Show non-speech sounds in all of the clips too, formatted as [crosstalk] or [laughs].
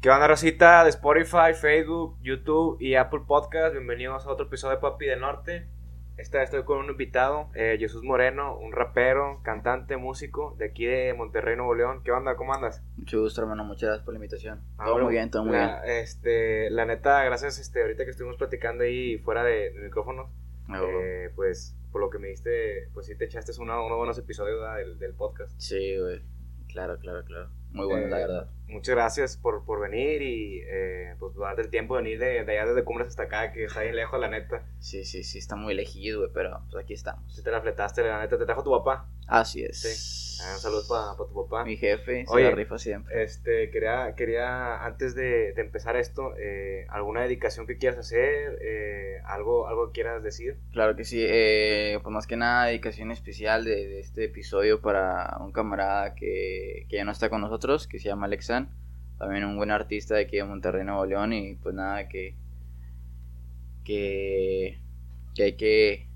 ¿Qué onda, Rosita de Spotify, Facebook, YouTube y Apple Podcast? Bienvenidos a otro episodio de Papi del Norte. Esta vez estoy con un invitado, eh, Jesús Moreno, un rapero, cantante, músico de aquí de Monterrey, Nuevo León. ¿Qué onda? ¿Cómo andas? Mucho gusto, hermano. Muchas gracias por la invitación. Ah, todo bueno, muy bien, todo muy la, Este, la neta, gracias este, ahorita que estuvimos platicando ahí fuera de, de micrófonos. bien. eh, pues, por lo que me diste, pues sí te echaste uno- unos buenos episodios del, del podcast. Sí, güey. Claro, claro, claro. Muy bueno, Eh, la verdad. Muchas gracias por, por venir y eh, pues darte el tiempo de venir de, de allá desde Cumbres hasta acá, que está bien lejos, la neta. Sí, sí, sí, está muy elegido, güey, pero pues aquí Si estamos. te la fletaste, la neta, te trajo tu papá. Así es. Sí. Ah, un saludo para tu papá. Mi jefe se Oye. la rifa siempre. Este, quería, quería antes de, de empezar esto, eh, ¿alguna dedicación que quieras hacer? Eh, ¿algo, ¿Algo que quieras decir? Claro que sí. Eh, pues más que nada, dedicación especial de, de este episodio para un camarada que, que ya no está con nosotros, que se llama Alexan. También un buen artista de aquí de Monterrey, Nuevo León. Y pues nada, que, que, que hay que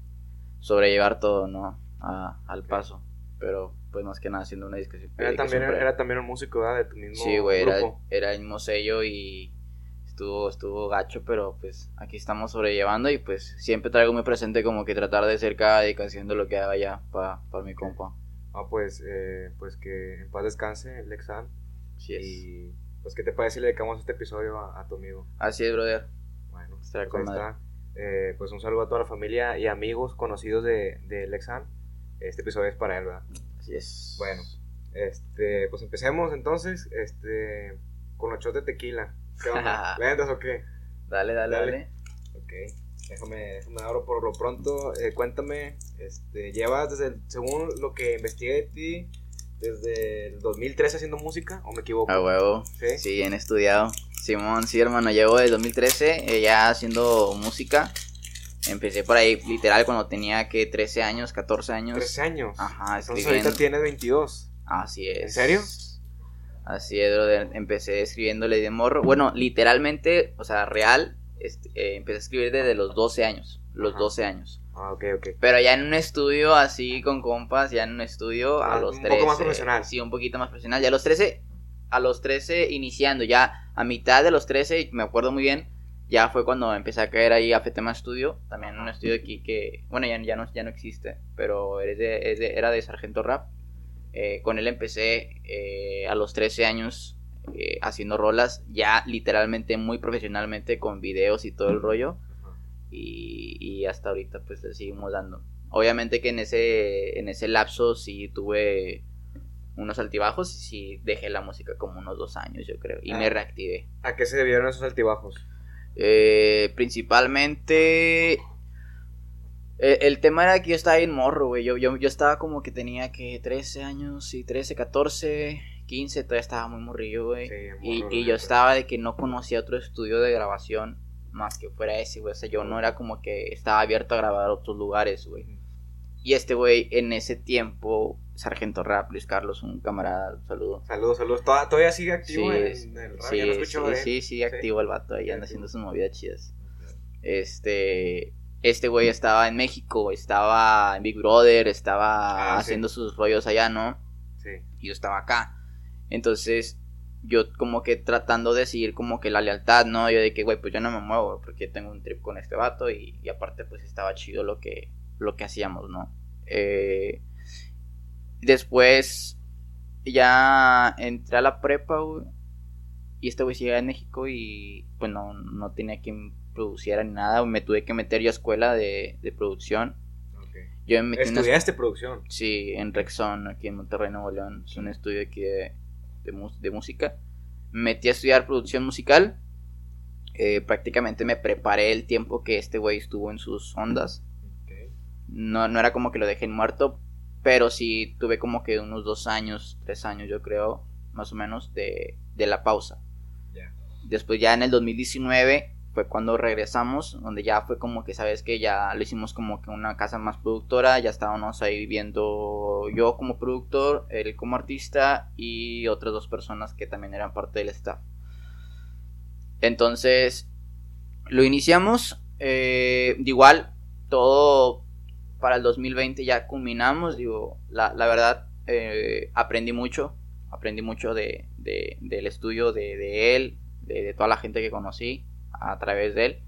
sobrellevar todo, ¿no? A- al paso. Pero pues más que nada haciendo una dedicación. Era también, era también un músico ¿verdad? de tu mismo Sí, güey, era, era el mismo sello y estuvo, estuvo gacho, pero pues aquí estamos sobrellevando y pues siempre traigo muy presente como que tratar de ser cada dedicación de lo que haga ya para mi compa. Ah, pues, eh, pues que en paz descanse, Lexan. Así es. Y pues, ¿qué te parece si le dedicamos este episodio a, a tu amigo? Así es, brother. Bueno, Estará pues con ahí madre. está. Eh, pues un saludo a toda la familia y amigos conocidos de, de Lexan. Este episodio es para él, ¿verdad? Así es. Bueno, este, pues empecemos entonces, este, con los shots de tequila. ¿Qué onda? [laughs] ¿Le entras o qué? Dale, dale, Dale. dale. Ok, déjame, déjame abro por lo pronto. Eh, cuéntame, este, llevas desde, el- según lo que investigué de ti, desde el 2013 haciendo música, o me equivoco? A huevo. Sí. Sí, bien estudiado. Simón, sí, hermano, llevo desde 2013 eh, ya haciendo música. Empecé por ahí, literal, cuando tenía que 13 años, 14 años. 13 años. Ajá, Entonces ahorita tienes 22. Así es. ¿En serio? Así es, brother. Empecé escribiéndole de morro. Bueno, literalmente, o sea, real, este, eh, empecé a escribir desde los 12 años. Los Ajá. 12 años. Ah, ok, ok. Pero ya en un estudio así con compas, ya en un estudio a Ah, los un 13. poco más profesional. Sí, un poquito más profesional. Ya a los 13, a los 13 iniciando, ya a mitad de los 13, me acuerdo muy bien, ya fue cuando empecé a caer ahí a Fetema Studio, también un estudio aquí que, bueno, ya, ya, no, ya no existe, pero es de- es de- era de Sargento Rap. Eh, con él empecé eh, a los 13 años eh, haciendo rolas, ya literalmente muy profesionalmente con videos y todo el rollo. Y, y hasta ahorita pues le seguimos dando. Obviamente que en ese, en ese lapso sí tuve unos altibajos y sí dejé la música como unos dos años yo creo y Ah. me reactivé. ¿A qué se debieron esos altibajos? Eh, principalmente eh, el tema era que yo estaba bien morro, güey. Yo, yo, yo estaba como que tenía que 13 años y 13, 14, 15, todavía estaba muy morrillo, güey. Sí, Y, y yo estaba de que no conocía otro estudio de grabación más que fuera ese, güey. O sea, yo no era como que estaba abierto a grabar a otros lugares, güey. Y este güey, en ese tiempo, Sargento Rap, Luis Carlos, un camarada, un saludo. Saludos, saludos. ¿Toda- ¿Todavía sigue activo Sí, en el rap? Sí, Ya sí, escucho activo el vato ahí, anda haciendo sus movidas chidas. Este, este güey estaba en México, estaba en Big Brother, estaba Ah, haciendo sus rollos allá, ¿no? Sí. y yo estaba acá. Entonces, yo como que tratando de seguir como que la lealtad, ¿no? Yo de que, güey, pues yo no me muevo porque tengo un trip con este vato y, y aparte pues estaba chido lo que, lo que hacíamos, ¿no? Eh, después ya entré a la prepa, güey. Y este güey sigue en México y pues no, no tenía quien produciera ni nada. Me tuve que meter yo a escuela de, de producción. Yo me metí una Estudiaste producción. Sí, en Rexon, aquí en Monterrey, Nuevo León. Es un estudio aquí de, de, de música. Me metí a estudiar producción musical. Eh, prácticamente me preparé el tiempo que este güey estuvo en sus ondas. No, no era como que lo dejé muerto, pero sí tuve como que unos dos años, tres años yo creo, más o menos, de, de la pausa. Después ya en el 2019 fue cuando regresamos, donde ya fue como que, sabes que ya lo hicimos como que una casa más productora, ya estábamos ahí viviendo yo como productor, él como artista y otras dos personas que también eran parte del staff. Entonces, lo iniciamos, eh, igual, todo para el 2020 ya culminamos, digo, la, la verdad, eh, aprendí mucho, aprendí mucho de, de- del estudio de, él, de toda la gente que conocí a través de él.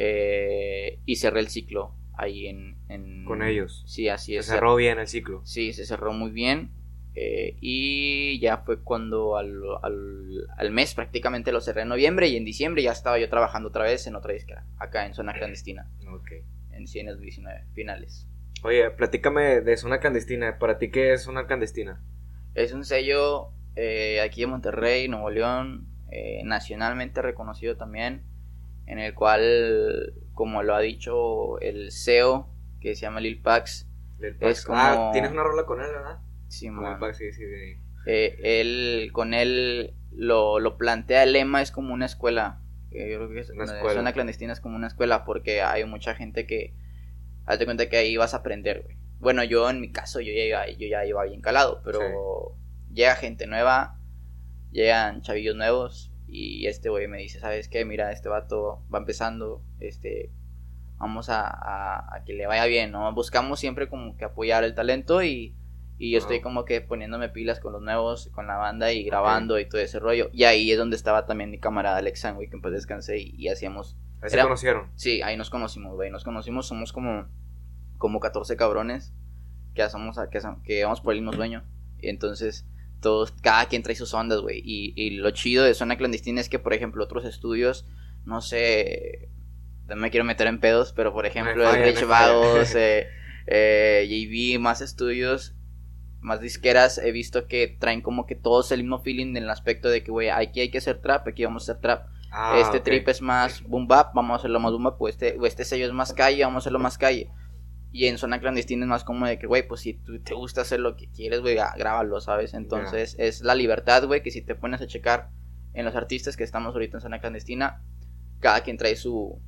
eh, y cerré el ciclo ahí en, en- Con ellos. Sí, así Se es. cerró bien el ciclo. Sí, se cerró muy bien. eh, y ya fue cuando al, al, al mes prácticamente lo cerré en noviembre y en diciembre ya estaba yo trabajando otra vez en otra disquera, acá en zona clandestina, Ok. en Cienes 19 finales. Oye, platícame de Zona Clandestina. ¿Para ti qué es Zona Clandestina? Es un sello eh, aquí de Monterrey, Nuevo León, eh, nacionalmente reconocido también, en el cual, como lo ha dicho el CEO, que se llama Lil Pax, Es Pax. Ah, como- tienes una rola con él, ¿verdad? Simón, Con el Pax, sí, sí, sí. eh, él, con él lo, lo plantea el lema, es como una escuela. eh, yo creo que es, Una la escuela. zona clandestina es como una escuela porque hay mucha gente que, hazte cuenta que ahí vas a aprender, güey. Bueno, yo en mi caso, yo ya iba, yo ya iba bien calado, pero llega gente nueva, llegan chavillos nuevos y este güey me dice, ¿sabes qué? Mira, este vato va empezando, este, vamos a, a- a que le vaya bien, ¿no? Buscamos siempre como que apoyar el talento y, y yo estoy como que poniéndome pilas con los nuevos, con la banda y grabando y todo ese rollo. Y ahí es donde estaba también mi camarada Alex güey, que paz descansé y, y hacíamos Ahí se conocieron. Sí, ahí nos conocimos, güey. Nos conocimos, somos como, como 14 cabrones que hacemos, que, que vamos por el mismo sueño. Y entonces, todos, cada quien trae sus ondas, güey. Y, y lo chido de Zona Clandestina es que, por ejemplo, otros estudios, no sé, no me quiero meter en pedos, pero por ejemplo, el Rich. Vagos, [laughs] eh, eh, JV, más estudios, más disqueras, he visto que traen como que todos el mismo feeling en el aspecto de que, güey, aquí hay que hacer trap, aquí vamos a hacer trap Ah, este trip es más boom bap, vamos a hacerlo más boom bap, o este, o este sello es más calle, vamos a hacerlo más calle. Y en zona clandestina es más como de que, güey, pues si tú te gusta hacer lo que quieres, güey, ah, grábalo, ¿sabes? Entonces es la libertad, güey, que si te pones a checar en los artistas que estamos ahorita en zona clandestina, cada quien trae su,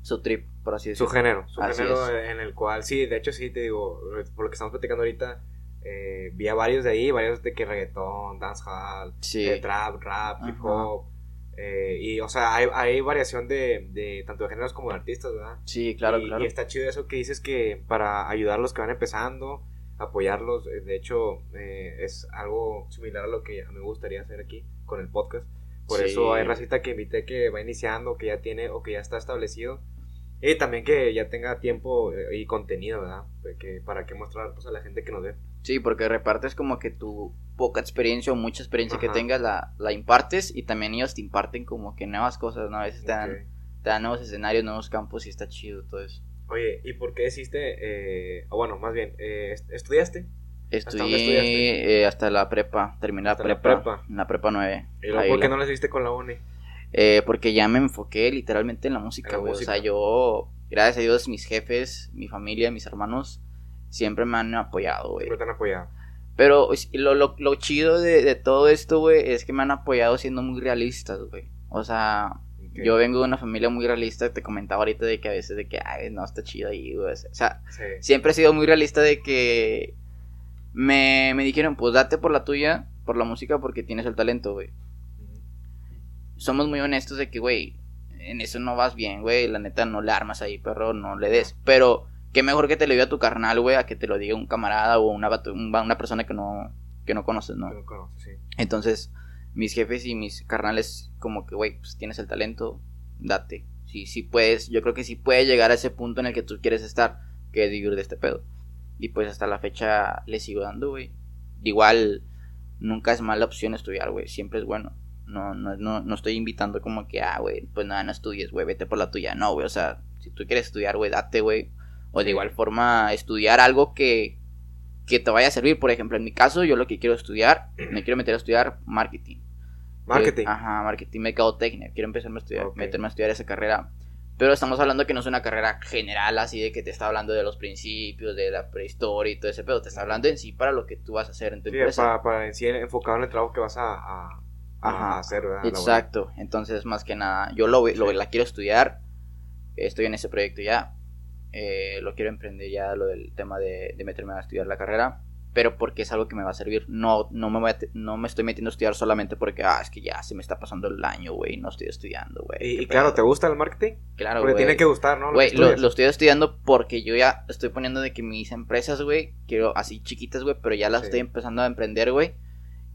su trip, por así Su decirlo. género, su Así género es. en el cual, sí, de hecho sí, te digo, por lo que estamos platicando ahorita, eh, vi a varios de ahí, varios de que reggaetón, dancehall, Sí, eh, trap, rap, hip hop, eh, y o sea, hay, hay variación de, de tanto de géneros como de artistas, ¿verdad? sí, claro, y, claro. y está chido eso que dices que para ayudar a los que van empezando, apoyarlos, eh, de hecho eh, es algo similar a lo que a mí me gustaría hacer aquí con el podcast. Por Sí. eso hay racita que invité que va iniciando, que ya tiene o que ya está establecido. Y también que ya tenga tiempo eh, y contenido, ¿verdad? Que, para que mostrar pues, a la gente que nos ve. Sí, porque repartes como que tu poca experiencia o mucha experiencia que tengas la, la impartes y también ellos te imparten como que nuevas cosas, ¿no? A veces te dan, te dan nuevos escenarios, nuevos campos y está chido todo eso. Oye, ¿y por qué decidiste, eh, o bueno, más bien, eh, est- ¿estudiaste? Estudié estudiaste? eh, hasta la prepa, terminé Hasta la la prepa, prepa. en la prepa 9. ¿Y luego por qué la- no lo hiciste con la uni? Eh, porque ya me enfoqué literalmente en la música, En la. O sea, yo, gracias a Dios, mis jefes, mi familia, mis hermanos, siempre me han apoyado, güey. Siempre te han apoyado. Pero lo, lo, lo chido de, de todo esto, güey, es que me han apoyado siendo muy realistas, güey. O sea, Ok. yo vengo de una familia muy realista, te comentaba ahorita de que a veces de que, ay, no, está chido ahí, güey. O sea, Sí. siempre he sido muy realista de que me, me dijeron, pues date por la tuya, por la música, porque tienes el talento, güey. Somos muy honestos de que, güey, en eso no vas bien, güey. La neta, no le armas ahí, perro, no le des. Pero, qué mejor que te lo diga tu carnal, güey, a que te lo diga un camarada o una, persona que no, que no conoces, ¿no? Que no conoces, sí. Entonces, mis jefes y mis carnales, como que, güey, pues tienes el talento, date. Sí, sí puedes, yo creo que sí puedes llegar a ese punto en el que tú quieres estar, que es vivir de este pedo. Y pues hasta la fecha le sigo dando, güey. Igual, nunca es mala opción estudiar, güey, siempre es bueno. No, no, no, no estoy invitando como que, ah, güey, pues nada, no estudies, güey, vete por la tuya. No, güey, o sea, si tú quieres estudiar, güey, date, güey. O de igual forma, estudiar algo que, que te vaya a servir. Por ejemplo, en mi caso, yo lo que quiero estudiar, me quiero meter a estudiar marketing. Marketing. Eh, ajá, marketing, mercadotecnia. Quiero empezarme a estudiar, meterme a estudiar esa carrera. Pero estamos hablando que no es una carrera general, así de que te está hablando de los principios, de la prehistoria y todo ese pedo. Te está hablando en sí para lo que tú vas a hacer en tu Sí, empresa. para, para en sí enfocado en el trabajo que vas a, a, a Ajá, hacer, ¿verdad? Exacto. Entonces, más que nada, yo lo, lo- la quiero estudiar. Estoy en ese proyecto ya. Eh, lo quiero emprender ya, lo del tema de, de meterme a estudiar la carrera. Pero porque es algo que me va a servir. No, no, me, voy a te- no me estoy metiendo a estudiar solamente porque, ah, es que ya se me está pasando el año, güey. No estoy estudiando, güey. Y, claro. ¿te gusta el marketing? Claro, Porque tiene que gustar, ¿no? Güey, lo, estoy estudiando porque yo ya estoy poniendo de que mis empresas, güey, quiero así chiquitas, güey, pero ya las Sí. estoy empezando a emprender, güey.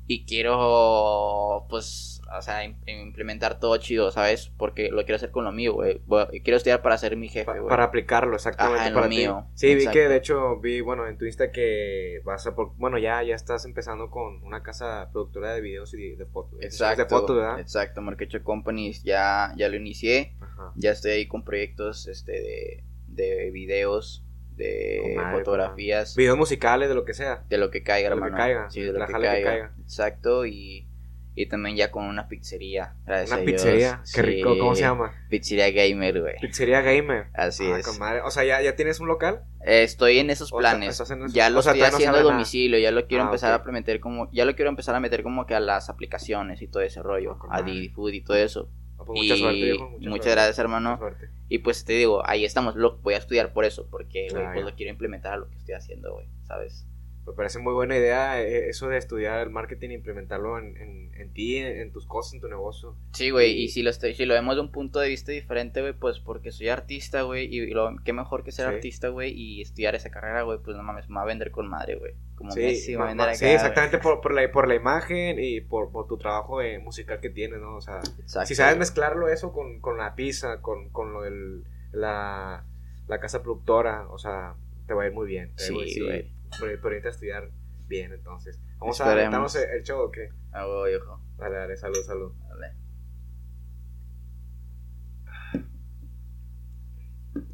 Y quiero, pues, o sea, im- implementar todo chido, ¿sabes? Porque lo quiero hacer con lo mío, güey. Quiero estudiar para ser mi jefe, güey. para aplicarlo, exactamente. Ajá, en lo para ti. mío, Sí, vi que de hecho, vi, bueno, en tu Insta que vas a, por- bueno, ya, ya estás empezando con una casa productora de videos y de, fotos. Exacto. De fotos, ¿verdad? Exacto, Marquecho Companies ya, ya lo inicié. Ajá. Ya estoy ahí con proyectos este, de, de videos, de madre, fotografías, Videos musicales, de lo que sea. de lo que caiga, de lo que caiga, Sí, de lo la que jala que caiga. caiga. Exacto, y, y también ya con una pizzería. gracias Una pizzería. Qué rico, ¿cómo se llama? Pizzería Gamer, güey. Pizzería Gamer. Así Ah, es. con madre. O sea, ¿ya, ¿ya tienes un local? Eh, Estoy en esos O sea, planes. estás en esos- Ya lo o sea, estoy no haciendo a nada. domicilio, ya lo quiero Ah, empezar a meter como, ya lo quiero empezar a meter como que a las aplicaciones y todo ese rollo, con a. Didi Food y todo eso. Ah, pues mucha y suerte, viejo. muchas suerte. gracias, hermano. Mucha suerte. Y pues te digo, ahí estamos, lo voy a estudiar por eso, porque güey, Ah, pues lo quiero implementar a lo que estoy haciendo, güey, ¿sabes? Me parece muy buena idea eh, eso de estudiar el marketing e implementarlo en, en, en ti, en, en tus cosas, en tu negocio. Sí, güey, Y- si lo estoy, si lo vemos de un punto de vista diferente, güey, pues porque soy artista, güey, y lo, qué mejor que ser Sí. artista, güey, y estudiar esa carrera, güey, pues no mames, me va a vender con madre, güey. Como Sí, Messi me va a vender acá, sí, exactamente por, por, la, por la imagen y por, por tu trabajo eh, musical que tienes, ¿no? O sea, Exacto, si sabes mezclarlo eso con, con la pizza, con, con lo del, la, la casa productora, o sea, te va a ir muy bien. Sí, güey. Pero, pero irte a estudiar bien, entonces. Vamos a Esperemos. aventarnos el, el show, ¿o qué? Ah, ojo. Dale, dale, salud, salud. Dale.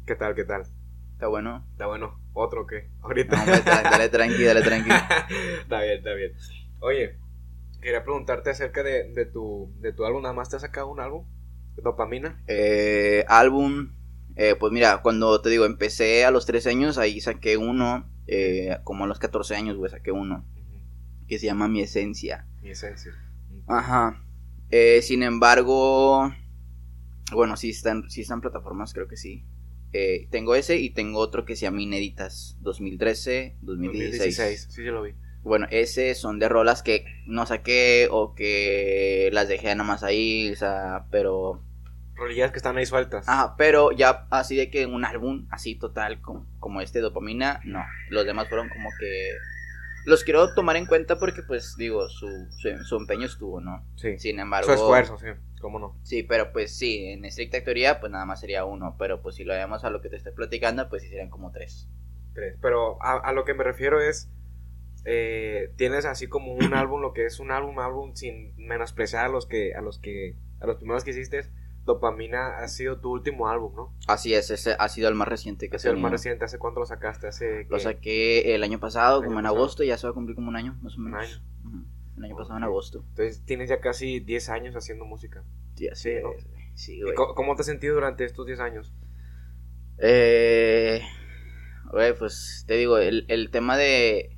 ¿Qué tal, qué tal? Está bueno. Está bueno. ¿Otro o qué? Ahorita. No, hombre, tra- dale tranqui, dale tranqui. [laughs] está bien, está bien. Oye, quería preguntarte acerca de, de, tu, de tu álbum. ¿Nada más te has sacado un álbum? ¿Dopamina? Eh, álbum, eh, pues mira, cuando te digo, empecé a los 13 años, ahí saqué uno, eh, como a los 14 años, güey, saqué uno, que se llama Mi Esencia. Mi esencia. Ajá. Eh, sin embargo, bueno, sí están, sí están plataformas, creo que sí. Eh, tengo ese y tengo otro que se llama Inéditas 2013, 2016. 2016. Sí, yo lo vi. Bueno, ese son de rolas que no saqué o que las dejé nada más ahí, o sea, pero Rolillas que están ahí sueltas. Ajá, pero ya así de que un álbum así total como, como este Dopamina, no. Los demás fueron como que... Los quiero tomar en cuenta porque pues digo, su, su, su empeño estuvo, ¿no? Sí. Sin embargo... Su esfuerzo, sí. ¿Cómo no? Sí, pero pues sí, en estricta teoría pues nada más sería uno, pero pues si lo vemos a lo que te estoy platicando pues sí serían como tres. Tres. Pero a, a lo que me refiero es. eh, tienes así como un álbum, lo que es un álbum, álbum sin menospreciar a los que, a los que, a los primeros que hiciste. Dopamina ha sido tu último álbum, ¿no? Así es, ese ha sido el más reciente que Ha sido el más reciente. ¿Hace cuánto lo sacaste? Hace Lo ¿qué? saqué el año pasado, El como en agosto, ya se va a cumplir como un año, más o un menos. año. Ujú. El año pasado en agosto. Entonces tienes ya casi 10 años haciendo música. Sí, así Sí. Sí, ¿Y güey. ¿Cómo te has sentido durante estos 10 años? Eh, güey, pues te digo, el, el tema de.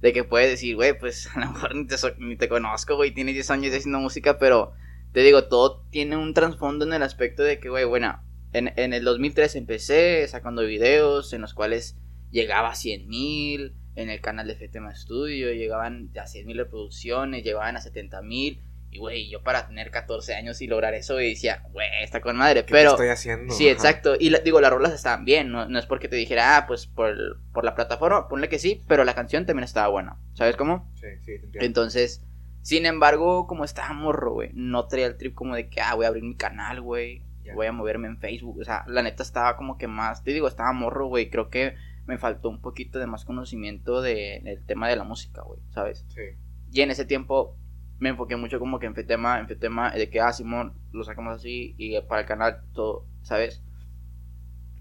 De que puedes decir, güey, pues [laughs] a lo mejor ni te, so- ni te conozco, güey, tienes 10 años haciendo música, pero te digo, todo tiene un trasfondo en el aspecto de que, güey, bueno, en, en el 2003 empecé sacando videos en los cuales llegaba a 100 mil, en el canal de FTM Studio llegaban a 100 mil reproducciones, llegaban a 70 mil, y güey, yo para tener 14 años y lograr eso, güey, decía, güey, está con madre, ¿Qué pero... te estoy haciendo? Sí, Ajá. exacto. Y la- digo, las rolas estaban bien. No, no es porque te dijera, ah, pues por, por la plataforma, ponle que sí, pero la canción también estaba buena. ¿Sabes cómo? Sí, sí, te entiendo. Entonces, sin embargo, como estaba morro, güey, no traía el trip como de que, ah, voy a abrir mi canal, güey. Voy a moverme en Facebook. O sea, la neta estaba como que más. Te digo, estaba morro, güey. Creo que me faltó un poquito de más conocimiento de- del tema de la música, güey. ¿Sabes? Sí. Y en ese tiempo me enfoqué mucho como que en Fetema, en Fetema, de que, ah, Simón, lo sacamos así y para el canal todo, ¿sabes?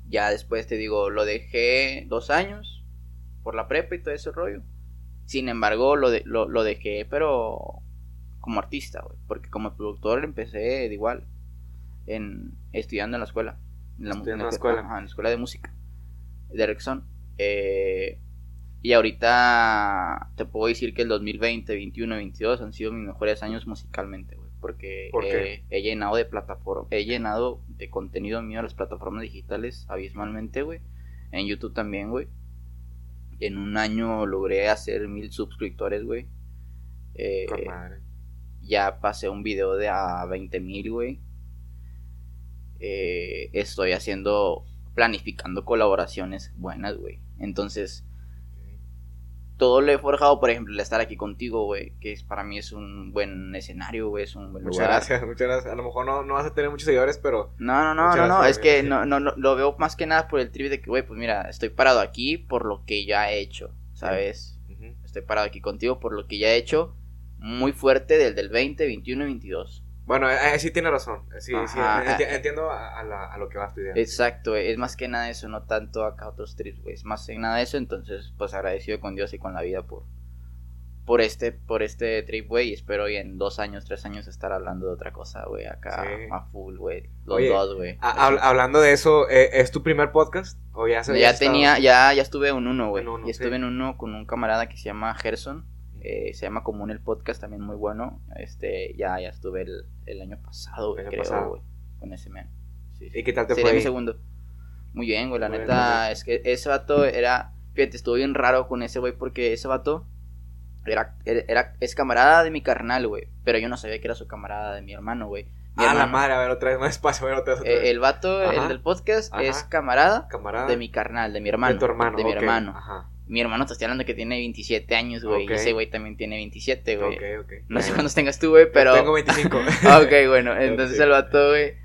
Ya después te digo, lo dejé dos años por la prepa y todo ese rollo. Sin embargo, lo, de, lo, lo dejé, pero como artista, güey. Porque como productor empecé de igual, en, estudiando en la escuela. En la, Estudiando en la escuela. ajá, en la escuela de música de Rexon. Eh, y ahorita te puedo decir que el 2020, 21, 22 han sido mis mejores años musicalmente, güey. Porque ¿Por eh, he llenado de plataforma, he llenado de contenido mío a las plataformas digitales abismalmente, güey. En YouTube también, güey. En un año logré hacer mil suscriptores, güey. Eh, ya pasé un video de a 20 mil, güey. Eh, estoy haciendo, planificando colaboraciones buenas, güey. Entonces. Todo lo he forjado, por ejemplo, el estar aquí contigo, güey, que es, para mí es un buen escenario, güey, es un buen Muchas lugar. gracias, muchas gracias. A lo mejor no, no vas a tener muchos seguidores, pero No, no, no, Muchas no, no, es que no, no, no, lo veo más que nada por el trip de que, güey, pues mira, estoy parado aquí por lo que ya he hecho, ¿sabes? Estoy parado aquí contigo por lo que ya he hecho muy fuerte del del 20, 21 y 22. Bueno, eh, eh, sí tiene razón. Eh, Sí, sí, enti- entiendo a, a la- a lo que vas pidiendo. Exacto, güey, es más que nada eso, no tanto acá otros trips, güey, es más que nada eso, entonces, pues agradecido con Dios y con la vida por por este por este trip, güey, y espero hoy en dos años, tres años estar hablando de otra cosa, güey, acá Sí. a full, güey, los Oye, dos, güey. Hab- hablando de eso, ¿es tu primer podcast? ¿O ya se ya estado- tenía, ya, ya estuve en uno, güey. Y estuve sí. en uno con un camarada que se llama Gerson. Eh, se llama Común el Podcast, también muy bueno. Este, ya, ya estuve el, el año pasado, El año creo, pasado. güey. Con ese man. Sí, sí. ¿Y qué tal te Sería fue? mi ahí? segundo. Muy bien, güey, la Muy neta. bien. Es que ese vato era. Fíjate, estuvo bien raro con ese güey porque ese vato. Era, era, es camarada de mi carnal, güey. Pero yo no sabía que era su camarada de mi hermano, güey. Mi Ah, la madre, a ver, otra vez más espacio, a ver, otra vez. otra eh, vez. el vato, Ajá. el del podcast, Ajá. es camarada Camarada. de mi carnal, de mi hermano. De tu hermano. De mi hermano. Ajá. Mi hermano te estoy hablando que tiene 27 años, güey. Ok. Y ese güey también tiene 27, güey. Ok, ok. No sé cuántos tengas tú, güey, pero. Tengo 25. Ah, [laughs] ok, bueno. Entonces el vato, güey.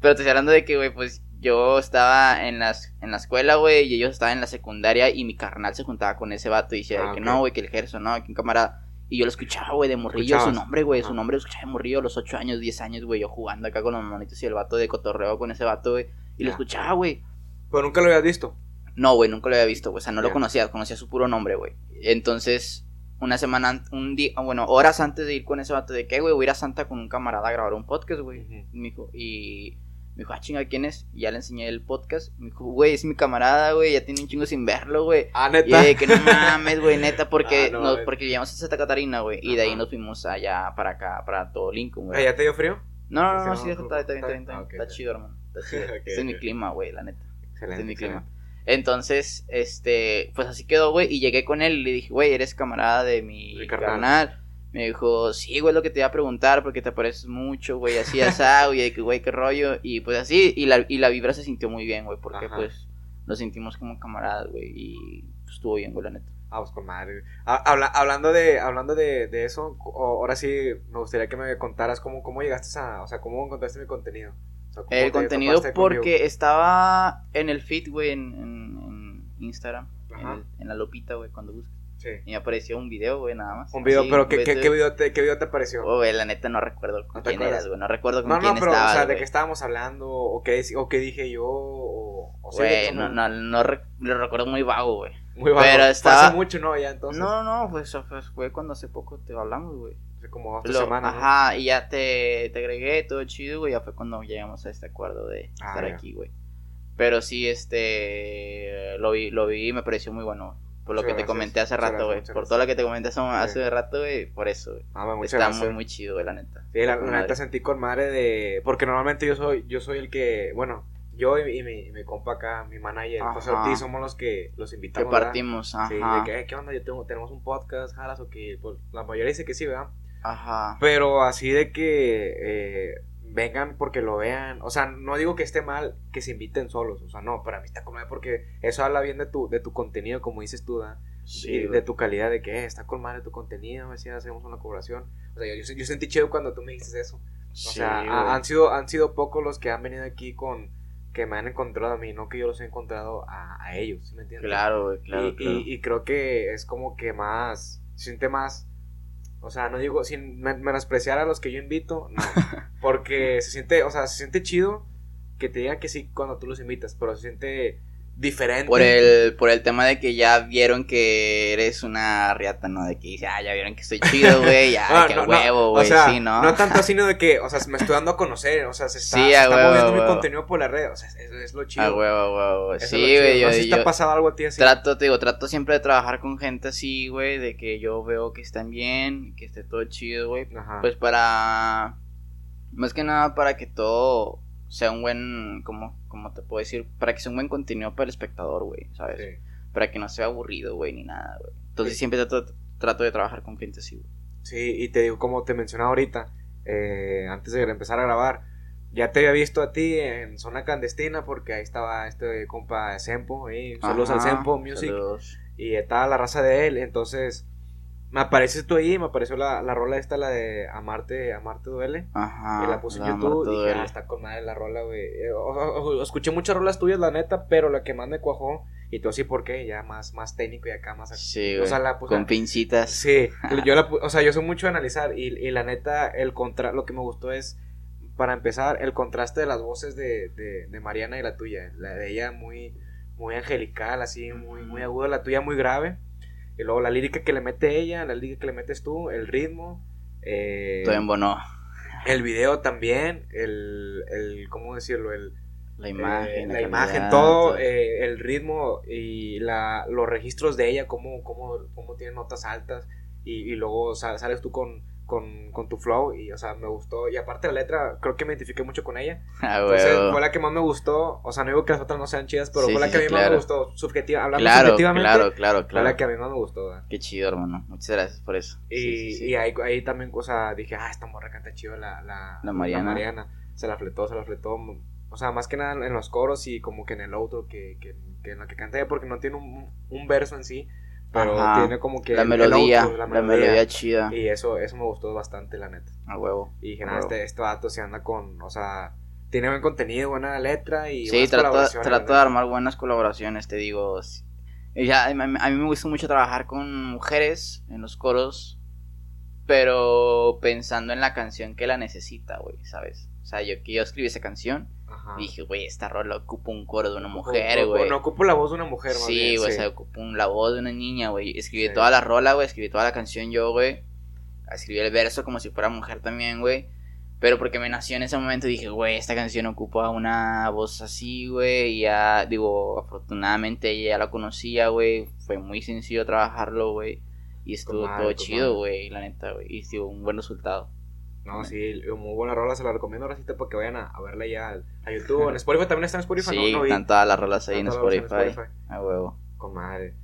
Pero te estoy hablando de que, güey, pues yo estaba en, las, en la escuela, güey, y ellos estaban en la secundaria y mi carnal se juntaba con ese vato y decía Ah, que no, güey, que el Gerson, no, que un camarada. Y yo lo escuchaba, güey, de morrillo, su nombre, güey, su Ajá. nombre lo escuchaba de morrillo a los 8 años, 10 años, güey, yo jugando acá con los monitos y el vato de cotorreo con ese vato, güey. Y lo Ya. escuchaba, güey. Pero nunca lo habías visto. No, güey, nunca lo había visto, güey. O sea, no lo conocía, conocía su puro nombre, güey. Entonces, una semana, an- un día, bueno, horas antes de ir con ese vato de que, güey, voy a ir a Santa con un camarada a grabar un podcast, güey. Me dijo, y me dijo, ah, chinga, ¿quién es? Y ya le enseñé el podcast. Me dijo, güey, es mi camarada, güey, ya tiene un chingo sin verlo, güey. Ah, Y neta. de que no mames, güey, neta, [laughs] porque, Ah, no nos- porque llegamos a Santa Catarina, güey. Y de ahí nos fuimos allá para acá, para todo Lincoln, Ah, güey. ¿Ya te dio frío? No, no, no, Sí, no, está, bien, está- bien, está ah, bien. ok, Está chido, hermano. Está [laughs] chido. Ok, este es mi clima, güey, la neta. Excelente. Es mi clima. Entonces, este, pues así quedó, güey, y llegué con él y le dije, güey, eres camarada de mi Mi carnal. carnal. Me dijo, sí, güey, lo que te iba a preguntar porque te pareces mucho, güey, así, así, [laughs] güey, de que, güey, qué rollo. Y pues así, y la, y la vibra se sintió muy bien, güey, porque Ajá. pues nos sentimos como camaradas, güey, y pues, estuvo bien, güey, la neta. Ah, pues con madre. Habla- hablando de, hablando de, de eso, ahora sí me gustaría que me contaras cómo, cómo llegaste a, o sea, cómo encontraste mi contenido. O sea, cómo El te contenido conmigo. porque estaba en el feed, güey, en, en, en Instagram, en, Ajá. el- en la lopita, güey, cuando buscas. Sí. Y me apareció un video, güey, nada más. Un video, pero ¿qué, qué, de- qué video te, ¿qué video te pareció? Oh, güey, la neta no recuerdo con ¿No te quién eras, güey. No recuerdo con no, quién no, pero, estabas, o sea, de qué estábamos hablando, o qué, o qué dije yo, o, o Güey, no, no, no lo recuerdo muy vago, güey. Muy bajo. pero Fue estaba- hace mucho, ¿no? Ya entonces. No, no, pues fue cuando hace poco te hablamos, güey. Hace como dos Lo- semanas. ¿no? Ajá, y ya te, te agregué, todo chido, güey. Ya fue cuando llegamos a este acuerdo de Ah, estar aquí, güey. Pero sí, este. Lo vi, lo vi y me pareció muy bueno. Por lo Muchas que te gracias, comenté hace rato, güey. Por gracias. todo lo que te comenté hace, hace Sí. rato, güey. Por eso, güey. Ah, Está gracias. muy, muy chido, güey, la neta. Sí, la, la neta sentí con madre de. Porque normalmente yo soy, yo soy el que. Bueno, yo y, y mi, y mi compa acá, mi manager, José Ajá. Ortiz, somos los que los Que invitamos. ¿verdad? partimos, ajá. Sí, de que, "Eh, ¿qué onda? Yo tengo, tenemos un podcast, jalas o que. Pues, la mayoría dice que sí, ¿verdad? Ajá. Pero así de que eh, vengan porque lo vean. O sea, no digo que esté mal que se inviten solos. O sea, no, para mí está con madre porque eso habla bien de tu, de tu contenido, como dices tú, y de tu calidad, de que eh, está con madre tu contenido, decía, hacemos una colaboración. O sea, yo, yo, yo sentí chido cuando tú me dijiste eso. O Sí, sea, ha- han sido, han sido pocos los que han venido aquí con que me han encontrado a mí, no que yo los he encontrado a, a ellos, ¿sí me entiendes? Claro, claro, y, claro. y- y creo que es como que más, se siente más, o sea, no digo sin men- menospreciar a los que yo invito, no, [laughs] porque se siente, o sea, se siente chido que te digan que sí cuando tú los invitas, pero se siente diferente. Por el, por el tema de que ya vieron que eres una riata, ¿no? De que dice, ah, ya vieron que estoy chido, [laughs] güey, ya, Ah, qué no, no, huevo, o güey, sea, sí, ¿no? No tanto así, no de que, o sea, me estoy dando a conocer, o sea, se está, Sí, se a está huevo, moviendo a mi contenido por la red, o sea, eso es lo chido. Ah, huevo, huevo. Es Sí, güey, yo, no sé si te ha pasado algo a ti así. trato, te digo, trato siempre de trabajar con gente así, güey, de que yo veo que están bien, que esté todo chido, güey. Pues para, más que nada para que todo sea un buen, como, como te puedo decir, para que sea un buen contenido para el espectador, güey, ¿sabes? Sí. Para que no sea aburrido, güey, ni nada, güey. Entonces Sí. siempre trato, trato de trabajar con gente así, güey. Sí, y te digo, como te mencionaba ahorita, eh, antes de empezar a grabar, ya te había visto a ti en zona clandestina porque ahí estaba este compa Sempo, ahí, saludos al Sempo Music. saludos. y estaba la raza de él, entonces me apareces tú ahí, me apareció la, la rola esta, la de Amarte, Amarte Duele. Ajá. y la puse en YouTube y dije, ah, está con madre la rola, güey. Eh, escuché muchas rolas tuyas, la neta, pero la que más me cuajó, y tú así, ¿por qué? Ya más, más técnico y acá más... Sí, o sea, la puse- Con pincitas. Sí, [laughs] yo la, o sea, yo soy mucho de analizar y, y la neta, el contra, lo que me gustó es, para empezar, el contraste de las voces de, de, de Mariana y la tuya. La de ella muy, muy angelical, así, muy, muy aguda, la tuya muy grave. Y luego la lírica que le mete ella, la lírica que le metes tú, el ritmo. eh, Todo en bono. el video también, el, el ¿cómo decirlo? El, La eh, imagen. la imagen, todo, eh, el ritmo y la, los registros de ella, cómo, cómo, cómo tiene notas altas y, y luego sa- sales tú con, con, con tu flow y, o sea, me gustó. Y aparte la letra, creo que me identifiqué mucho con ella. [laughs] Ah, Entonces huevo. fue la que más me gustó. O sea, no digo que las otras no sean chidas, pero Sí, fue la sí, que a mí más me gustó. Subjetiva, hablando Claro, subjetivamente, claro, claro, fue claro. la que a mí más me gustó. ¿verdad? Qué chido, hermano. Muchas gracias por eso. Y, Sí, y ahí, ahí también, o sea, dije, ah, esta morra canta chido la, la, La Mariana. Mariana. Se la fletó, se la fletó. O sea, más que nada en los coros y como que en el outro que, que, que en lo que canta ella, porque no tiene un, un verso en sí, pero Ajá. tiene como que la el- el melodía, la melodía chida. Y eso, eso me gustó bastante, la neta. A huevo. Y dije, A no, huevo. este, este vato se anda con, o sea, tiene buen contenido, buena letra y Sí, trato, trato de armar buenas colaboraciones, te digo. ya, a mí, a mí me gusta mucho trabajar con mujeres en los coros, pero pensando en la canción que la necesita, güey, ¿sabes? O sea, yo que yo escribí esa canción, Ajá. dije, güey, esta rola ocupa un coro de una mujer, güey. No ocupo la voz de una mujer, más Sí, güey, sí. o sea, ocupa un- la voz de una niña, güey. Escribí Sí. toda la rola, güey, escribí toda la canción yo, güey. Escribí el verso como si fuera mujer también, güey. Pero porque me nació en ese momento dije, güey, esta canción ocupa una voz así, güey. Y ya, digo, afortunadamente ella ya la conocía, güey. Fue muy sencillo trabajarlo, güey. Y estuvo todo chido, güey, la neta, güey. Y tuvo un buen resultado. No, sí, muy buena rola, se la recomiendo ahora sí para que vayan a, a verla ya a YouTube. En Spotify también está en Spotify, Sí, ¿no? no están todas las rolas ahí en Spotify. rolas A huevo, Con madre.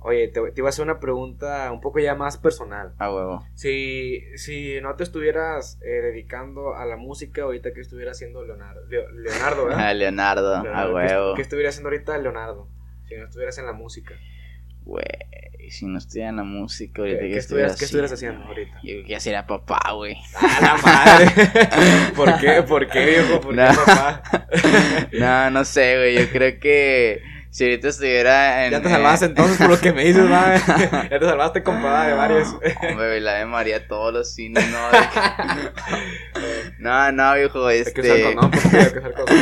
Oye, te, te iba a hacer una pregunta un poco ya más personal. a huevo. Si, si no te estuvieras eh, dedicando a la música, ahorita que estuvieras haciendo Leonardo, Leo- Leonardo, [laughs] A ¿verdad? Leonardo, a Leonardo, ¿qué- huevo. ¿Qué, estuviera haciendo ahorita Leonardo? Si no estuvieras en la música. Güey, si no estuviera en la música ¿Qué, ahorita qué que estuvieras, estuviera qué estuvieras haciendo, ahorita? Yo ya sería papá, güey. ¡A la madre! [laughs] ¿Por qué? ¿Por qué, viejo? ¿Por qué, No. papá? [laughs] No, no sé, güey. Yo creo que si ahorita estuviera en. Ya te salvaste entonces por lo que me dices, va. [laughs] Ya te salvaste, compadre, de varios. Hombre, la de María todos los cines, no. que- No, no, viejo, Hay que usar este. condón, porque hay que usar condón.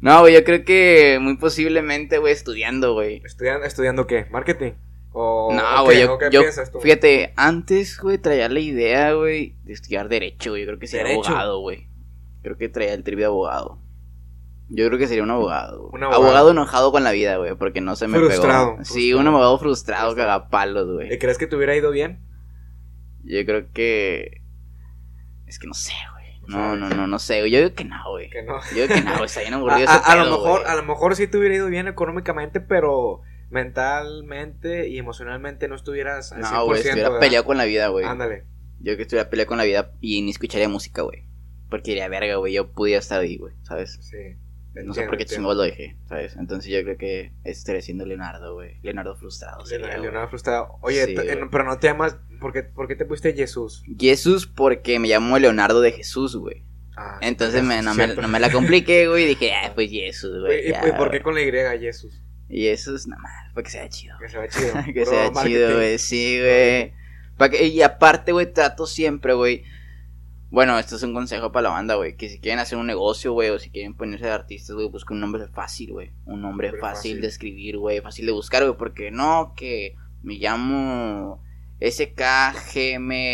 No, güey, yo creo que muy posiblemente, güey, estudiando, güey. ¿Estudiando, ¿Estudiando qué? ¿Marketing? ¿O, No, güey, yo, ¿O qué yo- piensas tú? fíjate, antes, güey, traía la idea, güey, de estudiar Derecho, güey. Yo creo que sería ¿Derecho? abogado, güey. Creo que traía el trip de abogado. Yo creo que sería un abogado. güey. Un abogado. abogado. enojado con la vida, güey, porque no se me Frustrado, pegó. Sí, frustrado. un abogado frustrado, cagapalos, güey. ¿Y crees que te hubiera ido bien? Yo creo que. Es que no sé, güey. No No, no, no, sé. Yo digo que no, güey. Que no. Yo digo que no, güey. Está bien [laughs] aburrido a- ese a lo pedo, mejor, güey. a lo mejor sí te hubiera ido bien económicamente, pero mentalmente y emocionalmente no estuvieras al 100%. No, güey, estuviera ¿verdad? peleado con la vida, güey. Ándale. Yo que estuviera peleado con la vida y ni escucharía música, güey. Porque diría, verga, güey, yo pudiera estar ahí, güey, ¿sabes? Sí. No sé por qué chingados lo dejé, ¿sabes? Entonces yo creo que estaría siendo Leonardo, güey. Leonardo frustrado. sería, Leonardo, frustrado. Oye, Sí, eh, pero no te llamas. ¿Por qué, por qué te pusiste Jesús? Jesús porque me llamo Leonardo de Jesús, güey. Ah, Entonces me, no, me, no me la compliqué, [laughs] güey. y Dije, ah, pues Jesús, ¿Y, güey. y- ya, y por qué con la Y Jesús? Jesús, nada más, para que sea chido. [laughs] Que se va chido. que sea marketing. chido, güey. Sí, güey. Que- Y aparte, güey, trato siempre, güey. Bueno, esto es un consejo para la banda, güey. Que si quieren hacer un negocio, güey, o si quieren ponerse de artistas, güey, busquen un nombre fácil, güey. Un nombre fácil, fácil. de escribir, güey. Fácil de buscar, güey. Porque no, que me llamo SKGMH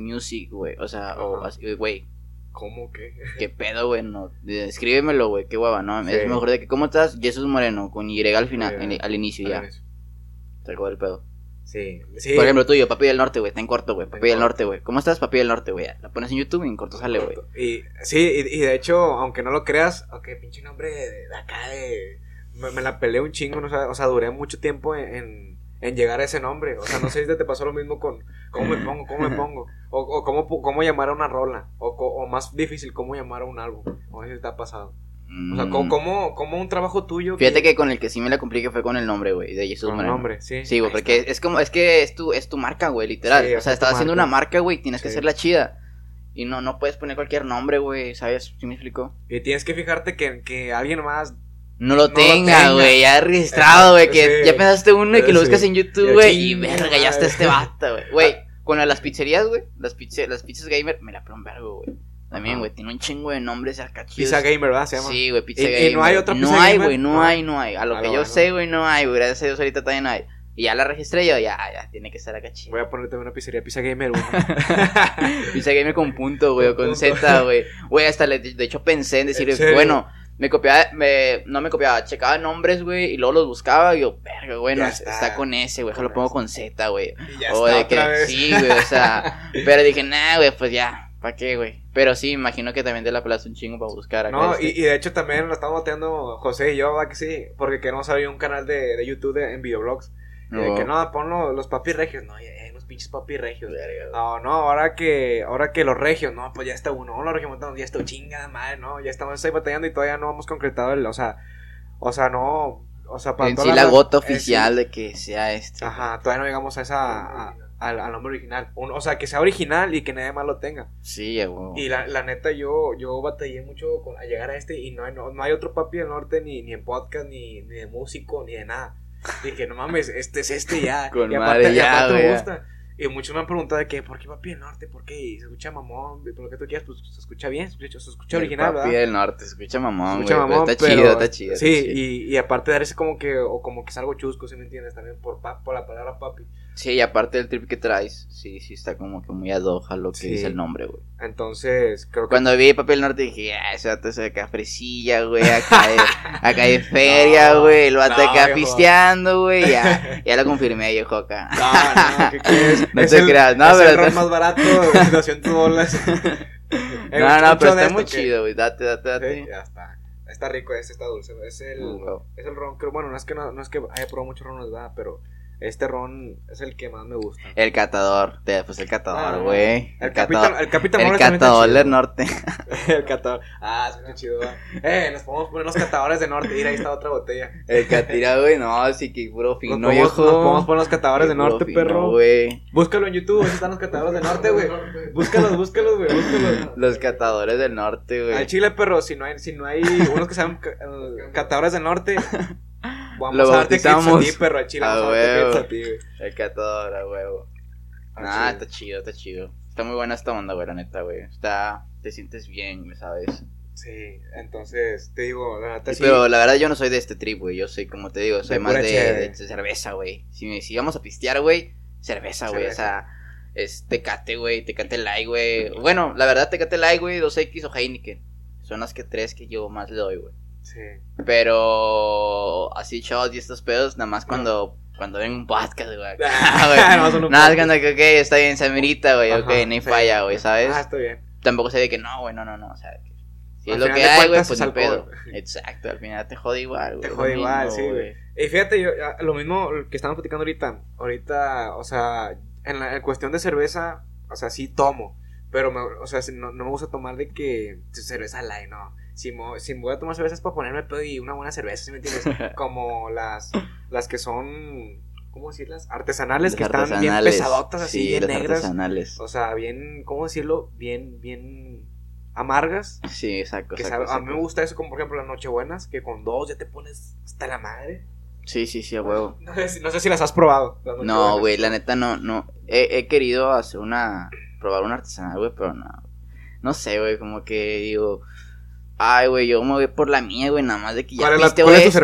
Music, güey. O sea, o así, güey. ¿Cómo que? [laughs] ¿Qué pedo, güey? No, escríbemelo, güey. Qué guava, ¿no? Sí. Es mejor de que, ¿cómo estás? Jesús Moreno, con Y al final, al inicio ya. Se acabó el pedo. Sí. sí. Por ejemplo, tuyo, Papi del Norte, güey. Está en corto, güey. En Papi del corto. Norte, güey. ¿Cómo estás, Papi del Norte, güey? La pones en YouTube y en corto sale, güey. Y, sí, y, y de hecho, aunque no lo creas, ok, pinche nombre de, de acá de... Me, me la peleé un chingo, ¿no? o, sea, o sea, duré mucho tiempo en, en, en llegar a ese nombre. O sea, no sé si te pasó lo mismo con cómo me pongo, cómo me pongo. O, o cómo, pu- cómo llamar a una rola. O, co- o más difícil, cómo llamar a un álbum. No sé si te ha pasado. O sea, ¿cómo, cómo, cómo un trabajo tuyo? Fíjate que con el que sí me la compliqué fue con el nombre, güey, de Jesús Con el Moreno. nombre, sí. Sí, güey, porque es como, es que es tu, es tu marca, güey, literal. Sí, o es sea, tu estás haciendo marca. una marca, güey, tienes que Sí. hacerla chida. Y no, no puedes poner cualquier nombre, güey, ¿sabes? ¿Sí me explico? Y tienes que fijarte que, que alguien más. No lo No tenga, güey, ya registrado, güey, que Sí. ya pensaste uno y que lo Sí. buscas en YouTube, güey, y verga, ya está este vato, güey. Güey, [laughs] con las pizzerías, güey, las, pizze- las pizzas gamer, me la vergo, güey. También, güey, tiene un chingo de nombres acá chidos. Pizza Gamer, ¿verdad? Se llama. Sí, güey, pizza ¿Y- y gamer. no hay otra No pizza hay, gamer? güey, no, No. hay, no hay. A lo Ah, que no, yo no. sé, güey, no hay, güey. Gracias a Dios ahorita también no hay. Y ya la registré yo, ya, ya, tiene que estar acá chido. Voy a poner también una pizzería Pizza Gamer 1. [laughs] Pizza gamer con punto, güey, o Con. Z, güey. Güey, hasta le, de hecho pensé en decir, bueno, me copiaba, me, no me copiaba, checaba nombres, güey, y luego los buscaba y yo, verga, güey, no, está. está. con ese, güey, lo pongo con Z, güey. y O de que, vez. sí, güey, o sea, [laughs] pero dije, nah, güey, pues ya, ¿para qué, güey? Pero sí, imagino que también te la pelas un chingo para buscar acá. No, este. y, y de hecho también lo estamos bateando José y yo, va que sí, porque queremos abrir un canal de, de YouTube de- en videoblogs. De No. que no, ponlo los papi regios, no, ya hay unos pinches papi regios. No, no, ahora que, ahora que los regios, no, pues ya está uno, no, los regiomontanos, ya está chingada madre, no, ya estamos ahí batallando y todavía no hemos concretado el, o sea, o sea, no, o sea, para en sí la gota eh, oficial sí. de que sea este. Ajá, todavía no llegamos a esa, a- al, al nombre original. Un- o sea, que sea original y que nadie más lo tenga. Sí, güey. Y la, la neta, yo, yo batallé mucho con, a llegar a este y no no, no hay otro papi del norte ni, ni en podcast, ni, ni de músico, ni de nada. Dije, no mames, este es este ya. [laughs] Con y madre y ya, aparte me gusta. Y muchos me han preguntado de que, ¿por qué papi del norte? ¿Por qué? Y se escucha mamón, por lo que tú quieras, pues se escucha bien, se escucha, se escucha El original, papi ¿verdad? del norte, se escucha mamón, Se escucha pero mamón, está pero- chido, está chido. Sí, está chido. y, y aparte dar ese como que, o como que es algo chusco, si me entiendes? También por, por la palabra papi. Sí, y aparte del trip que traes, sí, sí está como que muy adoja lo que Sí. dice el nombre, güey. Entonces, creo que. Cuando vi Papel Norte dije, ah, ese vato es acá fresilla, güey, acá de, [laughs] acá de feria, güey, el vato acá viejo. pisteando, güey, ya, [laughs] ya lo confirmé, viejo, acá. No, no, ¿qué [laughs] crees? No Es te el- creas, no, es pero el ron más barato, 200 bolas. No, no, pero está muy chido, güey, date, date, date. Sí, ya está. Está rico ese, está dulce. Es el, güey. es el ron, creo, bueno, no es que no, no es que haya probado muchos rones, ¿verdad? Pero este ron es el que más me gusta. El catador, pues el catador, Ah, güey. El El capitán, catador, el capitán el catador del norte. [laughs] El catador. Ah, es muy chido. Eh, nos podemos poner los catadores de norte. Mira, ahí está otra botella. El catira, güey, no, sí que puro Nos fino, podemos, viejo. nos podemos poner los catadores de Puro norte, fino, perro. güey. Búscalo en YouTube, ahí están los catadores de norte, güey. Búscalos, búscalos, güey, búscalos. Los catadores del norte, güey. Al chile, perro, si no hay, si no hay unos que sean ca- catadores del norte, vamos Lo a darte clips a bautizamos. ti, perro, al chile, A vamos a huevo. a ti, güey. El catador, a huevo. Al Nah, está chido, está chido. Está muy buena esta onda, güey, la neta, güey. Está, te sientes bien, güey, ¿sabes? Sí, entonces, te digo, la neta sí. Pero la verdad yo no soy de este trip, güey. Yo soy, como te digo, soy De más de, cerveza, güey. Si, me- si vamos a pistear, güey, cerveza, güey. O sea, es Tecate, güey, Tecate Light, güey. Bueno, la verdad, Tecate Light, güey, 2X o Heineken. Son las que tres que yo más le doy, güey. Sí. Pero así shots y estos pedos, nada más cuando, cuando ven un podcast, güey. [laughs] Ah. Nada más cuando que, ok, está bien, se amerita, güey, ok, no hay sí. falla, güey, ¿sabes? Ah, está bien. Tampoco sé de que no, güey, no, no, no, o sea, que si es Al lo que hay, güey, pues es ni pedo. [laughs] Exacto, al final te jode igual, güey. Te jode igual, sí, güey. Y fíjate, yo, ah, lo mismo que estamos platicando ahorita. Ahorita, o sea, en la en cuestión de cerveza, o sea, sí tomo. Pero, me, o sea, no, no me gusta tomar de que cerveza light, no. Si, mo- si me voy a tomar cerveza es para ponerme pedo y una buena cerveza, ¿sí me entiendes? [laughs] Como las, las que son, ¿cómo decirlas? Artesanales, Las que están bien artesanales. pesadotas, así, Sí, bien las negras. artesanales. O sea, bien, ¿cómo decirlo? Bien, bien amargas. Sí, exacto. Que exacto, sabe- a mí me gusta eso, como por ejemplo las Nochebuenas, que con dos ya te pones hasta la madre. Sí, sí, sí, a huevo. [laughs] No sé, si- no sé si las has probado. las No, güey, la neta no, no. He, he querido hacer una. probar una artesanal, güey, pero no. No sé, güey, como que digo. Ay, güey, yo me voy por la mía, güey, nada más de que ya ¿Cuál es la- viste, es güey, es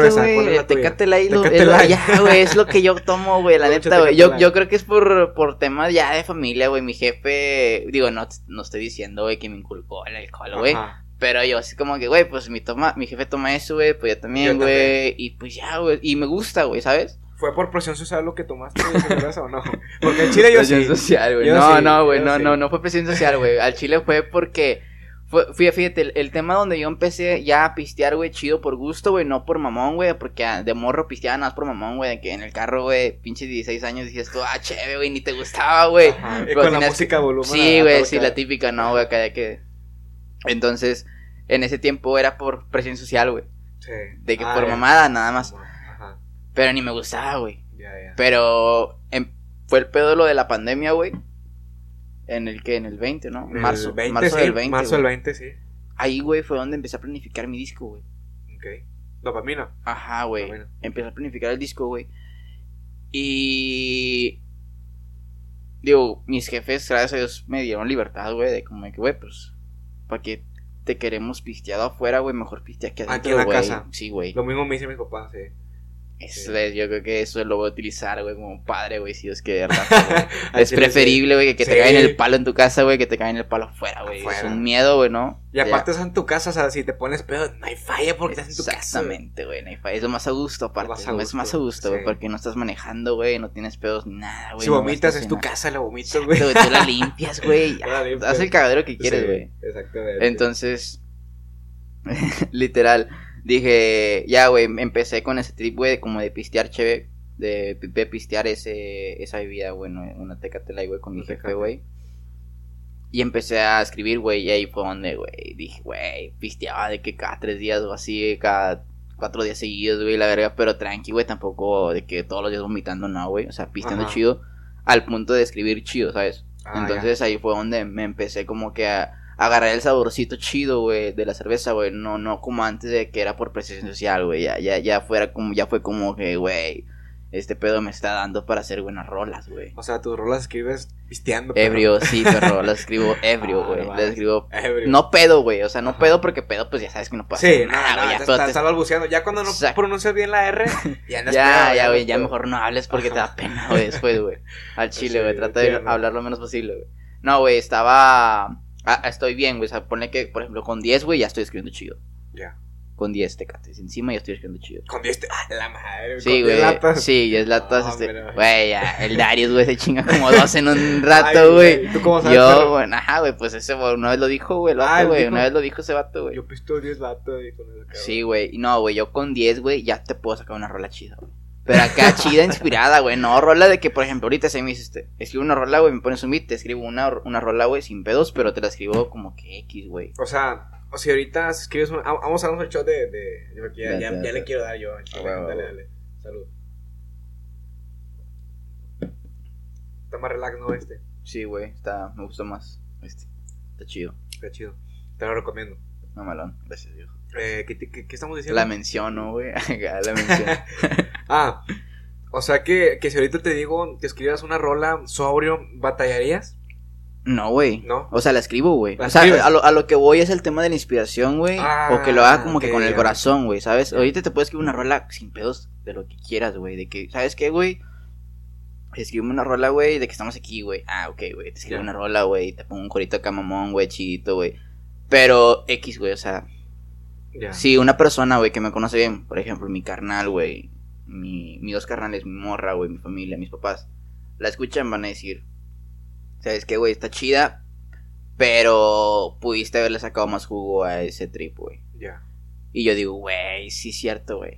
la lo- ya, güey, es lo que yo tomo, güey, la [laughs] neta, güey. Yo, yo creo que es por, por temas ya de familia, güey, mi jefe, digo, no, no estoy diciendo, güey, que me inculcó el alcohol, güey, pero yo así como que, güey, pues mi toma, mi jefe toma eso, güey, pues yo también, güey, y pues ya, güey, y me gusta, güey, ¿sabes? ¿Fue por presión social lo que tomaste de o no? Porque en Chile yo presión sí. social, güey. Yo No, sí, no, güey, no, sí. no, no fue presión social, güey. Al Chile fue porque fue, fui- fíjate, el, el tema donde yo empecé ya a pistear, güey, chido por gusto, güey, no por mamón, güey, porque de morro pisteaba nada más por mamón, güey, de que en el carro, güey, pinches 16 años decías tú, ah, chévere, güey, ni te gustaba, güey. Con la tenías- música volumen. Sí, güey, sí, la típica, no, güey, acá de que. Entonces, en ese tiempo era por presión social, güey. Sí. De que Ah, por ya. mamada, nada más. Ajá. Pero ni me gustaba, güey. Ya, ya. Pero em- fue el pedo lo de la pandemia, güey. En el que, en el 20, ¿no? El marzo, 20, marzo sí, del 20. Marzo del 20, sí. Ahí, güey, fue donde empecé a planificar mi disco, güey. Ok. Dopamina. Ajá, güey. Empecé a planificar el disco, güey. Y. Digo, mis jefes, gracias a Dios, me dieron libertad, güey, de como que, güey, pues, ¿para qué te queremos pisteado afuera, güey? Mejor pistea aquí adentro, Aquí en la casa. Sí, güey. Lo mismo me dice mi papá, sí. Eso es, yo creo que eso lo voy a utilizar, güey, como padre, güey, si Dios quiere, ¿verdad? [laughs] güey. Al es preferible, güey, que, que te Sí. caigan el palo en tu casa, güey, que te caigan el palo afuera, güey. Es un miedo, güey, ¿no? Y aparte estás en tu casa, o sea, si te pones pedo, no hay falla porque estás en tu casa. Exactamente, güey. no hay fa- Es lo más a gusto, aparte. Más a Es más a gusto, güey, sí. porque no estás manejando, güey, no tienes pedos ni nada, güey. Si no vomitas es tu casa, la vomitas, güey. tú la limpias, güey. [laughs] Haz el cagadero que quieres, güey. Exactamente. Entonces, [laughs] literal, dije, ya, güey, empecé con ese trip, güey, como de pistear cheve, de, de pistear ese, esa bebida, güey, no, una tecatela, güey, con mi jefe, Tecate. güey. Y empecé a escribir, güey, y ahí fue donde, güey, dije, güey, pisteaba de que cada tres días o así, cada cuatro días seguidos, güey, la verga, pero tranqui, güey, tampoco de que todos los días vomitando, no, güey, o sea, pisteando Ajá. chido, al punto de escribir chido, ¿sabes? Ah, Entonces ahí fue donde me empecé como que a agarrar el saborcito chido, güey, de la cerveza, güey. No, no como antes de que era por presión social, güey. Ya, ya, ya fuera como, ya fue como que, güey, este pedo me está dando para hacer buenas rolas, güey. O sea, tus rolas escribes pisteando. Ebrio, sí, perro, las [laughs] escribo ebrio, Ah, güey. no las escribo. Ebrio. No pedo, güey. O sea, no Ajá. pedo porque pedo, pues ya sabes que no pasa Sí, no, nada, no, güey. ya pero estás, te- estás balbuceando. Ya cuando no Exacto. pronuncias bien la R, [laughs] ya ya, ya, güey, ya mejor no hables porque te da pena, güey, después, güey. Al [laughs] chile, Sí, güey, trata de hablar lo menos posible, güey. No, güey, estaba... ah, estoy bien, güey, o sea, ponle que, por ejemplo, con 10, güey, ya estoy escribiendo chido. Ya. Con 10 tecates encima ya estoy escribiendo chido. Con 10 te... Ah, la madre. Sí, güey. 10 latas. Sí, 10 latas, No, este... Güey, ya, el Darius, güey, se chinga como dos en un [laughs] rato, güey. ¿Tú cómo sabes? Yo, güey, ajá, güey, pues ese, güey, una vez lo dijo, güey, el Ah, vato, güey, una vez lo dijo ese vato, güey. Yo pisto 10 latas y con el cabrón. Sí, güey. No, güey, yo con 10, güey, ya te puedo sacar una rola chida, güey. Pero acá [laughs] chida, inspirada, güey. No, rola de que, por ejemplo, ahorita se me dice, este, escribo una rola, güey, me pones un beat, te escribo una, una rola, güey, sin pedos, pero te la escribo como que X, güey. O sea, o si ahorita escribes un... ah, Vamos a darnos el shot de... de... de- porque ya, le quiero dar yo. chile. Dale, dale. Salud. Está más relax, ¿no? Este. Sí, güey, está, me gustó más. Este, está chido. Está chido. Te lo recomiendo. Mamalón, gracias, viejo. Eh, ¿qué, qué, qué estamos diciendo? La menciono, güey. [laughs] La menciono. [laughs] Ah, o sea que, que si ahorita te digo que escribas una rola sobrio, ¿batallarías? No, güey. ¿No? O sea, la escribo, güey. ¿La O sea, a lo, a lo que voy es el tema de la inspiración, güey. Ah, o que lo haga como que con el corazón, güey, ¿sabes? Ahorita te puedes escribir una rola sin pedos de lo que quieras, güey. De que, ¿sabes qué, güey? Escribe una rola, güey, de que estamos aquí, güey. Ah, ok, güey. Te escribo una rola, güey. Te pongo un corito acá, mamón, güey, chidito, güey. Pero X, güey, o sea, Si una persona, güey, que me conoce bien, por ejemplo, mi carnal, güey, mi, mis dos carnales, mi morra, güey, mi familia, mis papás, la escuchan, van a decir, ¿sabes qué, güey? Está chida, pero pudiste haberle sacado más jugo a ese trip, güey. Ya. Y yo digo, güey, sí es cierto, güey.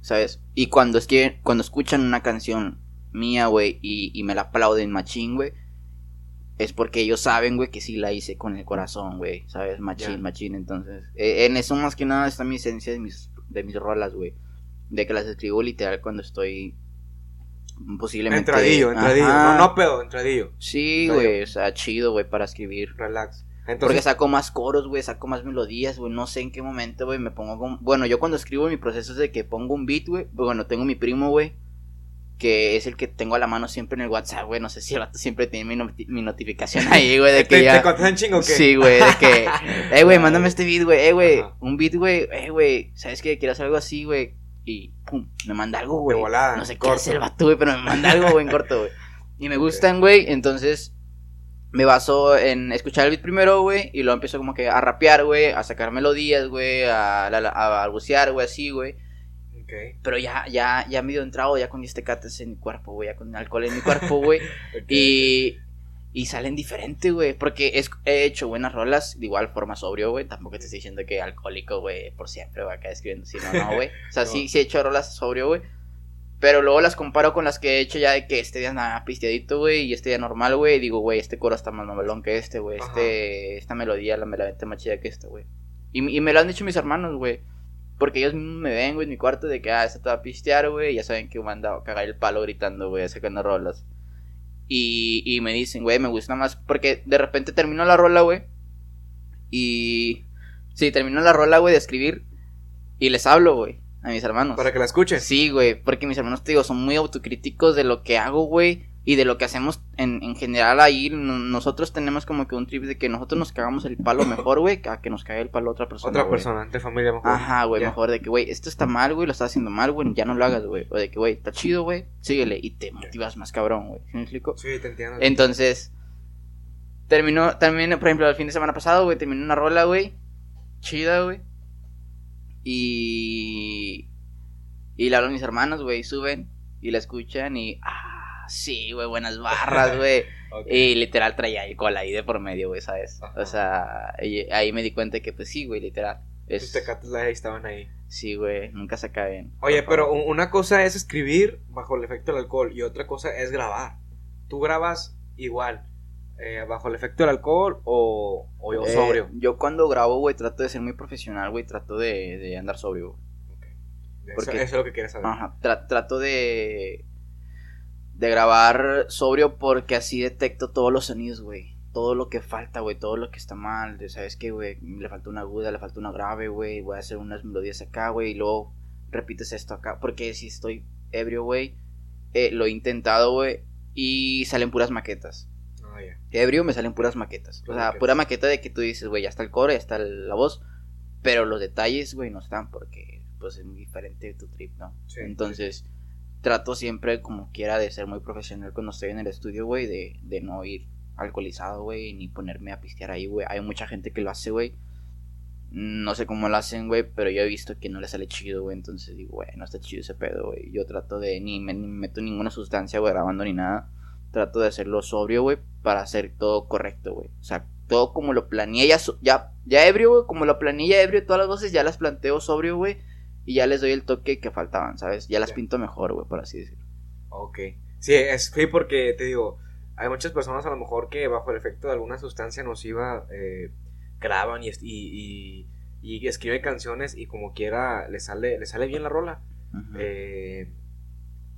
¿Sabes? Y cuando, es que, cuando escuchan una canción mía, güey, y, y me la aplauden machín, güey, es porque ellos saben, güey, que sí la hice con el corazón, güey. ¿Sabes? Machín, Ya. machín. Entonces, eh, en eso más que nada está mi esencia de mis, de mis rolas, güey. De que las escribo literal cuando estoy posiblemente... Entradillo, entradillo. Ajá. No, no pedo, entradillo. Sí, güey, o sea, chido, güey, para escribir. Relax. Porque saco más coros, güey, saco más melodías, güey. No sé en qué momento, güey, me pongo con... Bueno, yo cuando escribo mi proceso es de que pongo un beat, güey. Bueno, tengo mi primo, güey. Que es el que tengo a la mano siempre en el WhatsApp, güey. No sé si el vato siempre tiene mi, noti- mi notificación ahí, güey, de [laughs] ¿te, que te ya... contestan chingo o qué? Sí, güey, de que... [laughs] Eh, güey, mándame este beat, güey. Eh, güey, un beat, güey. Eh, güey, ¿sabes qué? Quiero hacer algo así, güey. Y, pum, me manda algo, güey. No sé qué corto. hace el vato, güey, pero me manda algo, güey, en corto, güey. Y me gustan, güey, entonces me baso en escuchar el beat primero, güey, y luego empiezo como que a rapear, güey, a sacar melodías, güey, a, a, a balbucear, güey, así, güey. Ok. Pero ya, ya, ya medio entrado, ya con este cates en mi cuerpo, güey, ya con alcohol en mi cuerpo, güey. [laughs] ok. y, y salen diferente, güey, porque es, he hecho buenas rolas de igual forma sobrio, güey. Tampoco te estoy diciendo que alcohólico, güey, por siempre va acá escribiendo, si no, no, güey. [laughs] O sea, No. sí, sí he hecho rolas sobrio, güey. Pero luego las comparo con las que he hecho ya de que este día nada pisteadito, güey, y este día normal, güey. Y digo, güey, este coro está más novelón que este, güey. Este, esta melodía la me la vente más chida que esta, güey. Y, y me lo han dicho mis hermanos, güey. Porque ellos mismos me ven, güey, en mi cuarto de que, ah, se te va a pistear, güey. Ya saben que me han dado a cagar el palo gritando, güey, sacando rolas. Y, y me dicen, güey, me gusta más. Porque de repente termino la rola, güey. Y. Sí, termino la rola, güey, de escribir. Y les hablo, güey, a mis hermanos. Para que la escuchen. Sí, güey, porque mis hermanos, te digo, son muy autocríticos de lo que hago, güey. Y de lo que hacemos en, en general ahí, no- nosotros tenemos como que un trip de que nosotros nos cagamos el palo mejor, güey, que a que nos cague el palo otra persona. Otra persona, de familia mejor. Ajá, güey, mejor de que, güey, esto está mal, güey, lo estás haciendo mal, güey, ya no lo hagas, güey. O de que, güey, está chido, güey, síguele y te motivas más cabrón, güey. ¿Sí me explico? Sí, te entiendo. Entonces, terminó, también, por ejemplo, el fin de semana pasado, güey, terminó una rola, güey, chida, güey. Y. Y le hablo a mis hermanos, güey, suben y la escuchan y. Ah, sí, güey, buenas [laughs] barras, güey. Y literal traía alcohol ahí de por medio, güey, ¿sabes? Ajá. O sea, y- ahí me di cuenta que, pues sí, güey, literal. Tus Es, tecates la estaban ahí. sí, güey, nunca se acaben. Oye, pero una cosa es escribir bajo el efecto del alcohol y otra cosa es grabar. ¿Tú grabas igual eh, bajo el efecto del alcohol o, o yo Eh, sobrio? Yo cuando grabo, güey, trato de ser muy profesional, güey, trato de, de andar sobrio. Eso, porque- eso es lo que quieres saber. Ajá, tra- trato de de grabar sobrio porque así detecto todos los sonidos, güey. Todo lo que falta, güey, todo lo que está mal. de, ¿Sabes qué, güey? Le falta una aguda, le falta una grave, güey. Voy a hacer unas melodías acá, güey, y luego repites esto acá. Porque si estoy ebrio, güey, eh, lo he intentado, güey, y salen puras maquetas. Ya. Ebrio me salen puras maquetas. O sea, maquetas. pura maqueta de que tú dices, güey, ya está el coro, ya está la voz. Pero los detalles, güey, no están porque, pues, es muy diferente tu trip, ¿no? Sí, Entonces, trato siempre, como quiera, de ser muy profesional cuando estoy en el estudio, güey, de, de no ir alcoholizado, güey, ni ponerme a pistear ahí, güey. Hay mucha gente que lo hace, güey. No sé cómo lo hacen, güey, pero yo he visto que no le sale chido, güey. Entonces digo, güey, no está chido ese pedo, güey. Yo trato de ni me, ni me meto ninguna sustancia, güey, grabando ni nada. Trato de hacerlo sobrio, güey, para hacer todo correcto, güey. O sea, todo como lo planeé, ya, ya, ya ebrio, güey, como lo planeé ya ebrio, todas las voces ya las planteo sobrio, güey. Y ya les doy el toque que faltaban, ¿sabes? Ya las pinto mejor, güey, por así decirlo. Ok. Sí, es sí, porque te digo, hay muchas personas a lo mejor que bajo el efecto de alguna sustancia nociva eh, graban y, est- y, y, y escriben canciones y como quiera les sale, les sale bien la rola. Ujú. Eh,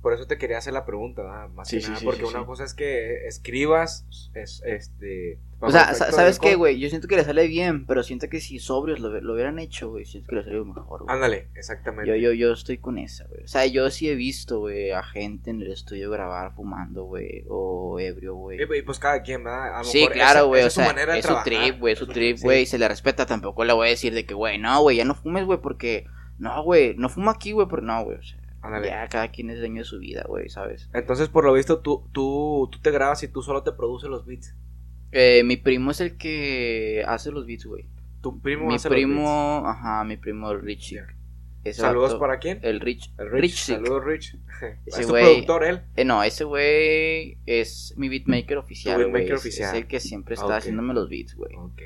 por eso te quería hacer la pregunta, ¿verdad? más Sí, que sí, nada, sí, porque sí, una sí. cosa es que escribas, es, este... o sea, ¿sabes qué, güey? Yo siento que le sale bien, pero siento que si sobrios lo, lo hubieran hecho, güey, siento que le salió mejor, güey. Ándale, exactamente. Yo, yo, yo estoy con esa, güey. O sea, yo sí he visto, güey, a gente en el estudio grabar fumando, güey, o ebrio, güey. Y, y pues cada quien, ¿verdad? A lo Sí, mejor claro, güey, o es su sea, manera de es su trip, güey, es su trip, Sí. güey, y se le respeta. Tampoco le voy a decir de que, güey, no, güey, ya no fumes, güey, porque, no, güey, no fumo aquí, güey, pero no, güey, o sea, Ándale. ya cada quien es dueño de su vida, güey, ¿sabes? Entonces, por lo visto, tú, tú, tú te grabas y tú solo te produces los beats. Eh, mi primo es el que hace los beats, güey. Tu primo Mi hace los beats. primo, ajá, mi primo Rich. Ya. Ese Saludos vato- para quién? El Rich. El Rich. Saludos, Rich. [laughs] Ese es tu productor, él. Eh, no, ese güey es mi beatmaker oficial. Beatmaker oficial. Es el que siempre está haciéndome los beats, güey. Ok.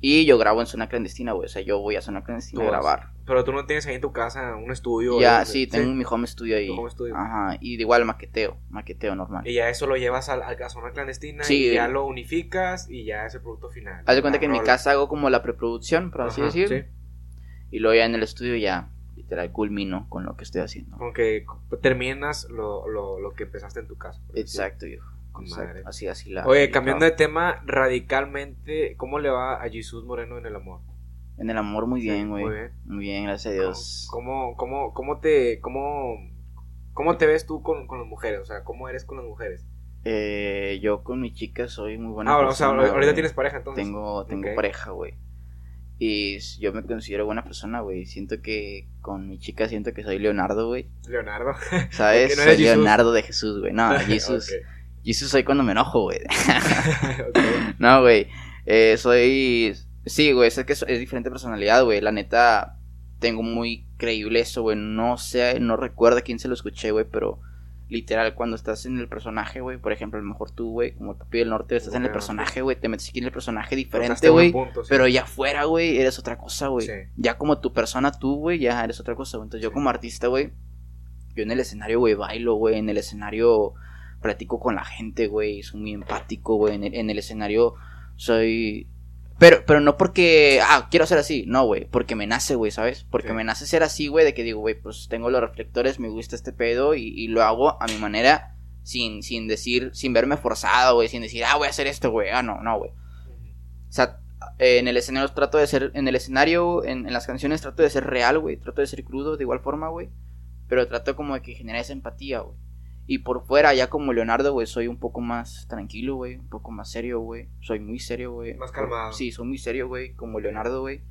Y yo grabo en zona clandestina, güey. O sea, yo voy a zona clandestina a grabar. Pero tú no tienes ahí en tu casa un estudio. Ya, ¿eh? sí, tengo mi home studio ahí. Tu home studio. Ajá, y de igual maqueteo, maqueteo normal. Y ya eso lo llevas a, la zona clandestina Sí. y ya lo unificas y ya es el producto final. Haz de cuenta que en mi casa hago como la preproducción, por así decir. sí. Y luego ya en el estudio ya, literal, culmino con lo que estoy haciendo. Como que terminas lo, lo, lo que empezaste en tu casa. Exacto, viejo. Exacto. Así, así la. Oye, cambiando de tema radicalmente, ¿cómo le va a Jesús Moreno en el amor? En el amor, muy Sí, bien, güey. muy bien. Muy bien, gracias a Dios. ¿Cómo, cómo, cómo te, cómo, cómo te ves tú con, con las mujeres? O sea, ¿cómo eres con las mujeres? Eh, yo con mi chica soy muy buena ah, o sea, persona, ahorita tienes pareja entonces. Tengo, tengo pareja, güey. Y yo me considero buena persona, güey. Siento que con mi chica siento que soy Leonardo, güey. Leonardo. [laughs] ¿Sabes? [laughs] No soy. Leonardo de Jesús, güey. No, [laughs] Jesús. Jesús soy cuando me enojo, güey. No, güey. Eh, soy... Sí, güey, es que es, es diferente personalidad, güey. La neta, tengo muy creíble eso, güey. No sé, no recuerdo a quién se lo escuché, güey, pero... Literal, cuando estás en el personaje, güey, por ejemplo, a lo mejor tú, güey, como el papi del norte, estás en el personaje, güey, te metes aquí en el personaje diferente, güey. sí. Pero ya fuera, güey, eres otra cosa, güey. Sí. Ya como tu persona, tú, güey, ya eres otra cosa, güey. Entonces yo como artista, güey, yo en el escenario, güey, bailo, güey. En el escenario platico con la gente, güey. Soy muy empático, güey. En el, en el escenario soy Pero, pero no porque, ah, quiero ser así, no, güey, porque me nace, güey, ¿sabes? Porque Sí. me nace ser así, güey, de que digo, güey, pues tengo los reflectores, me gusta este pedo y, y lo hago a mi manera sin, sin decir, sin verme forzado, güey, sin decir, ah, voy a hacer esto, güey, ah, no, no, güey. O sea, eh, en el escenario trato de ser, en el escenario, en, en las canciones trato de ser real, güey, trato de ser crudo de igual forma, güey, pero trato como de que genere esa empatía, güey. Y por fuera, ya como Leonardo, güey, soy un poco más tranquilo, güey, un poco más serio, güey. Soy muy serio, güey. Más calmado. Sí, soy muy serio, güey, como Leonardo, güey.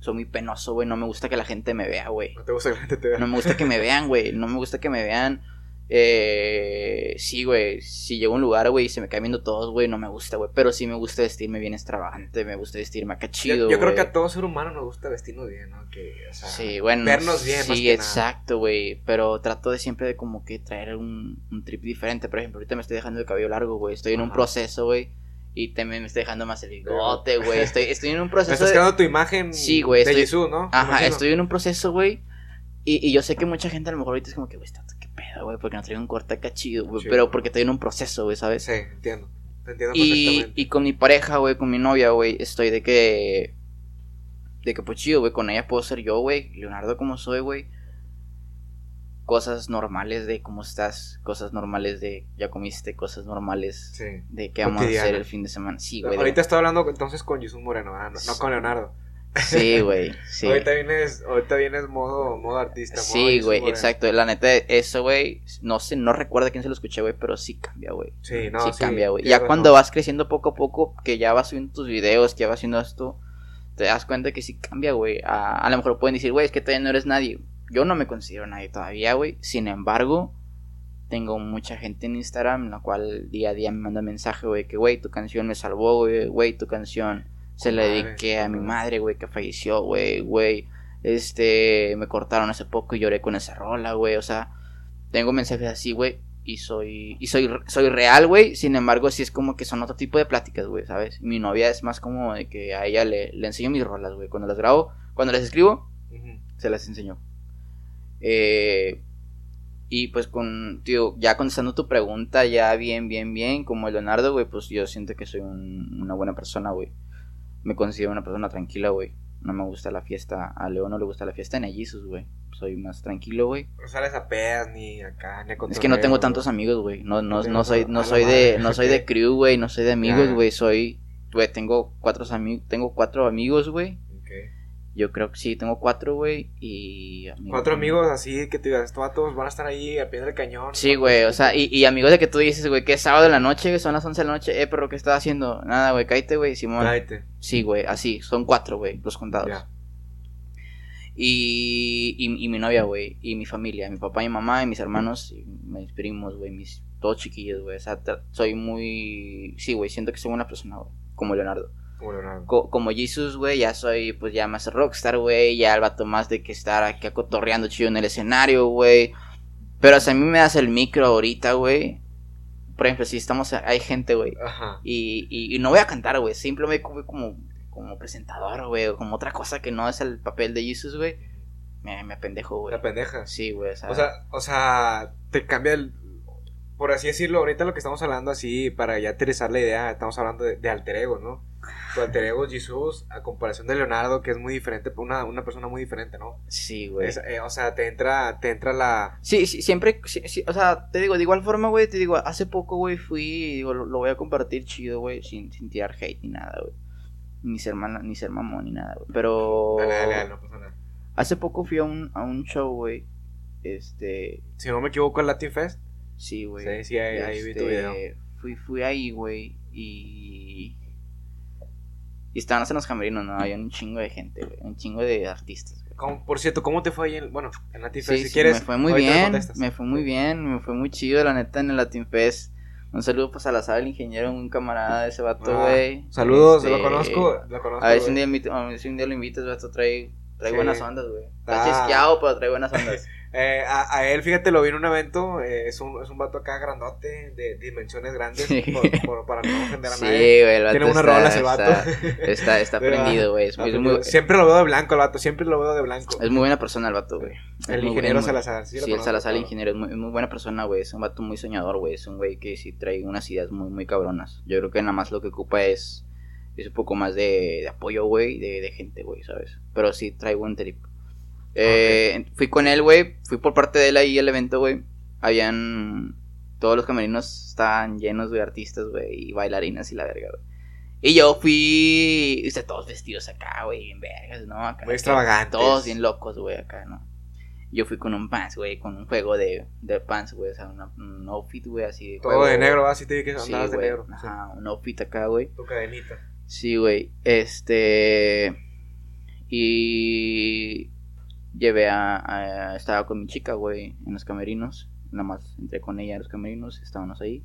Soy muy penoso, güey, no me gusta que la gente me vea, güey. No te gusta que la gente te vea. No me gusta que me vean, güey. No me gusta que me vean. Eh, sí, güey. Si llego a un lugar, güey, y se me caen viendo todos, güey, no me gusta, güey. Pero sí me gusta vestirme bien extravagante. Me gusta vestirme acá Yo, chido, yo creo güey. que a todo ser humano nos gusta vestirnos bien, ¿no? Que, o sea, Sí, bueno. vernos bien, más Sí, que exacto, güey. Pero trato de siempre de como que traer un, un trip diferente. Por ejemplo, ahorita me estoy dejando el cabello largo, güey. Estoy en un proceso, güey. Y también me estoy dejando más el bigote, güey. [laughs] Estoy, estoy en un proceso. Me estás de- creando tu imagen Sí, güey, de estoy- Jesús, ¿no? Ajá, imagino. estoy en un proceso, güey. Y, y yo sé que mucha gente a lo mejor ahorita es como que, güey, está- güey, porque no traigo un corte acá chido, güey. Sí. Pero porque estoy en un proceso, güey, ¿sabes? Sí, entiendo. Te entiendo Y, perfectamente. y con mi pareja, güey, con mi novia, güey, estoy de que. De que, pues chido, güey, con ella puedo ser yo, güey. Leonardo, como soy, güey. Cosas normales de cómo estás. Cosas normales de ya comiste. Cosas normales Sí. de qué vamos a hacer el fin de semana. Sí, güey. de- Ahorita estoy hablando entonces con Jesús Moreno, ah, no, no con Leonardo. Sí, güey. Sí. Ahorita vienes, ahorita vienes modo, modo artista. modo Sí, güey, exacto. La neta, eso, güey, no sé, no recuerdo quién se lo escuché, güey, pero sí cambia, güey. Sí, no, sí, sí, cambia, güey. Ya cuando vas creciendo poco a poco, que ya vas subiendo tus videos, que ya vas haciendo esto, te das cuenta que sí cambia, güey. A, a lo mejor pueden decir, güey, es que todavía no eres nadie. Yo no me considero nadie todavía, güey. Sin embargo, tengo mucha gente en Instagram, la cual día a día me manda mensaje, güey, que, güey, tu canción me salvó, güey, güey, tu canción se la dediqué a mi madre. güey, que falleció, güey, güey. Este, me cortaron hace poco y lloré con esa rola, güey. O sea, tengo mensajes así, güey. Y soy, y soy, soy real, güey. Sin embargo, sí es como que son otro tipo de pláticas, güey, ¿sabes? Mi novia es más como de que a ella le, le enseño mis rolas, güey. Cuando las grabo, cuando las escribo, se las enseñó. Eh, y pues con, tío, ya contestando tu pregunta, ya bien, bien, bien, como Leonardo, güey, pues yo siento que soy un- una buena persona, güey. Me considero una persona tranquila, güey. No me gusta la fiesta. A Leo no le gusta la fiesta ni a Jesus, güey. Soy más tranquilo, güey. No sales a pedas ni acá, ni a Es que no tengo tantos amigos, güey. No, no, No soy, no soy de, no soy de crew, güey. No soy de amigos, güey. Soy, güey, tengo cuatro amigos, tengo cuatro amigos, güey. Yo creo que sí, tengo cuatro, güey. Y amigos, Cuatro amigos así que te digas, vatos van a estar ahí al pie del cañón. Sí, güey, o sea, y, y amigos de que tú dices, güey, que es sábado de la noche, son las 11 de la noche, eh, pero ¿qué estás haciendo? Nada, güey, cállate, güey, Simón. Cállate. Sí, güey, así, son cuatro, güey, los contados. Ya. Y, y, y mi novia, güey, y mi familia, mi papá y mi mamá, y mis hermanos, y mis primos, güey, mis todos chiquillos, güey, o sea, soy muy, sí, güey, siento que soy una persona, güey, como Leonardo. Como Leonardo. Co- como Jesus, güey, ya soy, pues, ya más rockstar, güey, ya el vato más de que estar aquí acotorreando chido en el escenario, güey. Pero, o sea, a mí me das el micro ahorita, güey. Por ejemplo, si estamos, hay gente, güey, Ajá. y, y, y no voy a cantar, güey, simplemente como, como, presentador, güey, o como otra cosa que no es el papel de Jesus, güey. Me, me pendejo, güey. La pendeja. Sí, güey, o sea. O sea, o sea, te cambia el. Por así decirlo, ahorita lo que estamos hablando así, para ya aterrizar la idea, estamos hablando de, de alter ego, ¿no? Alter ego es Jesús, a comparación de Leonardo, que es muy diferente, una, una persona muy diferente, ¿no? sí, güey. Es, eh, o sea, te entra, te entra la. Sí, sí, siempre, sí, sí, o sea, te digo, de igual forma, güey, te digo, hace poco, güey, fui, digo, lo, lo voy a compartir chido, güey, sin, sin tirar hate ni nada, güey. Ni ser, mala- ni ser mamón ni nada, güey. Pero Dale, dale, dale, no pasa nada. hace poco fui a un, a un show, güey, este, Si no me equivoco, el Latin Fest. sí, güey. Sí, sí, ahí, ahí vi tu Este, video. Fui, fui ahí, güey, y... Y estaban en los camerinos, ¿no? Había un chingo de gente, güey, un chingo de artistas, güey. ¿Cómo- por cierto, ¿cómo te fue ahí en, bueno, en Latin Sí, Fest? si sí, quieres, me fue muy bien, me fue muy bien, me fue muy chido, la neta, en el Latin Fest. Un saludo pues a Salazar, el ingeniero, un camarada de ese vato, Ah, güey. Saludos, Este, lo conozco, lo conozco. A ver si un día, a ver si un día lo invitas, vato, trae, trae Sí. buenas ondas, güey. Está Ah. chisqueado, pero trae buenas ondas. [laughs] Eh, a, a él, fíjate, lo vi en un evento. eh, es, un, es un vato acá grandote, de dimensiones grandes, Sí. por- por- para no ofender a sí, nadie. güey, el vato Tiene una rola ese vato. Está, está, [laughs] prendido, güey. Ah, Siempre lo veo de blanco el vato, siempre lo veo de blanco. es muy buena persona el vato, güey. El muy ingeniero buen- muy- Salazar, sí, Sí, el Salazar, el ingeniero, es muy, muy buena persona, güey. Es un vato muy soñador, güey. Es un güey que sí trae unas ideas muy, muy cabronas. Yo creo que nada más lo que ocupa es es un poco más de, de apoyo, güey, de, de gente, güey, ¿sabes? Pero sí traigo un trip. Eh, Fui con él, güey, fui por parte de él ahí al evento, güey. Habían. Todos los camerinos estaban llenos de artistas, güey, y bailarinas y la verga, güey. Y yo fui. O sea, todos vestidos acá, güey, bien vergas, ¿no? Acá, Muy extravagantes. Todos bien locos, güey, acá, ¿no? Yo fui con un pants, güey, con un juego de, de pants, güey, o sea, una- un outfit, güey, así de Todo juego, de negro, así te que Sí, andabas de negro. Ajá, un outfit acá, güey. Tu cadenita. Sí, güey. Este. Y. Llevé a, a- Estaba con mi chica, güey, en los camerinos. Nada más entré con ella a los camerinos, estábamos ahí.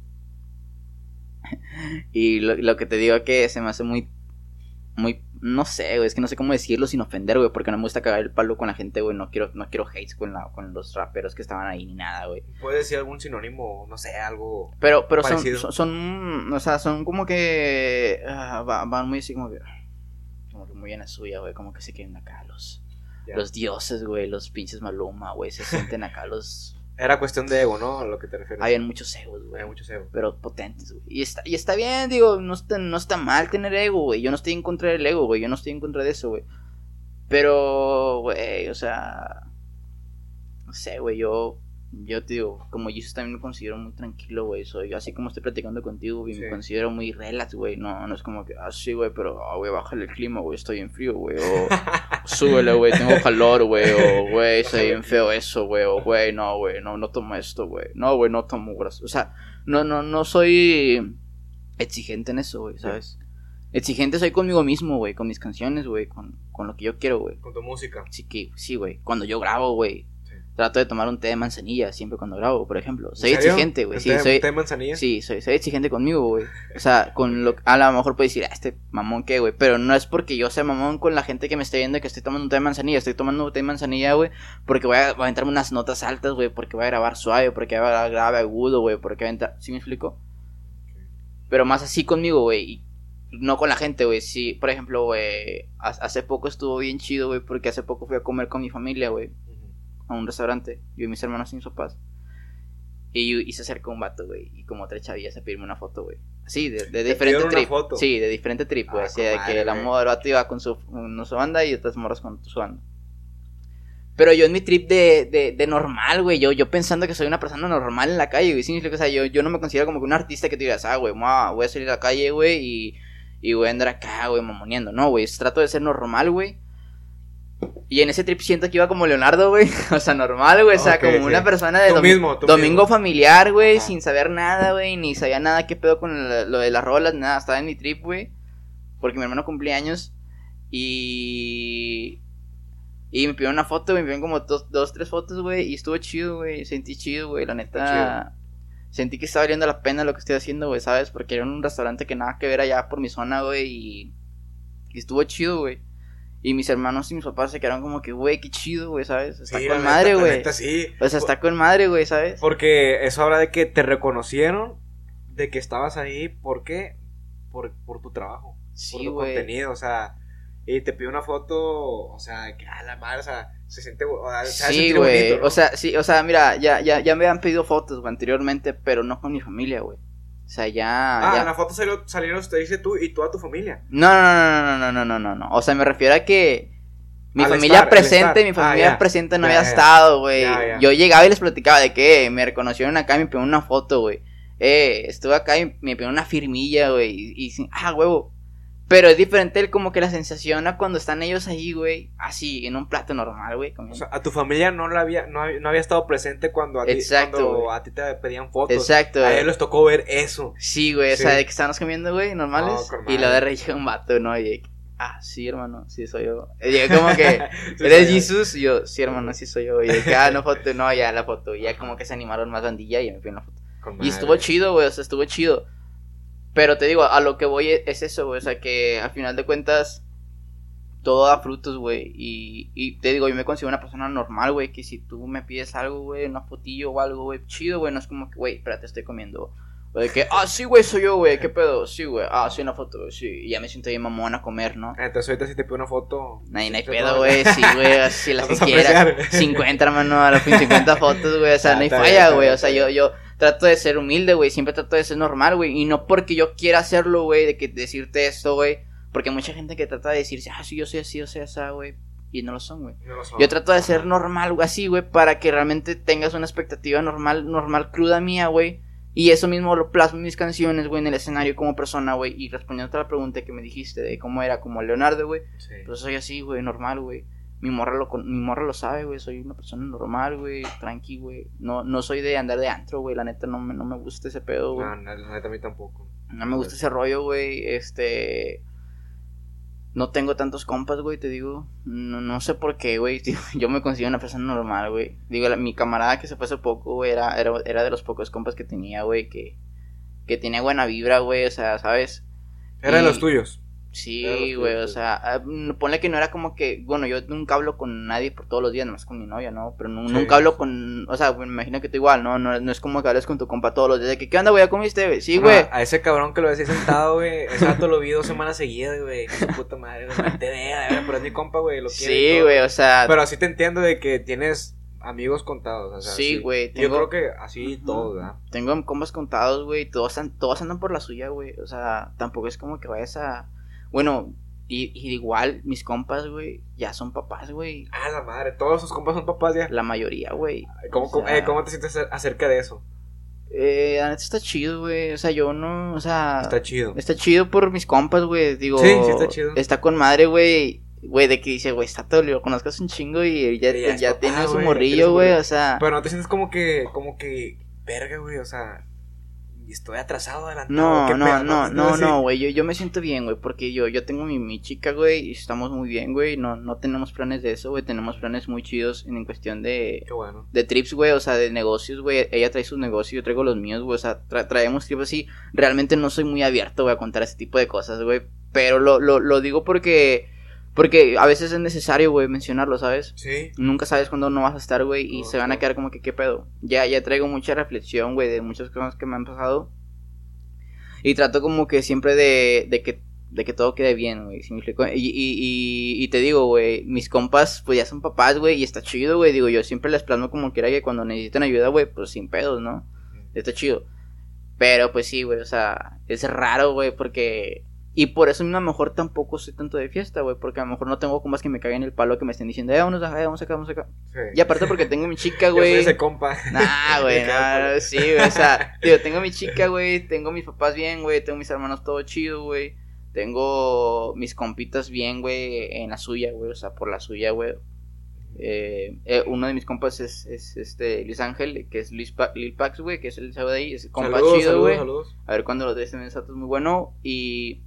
[laughs] y lo, lo que te digo que se me hace muy. Muy. No sé, güey, es que no sé cómo decirlo sin ofender, güey, porque no me gusta cagar el palo con la gente, güey. No quiero, no quiero hates con, la, con los raperos que estaban ahí ni nada, güey. ¿Puedes decir algún sinónimo? No sé, algo. Pero, pero son, son, son, o sea, son como que va- van muy así como que, como que muy en la suya, güey, como que se quieren acá los, Los dioses, güey, los pinches Maluma, güey, se sienten acá los, [laughs] Era cuestión de ego, ¿no? A lo que te refieres. habían muchos egos, güey, Hay mucho ego. pero potentes, güey, y está, y está bien, digo, no está, no está mal tener ego, güey, yo no estoy en contra del ego, güey, yo no estoy en contra de eso, güey, pero, güey, o sea, no sé, güey, yo, yo te digo, como Jesus también me considero muy tranquilo, güey, soy así como estoy platicando contigo, güey, Sí. me considero muy relax, güey, no, no es como que, ah, sí, güey, pero, ah, güey, bájale el clima, güey, estoy en frío, güey, o [laughs] súbele, güey, tengo calor, güey, o, güey, [laughs] está bien feo eso, güey, o, güey, no, güey, no, no tomo esto, güey, no, güey, no tomo grasa, o sea, no, no, no soy exigente en eso, güey, ¿sabes? Exigente soy conmigo mismo, güey, con mis canciones, güey, con, con lo que yo quiero, güey. Con tu música. Sí, que, sí, güey. Cuando yo grabo, güey. Trato de tomar un té de manzanilla siempre cuando grabo, por ejemplo. Soy exigente, güey. ¿El Sí, té- soy, té de manzanilla? sí soy, soy exigente conmigo, güey. O sea, con lo a lo mejor puedes decir, ah, este mamón qué, güey. Pero no es porque yo sea mamón con la gente que me esté viendo que estoy tomando un té de manzanilla. Estoy tomando un té de manzanilla, güey, porque voy a, voy a entrarme unas notas altas, güey. Porque voy a grabar suave, porque voy a grabar grave agudo, güey. Porque voy a entrar. ¿Sí me explico? Pero más así conmigo, güey. y No con la gente, güey. Sí, por ejemplo, güey. ha- Hace poco estuvo bien chido, güey. Porque hace poco fui a comer con mi familia, güey. A un restaurante. Yo y mis hermanos mis papás. Y, y se acercó un vato, güey. Y como tres chavillas a pedirme una foto, güey. Sí, de, de diferente trip. foto? Sí, de diferente trip, güey. Ah, Así de que la moda del vato iba con su, con su banda y otras morras con su banda. Pero yo en mi trip de, de, de normal, güey, yo, yo pensando que soy una persona normal en la calle, güey, sí, o sea, yo, yo no me considero como que un artista que te digas, ah, güey, voy a salir a la calle, güey, y, y voy a andar acá, güey, mamoneando, no, güey, trato de ser normal, güey. Y en ese trip siento que iba como Leonardo, güey, [laughs] o sea, normal, güey, o sea, como sí. una persona de Tú domi- mismo, tú domingo mismo. familiar, güey, sin saber nada, güey, ni sabía nada qué pedo con lo, lo de las rolas, nada, estaba en mi trip, güey, porque mi hermano cumplía años y... Y me pidieron una foto, güey, me pidieron como dos, dos tres fotos, güey, y estuvo chido, güey, sentí chido, güey, la neta... Sentí que estaba valiendo la pena lo que estoy haciendo, güey, ¿sabes? Porque era un restaurante que nada que ver allá por mi zona, güey, y... Y estuvo chido, güey. Y mis hermanos y mis papás se quedaron como que, güey, qué chido, güey, ¿sabes? Está Sí, con madre, güey. sí. O sea, está con madre, güey, ¿sabes? Porque eso habla de que te reconocieron, de que estabas ahí, ¿por qué? Por, por tu trabajo, por Sí, tu güey. contenido, o sea, y te pide una foto, o sea, que a la madre, o sea, se siente, o sea, Sí, güey. O sea, sí, o sea, mira, ya, ya, ya me han pedido fotos, güey, anteriormente, pero no con mi familia, güey. O sea, ya. Ah, en la foto salieron, te dice tú y toda tu familia. No, no, no, no, no, no, no, no. no O sea, me refiero a que mi familia presente, mi familia ah, presente no había estado, güey. Yo llegaba y les platicaba de que me reconocieron acá y me pidieron una foto, güey. Eh, estuve acá y me pidieron una firmilla, güey. Y, y, ah, huevo, pero es diferente el- como que la sensación a cuando están ellos ahí, güey. Así, en un plato normal, güey. comiendo. O sea, a tu familia no la había, no, había- no había estado presente cuando a ti, Exacto, cuando a ti te pedían fotos. Exacto. A ellos les tocó ver eso. Sí, güey, Sí. o sea, de que estábamos comiendo, güey, normales. No, y lo madre. de llega un vato, ¿no? Y ah, sí, hermano, sí soy yo. Como que, [laughs] Sí, ¿eres sí. Jesus? Y yo, sí, hermano, sí soy yo. Y que, ah, no foto, no, ya la foto. Y ya como que se animaron más bandilla y me pidieron la foto. Con Y madre. estuvo chido, güey, o sea, estuvo chido. Pero te digo, a lo que voy es- es eso, güey, o sea, que al final de cuentas todo da frutos, güey. Y, y te digo, yo me considero una persona normal, güey, que si tú me pides algo, güey, una fotillo o algo, güey, chido, güey, no es como que, güey, espérate, estoy comiendo. O de que, ah, sí, güey, soy yo, güey, ¿qué pedo? Sí, güey, ah, sí, una foto, güey, sí. Y ya me siento bien mamón a comer, ¿no? Entonces ahorita si te pido una foto. Nadie, no hay pedo, no. güey, sí, güey, así [laughs] las que quieras. apreciar. 50, hermano, a los 50 fotos, güey, o sea, Ah, no hay falla, güey, o sea, yo, yo trato de ser humilde, güey, siempre trato de ser normal, güey, y no porque yo quiera hacerlo, güey, de que decirte esto, güey, Porque hay mucha gente que trata de decirse, ah, sí, yo soy así, yo soy así, güey. Y no lo son, güey. No. Yo trato de ser normal, güey, así, güey, para que realmente tengas una expectativa normal, normal, cruda mía, güey. Y eso mismo lo plasmo en mis canciones, güey, en el escenario como persona, güey. Y respondiendo a la pregunta que me dijiste de cómo era como Leonardo, güey. Sí. Pues soy así, güey, normal, güey. Mi morra lo, con- mi morra lo sabe, güey. Soy una persona normal, güey. Tranqui, güey. No, no soy de andar de antro, güey. La neta no me, no me gusta ese pedo, güey. No, no, la neta a mí tampoco. No me gusta ese rollo, güey. Este. No tengo tantos compas, güey, te digo. No, no sé por qué, güey. [laughs] Yo me considero una persona normal, güey. Digo, la- mi camarada que se fue hace poco, güey, era, era, era de los pocos compas que tenía, güey, que, que tenía buena vibra, güey. O sea, ¿sabes? Era de los tuyos. Sí, güey, o sea, ah, mm, ponle que no era como que, bueno, yo nunca hablo con nadie por todos los días, nomás con mi novia, ¿no? Pero Sí. nunca hablo con, o sea, me imagino que tú igual, ¿no? ¿no? No es como que hables con tu compa todos los días, de que, ¿qué onda, güey? ¿Ya comiste, güey? Sí, güey. A ese cabrón que lo ves ahí sentado, güey. Rato lo vi dos semanas seguidas, güey. Su puta madre, güey. Te vea, pero es mi compa, güey. Lo quiere y Sí, güey, o sea, Pero así te entiendo de que tienes amigos contados. O sea, Sí, güey, Yo tengo- creo que así Ujú. todos, ¿verdad? tengo compas contados, güey, todos, todos andan por la suya, güey, o sea, tampoco es como que vayas a, bueno, y, y igual mis compas, güey, ya son papás, güey, Ah, la madre. Todos sus compas son papás ya. la mayoría, güey. ¿Cómo, o cómo- sea- eh, ¿cómo te sientes acerca de eso? Eh, la neta está chido, güey, o sea, yo no, o sea, Está chido. Está chido por mis compas, güey. Digo, Sí, sí está chido. Está con madre, güey. Güey, de que dice, güey, está todo, lo conozcas un chingo y ya, ya ya, papá, tiene su morrillo, güey. O sea, Pero no te sientes como que, como que, verga, güey, o sea, y estoy atrasado, adelantado. no, ¿qué no, pedo? no, no, no, güey. Yo, yo me siento bien, güey, porque yo, yo tengo mi, mi chica, güey, y estamos muy bien, güey. No, no tenemos planes de eso, güey. Tenemos planes muy chidos en, en cuestión de, Qué bueno. de trips, güey, o sea, de negocios, güey. Ella trae sus negocios, yo traigo los míos, güey. O sea, tra- traemos trips así. Realmente no soy muy abierto, güey, a contar ese tipo de cosas, güey. Pero lo, lo, lo digo porque, porque a veces es necesario, güey, mencionarlo, ¿sabes? Sí. Nunca sabes cuándo no vas a estar, güey, y se van a quedar como que, ¿qué pedo? Ya, ya traigo mucha reflexión, güey, de muchas cosas que me han pasado. Y trato como que siempre de, de que de que todo quede bien, güey. ¿sí me explico? Y, y, y, y te digo, güey, mis compas, pues ya son papás, güey, y está chido, güey. Digo, yo siempre les plasmo como quiera que cuando necesiten ayuda, güey, pues sin pedos, ¿no? Está chido. Pero pues sí, güey, o sea, es raro, güey, porque... Y por eso a lo mejor tampoco soy tanto de fiesta, güey, porque a lo mejor no tengo compas que me caguen el palo que me estén diciendo, eh, vamos acá, vamos acá, vamos acá. Sí. Y aparte porque tengo mi chica, [laughs] güey. ese compa. Nah, [laughs] güey, no, sí, güey, o sea, [laughs] digo, tengo mi chica, güey, tengo mis papás bien, güey, tengo mis hermanos todo chido, güey, tengo mis compitas bien, güey, en la suya, güey, o sea, por la suya, güey. Eh, eh, uno de mis compas es, es este Luis Ángel, que es Luis pa Lil Pax, güey, que es el chavo de ahí, es compa Saludos, chido, güey. A ver cuándo lo des en es muy bueno. Y.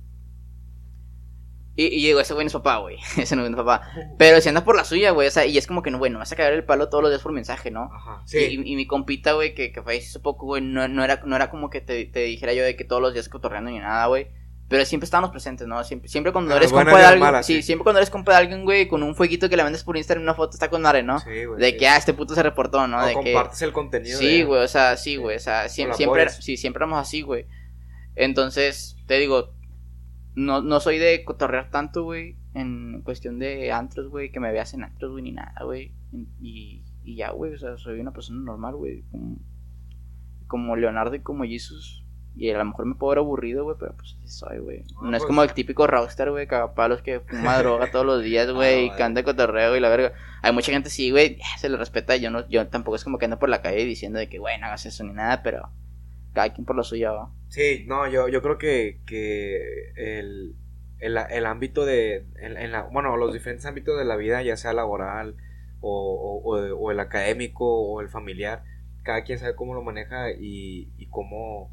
Y, y digo, ese güey no es papá, güey. [laughs] Ese no es papá. Pero si anda por la suya, güey. O sea, y es como que no, bueno, vas a cagar el palo todos los días por mensaje, ¿no? Ajá. Y, Sí. y mi compita, güey, que, que falleció hace poco, güey, no, no, era, no era como que te, te dijera yo de que todos los días cotorreando ni nada, güey. Pero siempre estábamos presentes, ¿no? Siempre, siempre cuando Ah, eres compa de alguien. sí, sí. siempre cuando eres compa de alguien, güey, con un fueguito que le vendes por Instagram una foto, está con madre, ¿no? Sí, güey. de que, ah, este puto se reportó, ¿no? O de que. compartes el contenido. Sí, de- güey, o sea, sí, güey, o sea, siem- siempre, Colaboras. sí, siempre éramos así, güey. Entonces, te digo, no, no soy de cotorrear tanto, güey, en cuestión de antros, güey, que me veas en antros, güey, ni nada, güey. Y, y ya, güey, o sea, soy una persona normal, güey, como, como Leonardo y como Jesus. Y a lo mejor me puedo ver aburrido, güey, pero pues así soy, güey. Ah, No es pues. como el típico rockstar, güey, cagapalos que fuma droga todos los días, [laughs] güey, y Ah, que anda de cotorreo y la verga. Hay mucha gente sí, güey, se le respeta. Yo no, yo tampoco es como que ando por la calle diciendo de que, güey, no hagas eso ni nada, pero cada quien por lo suyo, ¿va? Sí, no, yo, yo creo que, que el, el, el ámbito de, en, en la, bueno, los diferentes ámbitos de la vida, ya sea laboral o, o, el académico o el familiar, cada quien sabe cómo lo maneja y, y cómo,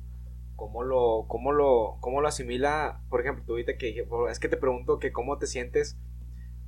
cómo, lo, cómo, lo, cómo lo asimila. Por ejemplo, tú ahorita que dije, "Bueno, es que te pregunto que cómo te sientes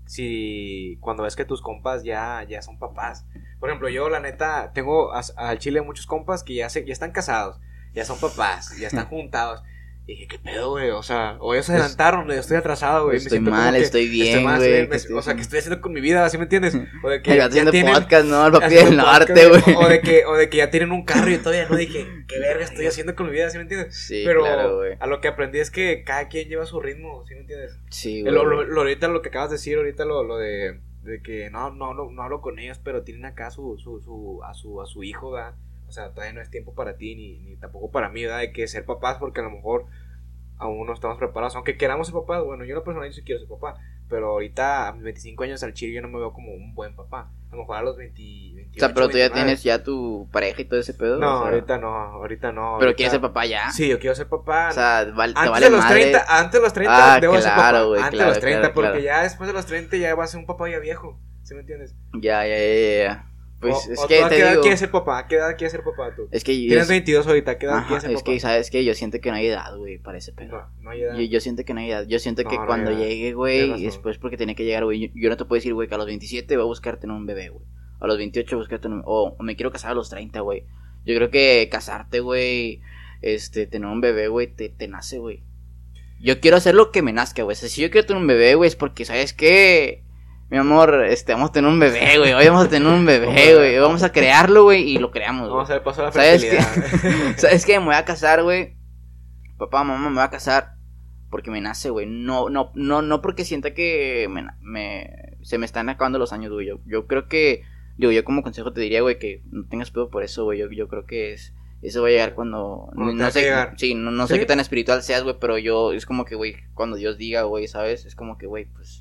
si cuando ves que tus compas ya, ya son papás. Por ejemplo, yo la neta tengo al chile muchos compas que ya, se, ya están casados ya son papás, ya están juntados. Y dije, ¿qué pedo, güey? O sea, o ellos se Pues- adelantaron, yo estoy atrasado, güey. Estoy mal, que estoy bien, mal, güey, me- O sea, que estoy haciendo con mi vida, ¿sí me entiendes? O de que [laughs] ya haciendo tienen- podcast, ¿no? El papi del norte, güey. O de, que, o de que ya tienen un carro y todavía no dije, [laughs] ¿qué verga estoy haciendo con mi vida? ¿Sí me entiendes? Sí, Pero claro, güey. a lo que aprendí es que cada quien lleva su ritmo, ¿sí me entiendes? Sí, Lo, güey. lo- lo- ahorita lo que acabas de decir, ahorita lo, lo de, de que no, no, no, no hablo con ellos, pero tienen acá su, su, su, a, su, a su hijo, ¿verdad? O sea, todavía no es tiempo para ti ni, ni tampoco para mí, ¿verdad? De que ser papás, porque a lo mejor aún no estamos preparados. Aunque queramos ser papás, bueno, yo no personalmente sí quiero ser papá. Pero ahorita a mis 25 años al chile yo no me veo como un buen papá. A lo mejor a los 20, 28, O sea, pero tú ya 29. tienes ya tu pareja y todo ese pedo. No, o sea, ahorita no, ahorita no. Pero ahorita- quieres ser papá ya. Sí, yo quiero ser papá. O sea, te antes vale de los madre. 30, antes de los 30 Ah, debo ser claro, papá. güey, antes claro, de los 30, claro, porque claro. ya después de los 30 ya va a ser un papá ya viejo. ¿Sí me entiendes? Ya, ya, ya, ya. Pues O- es o que tú a te qué edad quieres ser papá? ¿A qué edad quieres ser papá tú? Es que yo. Tienes 22 ahorita, ¿a qué edad Ajá, quieres ser es papá? que, ¿sabes qué? Yo siento que no hay edad, güey, para ese pedo. No, no hay edad. Yo, yo siento que no hay edad. Yo siento No, que no cuando llegue, güey, después porque tiene que llegar, güey. Yo, yo no te puedo decir, güey, que a los 27 voy a buscar tener un bebé, güey. A los 28 buscar tener un... O, o me quiero casar a los 30, güey. Yo creo que casarte, güey, este, tener un bebé, güey, te, te nace, güey. Yo quiero hacer lo que me nazca, güey. O sea, si yo quiero tener un bebé, güey, es porque, ¿sabes qué? Mi amor, este, vamos a tener un bebé, güey. Hoy vamos a tener un bebé, güey. Vamos a crearlo, güey, y lo creamos, güey. Vamos a ver paso a la ¿Sabes qué? fertilidad. [laughs] ¿Sabes qué? Me voy a casar, güey. Papá, mamá, me voy a casar. Porque me nace, güey. No, no, no, no porque sienta que me, se me están acabando los años, güey. Yo, yo creo que, digo, yo como consejo te diría, güey, que no tengas pedo por eso, güey. Yo, yo creo que es, eso va a llegar cuando, Cuando no sé, llegar. sí, no, no ¿Sí? sé qué tan espiritual seas, güey, pero yo, es como que, güey, cuando Dios diga, güey, ¿sabes? Es como que, güey, pues,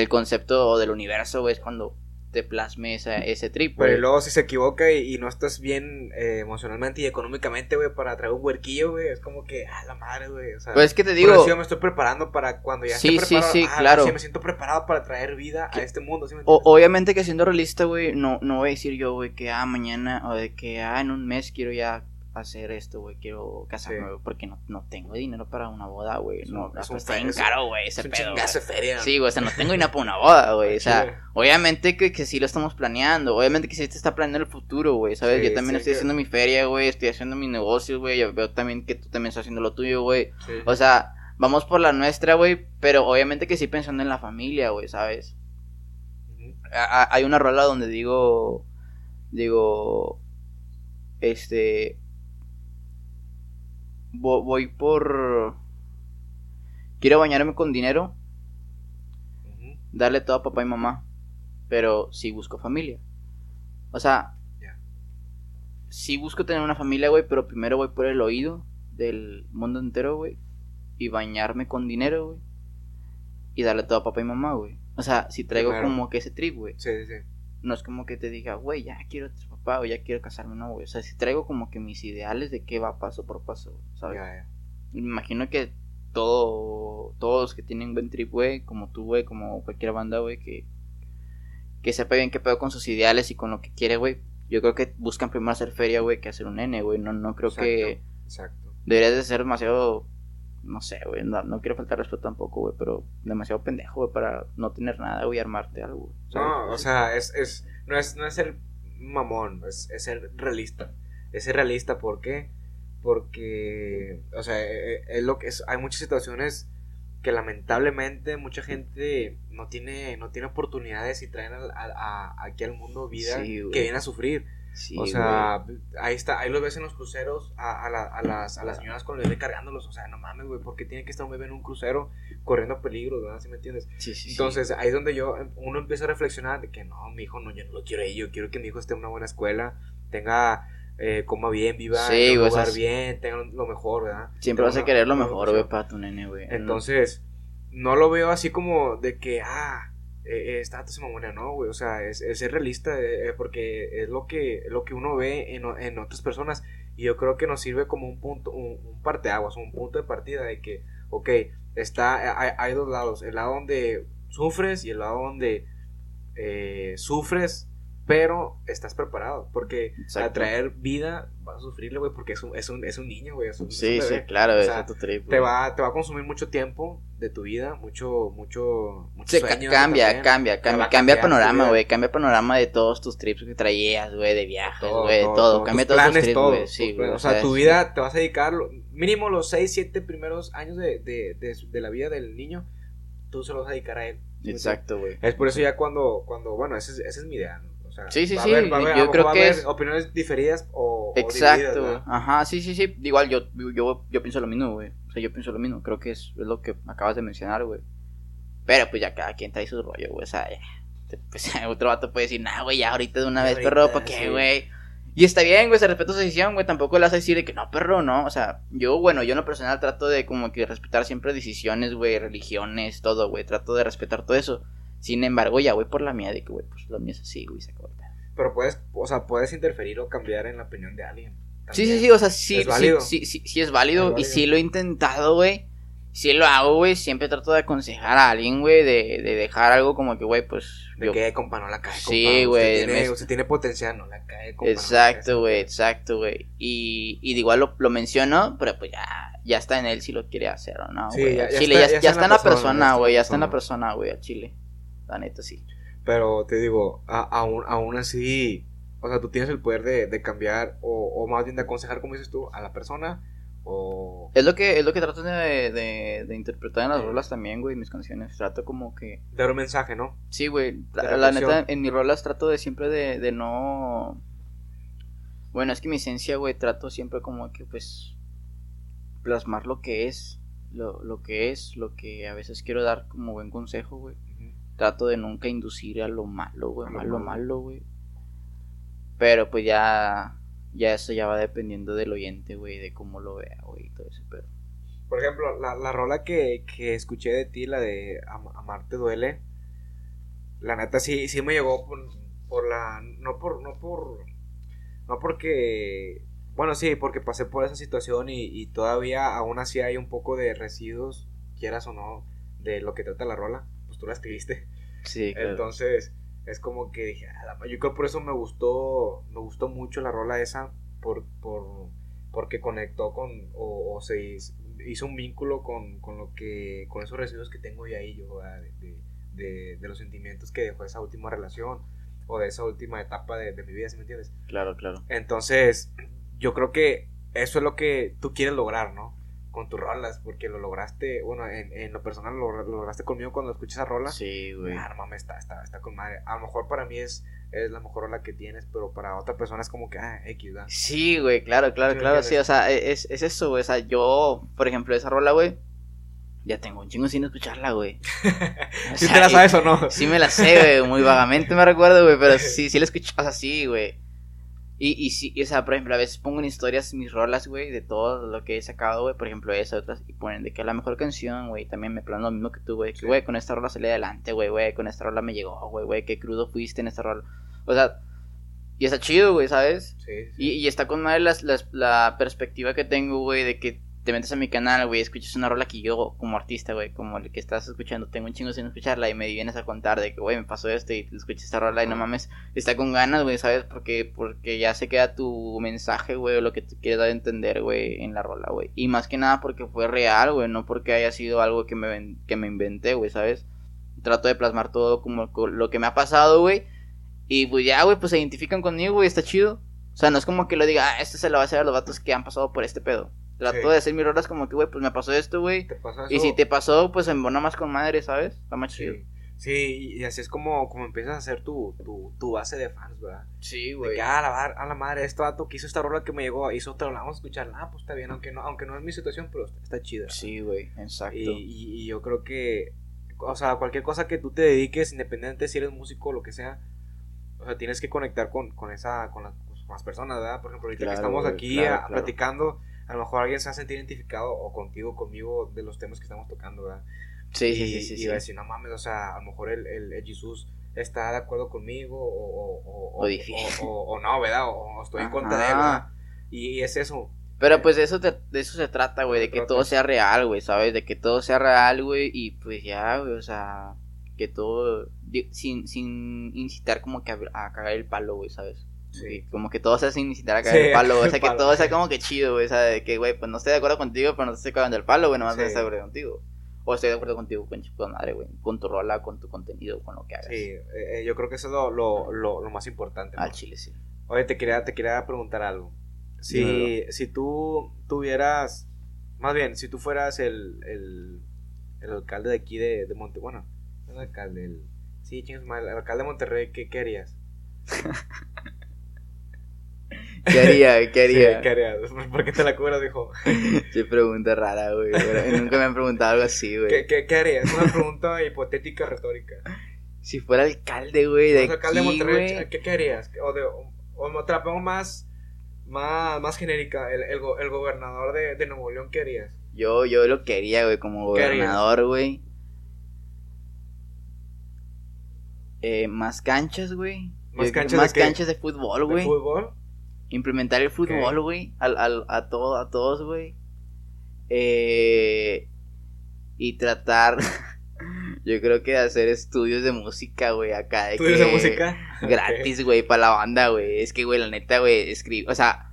el concepto del universo, güey, es cuando te plasme esa, ese trip, Pero luego si se equivoca y, y no estás bien eh, emocionalmente y económicamente, güey, para traer un huerquillo, güey, es como que, ah, la madre, güey, o sea. Pues es que te digo, yo me estoy preparando para cuando ya Sí, esté sí, preparado. sí, ah, claro. sí, me siento preparado para traer vida a este mundo, ¿sí me O- obviamente que siendo realista, güey, no, no voy a decir yo, güey, que ah, mañana o de que ah, en un mes quiero ya hacer esto, güey, quiero casarme, Sí. porque no, no tengo dinero para una boda, güey. No, es un está bien caro, güey, ese es un pedo. chingazo de feria. Sí, güey, o sea, no tengo dinero para una boda, güey. O sea, obviamente que, que sí lo estamos planeando. Obviamente que sí te está planeando el futuro, güey. ¿Sabes? Sí, yo también estoy que- haciendo mi feria, güey. Estoy haciendo mis negocios, güey. Yo veo también que tú también estás haciendo lo tuyo, güey. O sea, vamos por la nuestra, güey. Pero obviamente que sí pensando en la familia, güey, ¿sabes? Ujú. a- a- hay una rola donde digo digo este voy por quiero bañarme con dinero darle todo a papá y mamá pero sí busco familia. O sea Ya. sí busco tener una familia güey pero primero voy por el oído del mundo entero güey y bañarme con dinero güey y darle todo a papá y mamá güey. O sea si traigo como que ese trip güey. Sí, sí, sí. No es como que te diga, güey, ya quiero ser papá o ya quiero casarme, no, güey. O sea, si traigo como que mis ideales de qué va paso por paso, ¿sabes? Ya, ya. Me imagino que todo, todos los que tienen buen trip, güey, como tú, güey, como cualquier banda, güey, que, que sepa bien qué pedo con sus ideales y con lo que quiere, güey. Yo creo que buscan primero hacer feria, güey, que hacer un nene, güey. No, no creo que Exacto. deberías de ser demasiado, no sé, güey. No, no quiero faltar respeto tampoco, güey, pero demasiado pendejo, güey, para no tener nada, güey, y armarte algo. No, o sea, es, es, no, es, no es ser mamón, es, es ser realista. Es ser realista, ¿por qué? Porque, o sea, eh, eh, es lo que es, hay muchas situaciones que lamentablemente mucha gente no tiene, no tiene oportunidades y traen a- a- aquí al mundo vida Sí, que viene a sufrir. Sí, o güey. sea, ahí está, ahí los ves en los cruceros a, a, la- a las, a las señoras con el bebé cargándolos. O sea, no mames, güey, ¿por qué tiene que estar un bebé en un crucero corriendo peligros, verdad? ¿Sí me entiendes? Sí. Entonces, ahí es donde yo, uno empieza a reflexionar de que no, mi hijo no, yo no lo quiero ahí, yo quiero que mi hijo esté en una buena escuela, tenga, eh, coma bien, viva Sí, güey, bien, tenga lo mejor, ¿verdad? Siempre Tenga vas a querer lo mejor, güey, para tu nene, güey. Entonces, no lo veo así como de que, ah, eh, eh, esta se mamona, no, güey, o sea, es, ser realista, eh, eh, porque es lo que, lo que uno ve en, en otras personas, y yo creo que nos sirve como un punto, un, un parteaguas, un punto de partida de que, ok, está, hay, hay dos lados, el lado donde sufres y el lado donde sufres, pero estás preparado, porque Exacto. al traer vida vas a sufrirle, güey, porque es un, es un, es un niño, güey, Sí, sí, claro, O ese sea, es tu trip. te va, te va a consumir mucho tiempo de tu vida, mucho, mucho, ca- sueños cambia, también. cambia, cambia, cambia tu panorama, güey, cambia panorama de todos tus trips que traías, güey, de viajes, güey, todo, todo, todo, cambia todos tus planes, trips, todo, güey, tus sí, güey. O sea, tu sí. vida te vas a dedicar mínimo los 6, 7 primeros años de, de, de, de la vida del niño, tú se los vas a dedicar a él. ¿sí me Exacto, güey. Es por eso ya cuando, cuando bueno, ese es, ese es mi idea, ¿no? O sea, Sí, sí, va a sí, haber- va a haber- a yo lo creo a que es- opiniones diferidas o, o Exacto, divididas, güey. ¿verdad? Ajá, sí, sí, sí. Igual yo, yo, yo pienso lo mismo, güey. O sea, yo pienso lo mismo. Creo que es, es lo que acabas de mencionar, güey. Pero pues ya cada quien trae su rollo, güey. O sea, ya. Te- Pues [laughs] otro vato puede decir, nah, güey, ya ahorita de una vez, ahorita, perro, ¿para qué, sí. güey? Y está bien, güey, se respeta su decisión, güey. Tampoco le vas a decir de que no, perro, no. O sea, yo, bueno, yo en lo personal trato de como que respetar siempre decisiones, güey, religiones, todo, güey. Trato de respetar todo eso. Sin embargo, ya voy por la mía de que, güey, pues lo mío es así, güey, se acabó. Pero puedes, o sea, puedes interferir o cambiar en la opinión de alguien. Sí, también. sí, sí, o sea, sí, Es sí, válido. sí, sí, sí es válido. Es Y sí lo he intentado, güey. Sí lo hago, güey. Siempre trato de aconsejar a alguien, güey, de, de dejar algo como que, güey, pues. De yo- que, compa, no la cae, compa. Sí, güey, me- Usted tiene potencial, no la cae, compa. Exacto, güey, exacto, güey. Y, y de igual lo, lo menciono, pero pues ya, ya está en él si lo quiere hacer o no, Sí, güey. ya- Al ya está- ya, ya está en la persona, güey, ya está en la la persona, güey, al Chile. La neta, sí. Pero te digo, a- aún, aún así, o sea, tú tienes el poder de, de cambiar o, o más bien de aconsejar, como dices tú, a la persona o Es lo que, es lo que trato de, de, de interpretar en las rolas también, güey, mis canciones. Trato como que... dar un mensaje, ¿no? Sí, güey. La, neta, en mis rolas trato de siempre de, de no. Bueno, es que mi esencia, güey, trato siempre como que, pues. Plasmar lo que es. Lo, lo que es, lo que a veces quiero dar como buen consejo, güey. Trato de nunca inducir a lo malo, güey. A lo Malo, malo. güey. Pero pues ya. Ya eso ya va dependiendo del oyente, güey, de cómo lo vea, güey, y todo eso, pero. Por ejemplo, la, la rola que, que escuché de ti, la de Am- Amarte duele, la neta sí, sí me llegó por, por la... No por... No por... No porque... Bueno, sí, porque pasé por esa situación y, y todavía aún así hay un poco de residuos, quieras o no, de lo que trata la rola. Pues tú la escribiste. Sí, claro. Entonces, es como que dije, "Ah, yo creo por eso me gustó, me gustó mucho la rola esa, por, por, porque conectó con, o, o se hizo, un vínculo con, con lo que, con esos residuos que tengo ya ahí yo, ¿verdad? de, de, de- de los sentimientos que dejó esa última relación, o de esa última etapa de, de mi vida, ¿sí me entiendes? claro, claro. Entonces, yo creo que eso es lo que tú quieres lograr, ¿no? Con tus rolas, porque lo lograste, bueno, en, en lo personal lo, lo lograste conmigo cuando escuché esa rola. Sí, güey. Ah, no mames, está, está, está con madre. A lo mejor para mí es, es la mejor rola que tienes, pero para otra persona es como que, ah, X, ¿verdad? Sí, güey, claro, claro, ¿Sí me claro, sí, o sea, e, es, es eso, güey, o sea, yo, por ejemplo, esa rola, güey, ya tengo un chingo sin escucharla, güey. [laughs] O ¿Sí sea, te la sabes o no? Sí me la sé, güey, muy vagamente me recuerdo, güey, pero [laughs] sí, sí la escucho, o sea, sí, güey. Y, y sí, y, o sea, por ejemplo, a veces pongo en historias mis rolas, güey, de todo lo que he sacado, güey, por ejemplo, esa, otras, y ponen de que la mejor canción, güey, también me plan lo mismo que tú, güey, que, güey, con esta rola salí adelante, güey, güey, con esta rola me llegó, güey, güey, qué crudo fuiste en esta rola. O sea, y está chido, güey, ¿sabes? Sí, sí. Y, y está con madre las, las- la perspectiva que tengo, güey, de que te metes a mi canal, güey, escuchas una rola que yo, como artista, güey, como el que estás escuchando, tengo un chingo sin escucharla y me vienes a contar de que, güey, me pasó esto y escuchas esta rola y no mames, está con ganas, güey, ¿sabes? Porque, porque ya se queda tu mensaje, güey, o lo que tú quieres dar a entender, güey, en la rola, güey. Y más que nada porque fue real, güey, no porque haya sido algo que me, que me inventé, güey, ¿sabes? Trato de plasmar todo como co- lo que me ha pasado, güey. Y pues ya, güey, pues se identifican conmigo, güey, está chido. O sea, no es como que lo diga, ah, esto se lo va a hacer a los vatos que han pasado por este pedo. Trato Sí. de hacer mis rolas como que, güey, pues me pasó esto, güey. ¿Te pasa Y si te pasó, pues en más con madre, ¿sabes? Está más chido. Sí. Sí, y así es como, como empiezas a hacer tu, tu, tu base de fans, ¿verdad? Sí, que, ah, la, a la madre, este vato que hizo esta rola que me llegó, hizo otra, la vamos a escuchar, ah, pues está bien, aunque no, aunque no es mi situación, pero está, está chida. Sí, güey, exacto. Y, y- y yo creo que, o sea, cualquier cosa que tú te dediques, independientemente si eres músico o lo que sea, o sea, tienes que conectar con, con esa, con las, con las personas, ¿verdad? Por ejemplo, ahorita Claro, que estamos güey, aquí claro, a- claro. platicando, a lo mejor alguien se va a sentir identificado o contigo, conmigo, de los temas que estamos tocando, ¿verdad? Sí, sí, y, sí, sí. y sí. va a decir, no mames, o sea, a lo mejor el, el, el Jesús está de acuerdo conmigo o, o, o, O no, ¿verdad? O, estoy en contra de él, ¿verdad? Y, y es eso. Pero pues de eso, te- de eso se trata, güey, de que todo sea real, güey, ¿sabes? De que todo sea real, güey, y pues ya, güey, o sea, que todo, sin, sin incitar como que a, a cagar el palo, güey, ¿sabes? Sí. Como que todo sea sin incitar a cagar Sí, el palo, o sea, que palo. todo sea como que chido, güey, ¿sabes? De que, güey, pues no estoy de acuerdo contigo, pero no estoy cagando el palo, güey, nomás Sí. no estoy de acuerdo contigo. O estoy de acuerdo contigo con chico madre, güey, con tu rola, con tu contenido, con lo que hagas. Sí, eh, eh, yo creo que eso es lo, lo, lo, lo más importante. ¿no? Al chile, sí. Oye, te quería, te quería preguntar algo. Si, Dímelo. si tú tuvieras, más bien, si tú fueras el, el, el alcalde de aquí de, de Monte, bueno, no el alcalde, el, sí, chingas el alcalde de Monterrey, ¿qué, qué harías? [laughs] ¿Qué haría? ¿Qué haría? Sí, ¿qué harías? [laughs] ¿Por qué te la cubras, dijo? [laughs] Qué pregunta rara, güey. Nunca me han preguntado algo así, güey. ¿Qué, qué, qué harías? Es una pregunta hipotética, retórica. Si fuera alcalde, güey, de alcalde aquí, de Monterrey. ¿qué, qué harías? O, de, o, O te la pongo más, más, más genérica. El, el, go- el gobernador de, de Nuevo León, ¿qué harías? Yo, yo lo quería, güey, como gobernador, güey. Eh, más canchas, güey. ¿Más canchas de más qué? canchas de fútbol, ¿De güey. fútbol? Implementar el fútbol, güey. Al, al, a, todo, a todos, güey. Eh, y tratar, [laughs] yo creo que de hacer estudios de música, güey, acá. De ¿Estudios de que- música? Gratis, güey, para la banda, güey. Es que, güey, la neta, güey, escribe, o sea,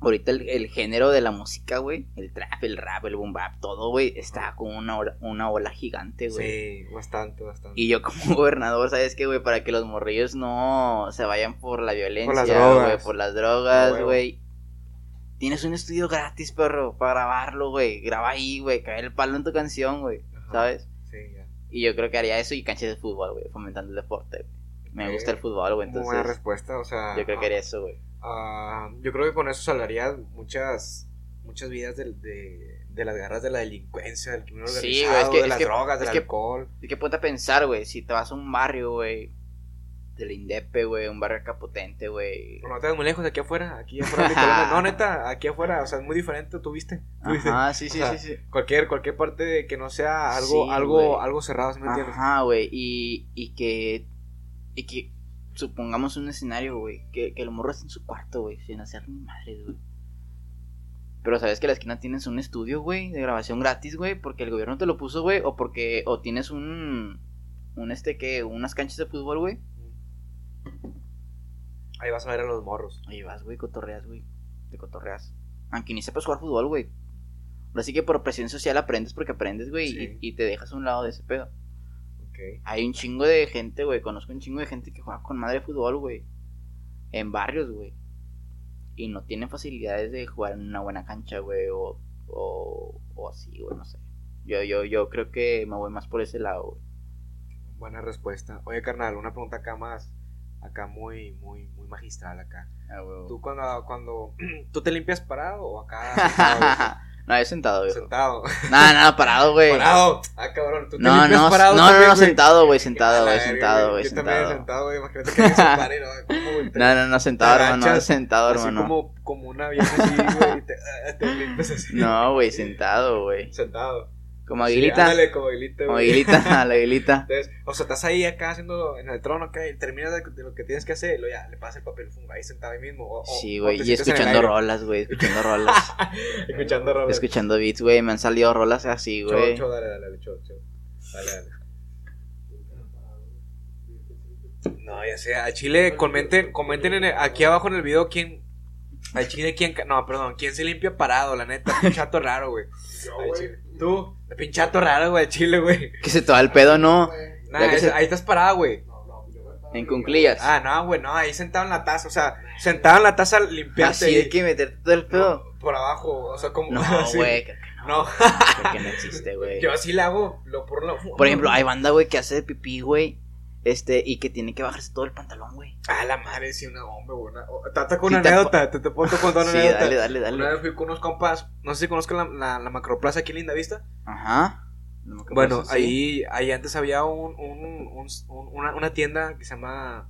ahorita el, el género de la música, güey, el trap, el rap, el boom bap, todo, güey, está con una ola, una ola gigante, güey. Sí, bastante, bastante. Y yo como [laughs] gobernador, ¿sabes qué, güey? Para que los morrillos no se vayan por la violencia, güey, por las drogas, güey. Tienes un estudio gratis, perro, para grabarlo, güey. Graba ahí, güey, cae el palo en tu canción, güey. ¿sabes? Sí, ya. Y yo creo que haría eso y canchas de fútbol, güey, fomentando el deporte. güey. Me gusta el fútbol, güey, Muy buena entonces respuesta, o sea. yo creo que haría eso, güey. Ah, yo creo que con eso salvaría muchas, muchas vidas del- de, de las garras de la delincuencia, del crimen Sí, organizado, güey, es que- de es las que- drogas, del es que- alcohol. Es que ponte a pensar, güey, si te vas a un barrio, güey, del Indepe, güey, un barrio acá potente, güey. No te vas muy lejos, aquí afuera, aquí afuera de Colombia. [laughs] No, neta, aquí afuera, o sea, es muy diferente, ¿tú viste? ¿Tú viste? Ajá, sí, sí, sea, sí, sí. Cualquier, cualquier parte de que no sea algo, Sí, algo, güey. algo cerrado, ¿sí me entiendes? Ajá, güey, y, y que, y que supongamos un escenario, güey, que, que el morro esté en su cuarto, güey, sin hacer ni madre, güey. Pero sabes que a la esquina tienes un estudio, güey, de grabación gratis, güey, porque el gobierno te lo puso, güey, o porque, o tienes un, un este que, unas canchas de fútbol, güey. Ahí vas a ver a los morros. Ahí vas, güey, cotorreas, güey, te cotorreas. Aunque ni sepas jugar fútbol, güey. Ahora sí que por presión social aprendes porque aprendes, güey, Sí. y, y te dejas a un lado de ese pedo. Hay un chingo de gente, güey. Conozco un chingo de gente que juega con madre fútbol, güey. En barrios, güey. Y no tienen facilidades de jugar en una buena cancha, güey. O, o, o así, güey, no sé. Yo, yo, yo creo que me voy más por ese lado, güey. Buena respuesta. Oye, carnal, una pregunta acá más, acá muy, muy, muy magistral acá. ¿Tú cuando, cuando, [clears throat] tú te limpias parado o acá? [laughs] no, yo sentado, güey. sentado. No, no, parado, güey. Parado. Ah, cabrón, tú No, no, parado no, no, también, no, güey? sentado, güey, sentado, güey, sentado, güey, Yo también sentado. sentado, güey. Imagínate que alguien se pare, ¿no? [laughs] No, no, no, sentado, hermano, agachas, sentado, hermano. como, como una vieja así, güey, ah. No, güey, sentado, güey. Sentado. Como Sí, aguilita. ándale, como aguilita, Como güey. aguilita, [laughs] la aguilita. Entonces, o sea, estás ahí acá haciendo en el trono acá y terminas de, de lo que tienes que hacer y luego ya le pasas el papel fungo ahí sentado ahí mismo. O, Sí, güey, y escuchando rolas, güey, escuchando [laughs] rolas. Escuchando rolas. escuchando beats, güey, me han salido rolas así, güey. cho, dale, dale, dale, cho, cho. Dale, dale. No, ya sé, a Chile, comenten, comenten en el- aquí abajo en el video quién. A Chile, quién. No, perdón, quién se limpia parado, la neta. Pinchato raro, güey. [laughs] Al Chile. Tú, pinchato raro, güey, Chile, güey. Que se te va el pedo, ¿no? Nah, es- se- ahí estás parado, güey. En cunclillas. Ah, no, güey, no, ahí sentado en la taza, o sea, sentado en la taza limpiarte. Así hay que meterte todo el pedo. No, por abajo, o sea, como. No, [laughs] güey, creo que no. No. [laughs] Creo que no existe, [laughs] güey. Yo así le hago, lo por lo. Por ejemplo, hay banda, güey, que hace pipí, güey. Este, y que tiene que bajarse todo el pantalón, güey. Ah, la madre, sí, una hombre, güey. una- oh, te con Sí, una te- anécdota, te, te puedo contar una [laughs] Sí, anécdota. dale, dale, Una dale. vez fui con unos compas, no sé si conozcan la, la, la macroplaza aquí en Linda Vista. Ajá. No Bueno, sí. ahí, ahí antes había un, un, un- un- una, una tienda que se llama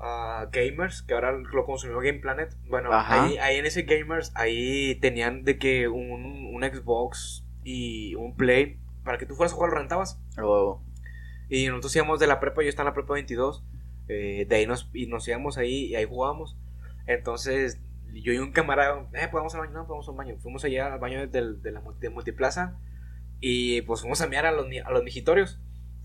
ah, Gamers, que ahora lo consumió Game Planet. Bueno, ahí, ahí en ese Gamers, ahí tenían de que un, un Xbox y un Play, para que tú fueras a jugar, lo rentabas. A huevo. Y nosotros íbamos de la prepa, yo estaba en la prepa 22. eh, de ahí nos, y nos íbamos ahí y ahí jugábamos. Entonces, yo y un camarada, eh, pues vamos al baño, no, pues vamos al baño. Fuimos allá al baño del- de, la multi- de multiplaza y pues fuimos a mirar a los, a los mijitorios.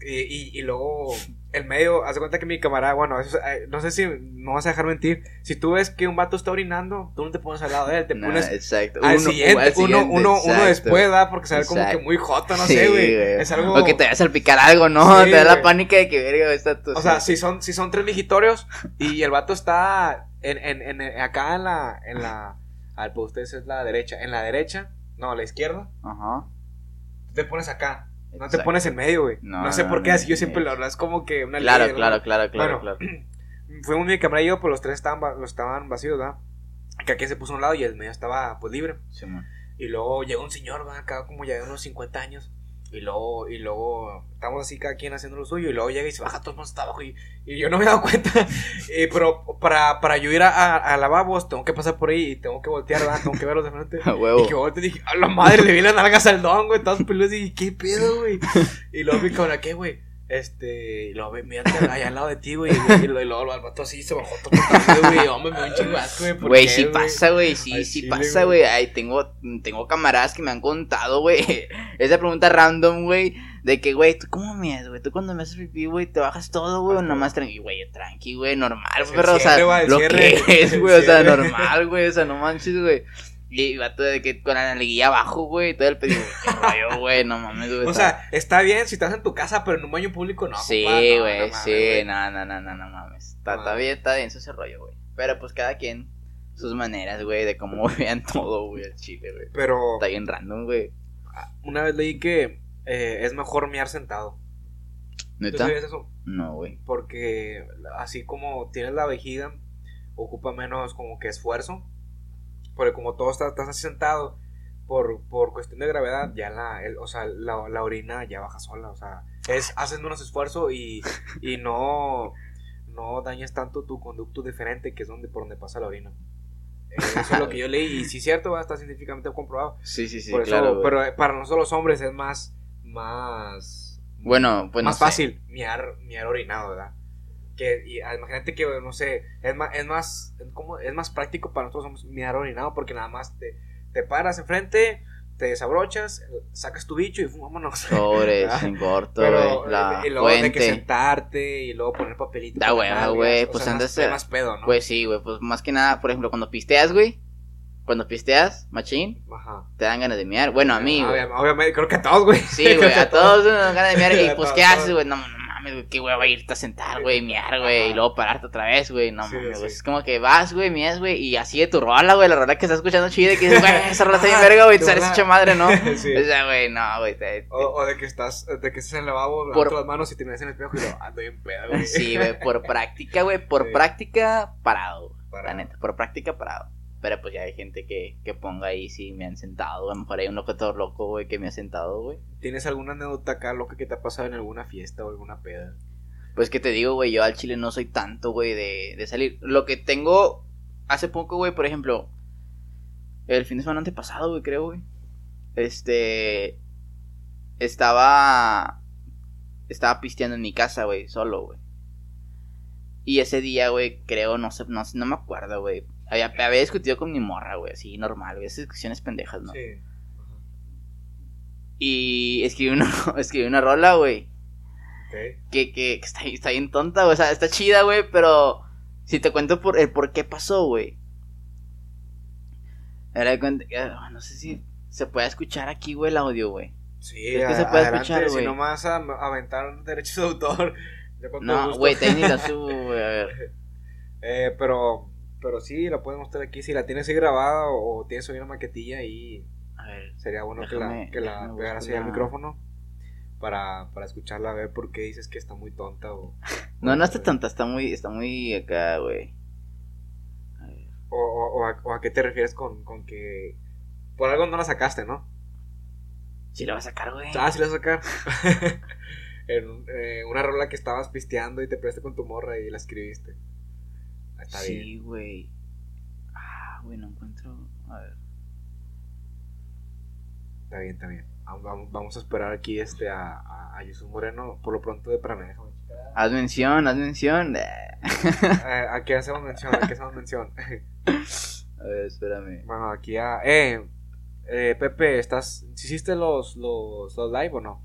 Y, y, y luego, el medio, haz de cuenta que mi camarada, bueno, eso, es- eh, no sé si no vas a dejar mentir. Si tú ves que un vato está orinando, tú no te pones al lado de él, te Nah, pones exacto. al Uno- siguiente, al uno, siguiente, uno, uno exacto. después, ¿verdad? Porque se ve como que muy joto, no Sí, sé, güey. Es algo. O que te vaya a salpicar algo, ¿no? Sí, te da la pánica de que verga está tu. O sea, si son, si son tres mijitorios y el vato está en, en, en- acá en la, en la, al pues ustedes es la derecha, en la derecha, no, la izquierda, Ajá. tú te pones acá, no te pones en medio, güey. No, No, sé no, por qué, así yo siempre lo es como que una Claro, claro, claro, claro, Bueno, claro. Fuimos mi camarada y yo, pues los tres estaban, los estaban vacíos, ¿verdad? Que aquí se puso a un lado y el medio estaba, pues, libre. Simón. Y luego llegó un señor, ¿verdad? Acá como ya de unos 50 años. Y luego, y luego estamos así cada quien haciendo lo suyo y luego llega y se baja todo el mundo hasta abajo y, y yo no me he dado cuenta. [laughs] Eh, pero para, para yo ir a, a, a lavabos tengo que pasar por ahí y tengo que voltear, ¿verdad? Tengo que verlos de frente. [laughs] A huevo. Y que volteé y dije, a la madre, le vi las nalgas al don, güey, todos peludos y dije, ¿qué pedo, güey? [laughs] Y luego vi cabrón, ¿qué, güey? Este, luego ve, mírate allá al lado de ti, güey. Y, luego, y luego el vato así se bajó todo el güey. Hombre, me dio un asco, güey. ¿por Güey, sí pasa, güey, sí, Al sí chile, pasa, güey. güey. Ay, tengo, tengo camaradas que me han contado, güey. Esa pregunta random, güey. De que, güey, ¿tú cómo me güey? ¿Tú cuando me haces pipí, güey, te bajas todo, güey? O nomás tranqui, güey, tranqui, güey, normal, pero, o sea, lo que es, [laughs] güey, o sea, normal, güey, o sea, no manches, güey. Y vato de que con la nalguilla abajo, güey, todo el pedido, qué rollo, güey, no mames, güey. O sea, está bien si estás en tu casa, pero en un baño público no. Sí, no, güey, no sí, no, no, no, no, no mames. Está, bien, está bien ese rollo, güey. Pero pues cada quien sus maneras, güey, de cómo [laughs] vean todo, güey, el chile, güey. Pero Está bien random, güey. una vez leí que eh, es mejor miar sentado. ¿Tú ¿Neta? sabías eso? No, güey. Porque así como tienes la vejiga, ocupa menos como que esfuerzo. Porque como todo está, estás así sentado, por, por cuestión de gravedad, ya la, el- o sea, la, la orina ya baja sola. O sea, es, haces menos esfuerzo y, y no, no dañas tanto tu conducto diferente, que es donde por donde pasa la orina. Eh, eso es lo que yo leí, y sí es cierto, está científicamente comprobado. Sí, sí, sí, por eso, claro. pero eh, para nosotros los hombres es más, más, Bueno, pues más fácil miar, miar orinado, ¿verdad? Que, y, ah, imagínate que, no sé, es más, es más, ¿cómo? es más práctico para nosotros miar orinado porque nada más te, te paras enfrente, te desabrochas, sacas tu bicho y vámonos. Sobre, [laughs] sin corto, Pero, güey. La y luego de que sentarte y luego poner papelito. Da hueva, güey, o pues sea, andas más, pedo, ¿no? Pues sí, güey, pues más que nada, por ejemplo, cuando pisteas, güey. Cuando pisteas, machín, Ajá. te dan ganas de miar. Bueno, a mí, güey. Obviamente, creo que a todos, güey. Sí, güey, a [laughs] todos nos dan ganas de miar. Y pues, ¿qué haces, güey? No, no mames, güey, qué irte a sentar, güey, miar, güey. Y luego pararte otra vez, güey. No Sí, mames, güey. sí. Es como que vas, güey, mias, güey. Y así de tu rola, güey. La rola que estás escuchando chida. Que dices, güey, esa rola está bien verga, güey. Te sales hecho madre, ¿no? [laughs] Sí. O sea, güey, no, güey. te- O, o de que estás, de que estás en el lavabo, Por- las manos y te miras en el espejo y lo ando bien pedo, güey. Sí, güey, por práctica, güey. Por práctica, parado, güey. La Parado. neta, por práctica, parado. Pero pues ya hay gente que, que ponga ahí si me han sentado. A lo mejor hay un locutor loco, güey, que me ha sentado, güey. ¿Tienes alguna anécdota acá loca que te ha pasado en alguna fiesta o alguna peda? Pues que te digo, güey, yo al chile no soy tanto, güey, de, de salir. Lo que tengo hace poco, güey, por ejemplo, el fin de semana antepasado, güey, creo, güey. Este. Estaba. Estaba pisteando en mi casa, güey, solo, güey. Y ese día, güey, creo, no sé, no, sé, no me acuerdo, güey. Había, había discutido con mi morra, güey, así, normal, güey. Esas discusiones pendejas, ¿no? Sí. Y escribí una, [laughs] escribí una rola, güey. Ok. que, que está, está bien tonta, güey. O sea, está chida, güey, pero si te cuento por el por qué pasó, güey. Ah, no sé si se puede escuchar aquí, güey, el audio, güey. Sí, Es que se a- puede adelante, escuchar, güey. Si nomás a, aventar derechos de autor. [laughs] yo con No, güey, te ni la [laughs] subo, güey. A ver. Eh, pero, pero sí, la puedes mostrar aquí. Si la tienes ahí grabada o, tienes ahí una maquetilla ahí, A ver. sería bueno Déjame- que la, que la pegaras ahí al micrófono para, para escucharla, a ver por qué dices que está muy tonta o... [laughs] No, no está tonta, está muy, está muy acá, güey. O, o- o a, o a qué te refieres con, con que... Por algo no la sacaste, ¿no? Sí, la va a sacar, güey. Ah, sí la vas a sacar. [laughs] en eh, una rola que estabas pisteando y te prestaste con tu morra y la escribiste. Está bien. Sí, güey. Ah, güey, no encuentro. A ver. Está bien, está bien. Vamos- a esperar aquí este a, a, a Jesús Moreno por lo pronto de déjame checar. Haz mención, haz mención. [laughs] Eh, ¿A qué hacemos mención? ¿A qué hacemos mención? [laughs] A ver, espérame. bueno, aquí a... Eh, eh, Pepe, ¿estás... ¿sí ¿Hiciste los, los, los live o no?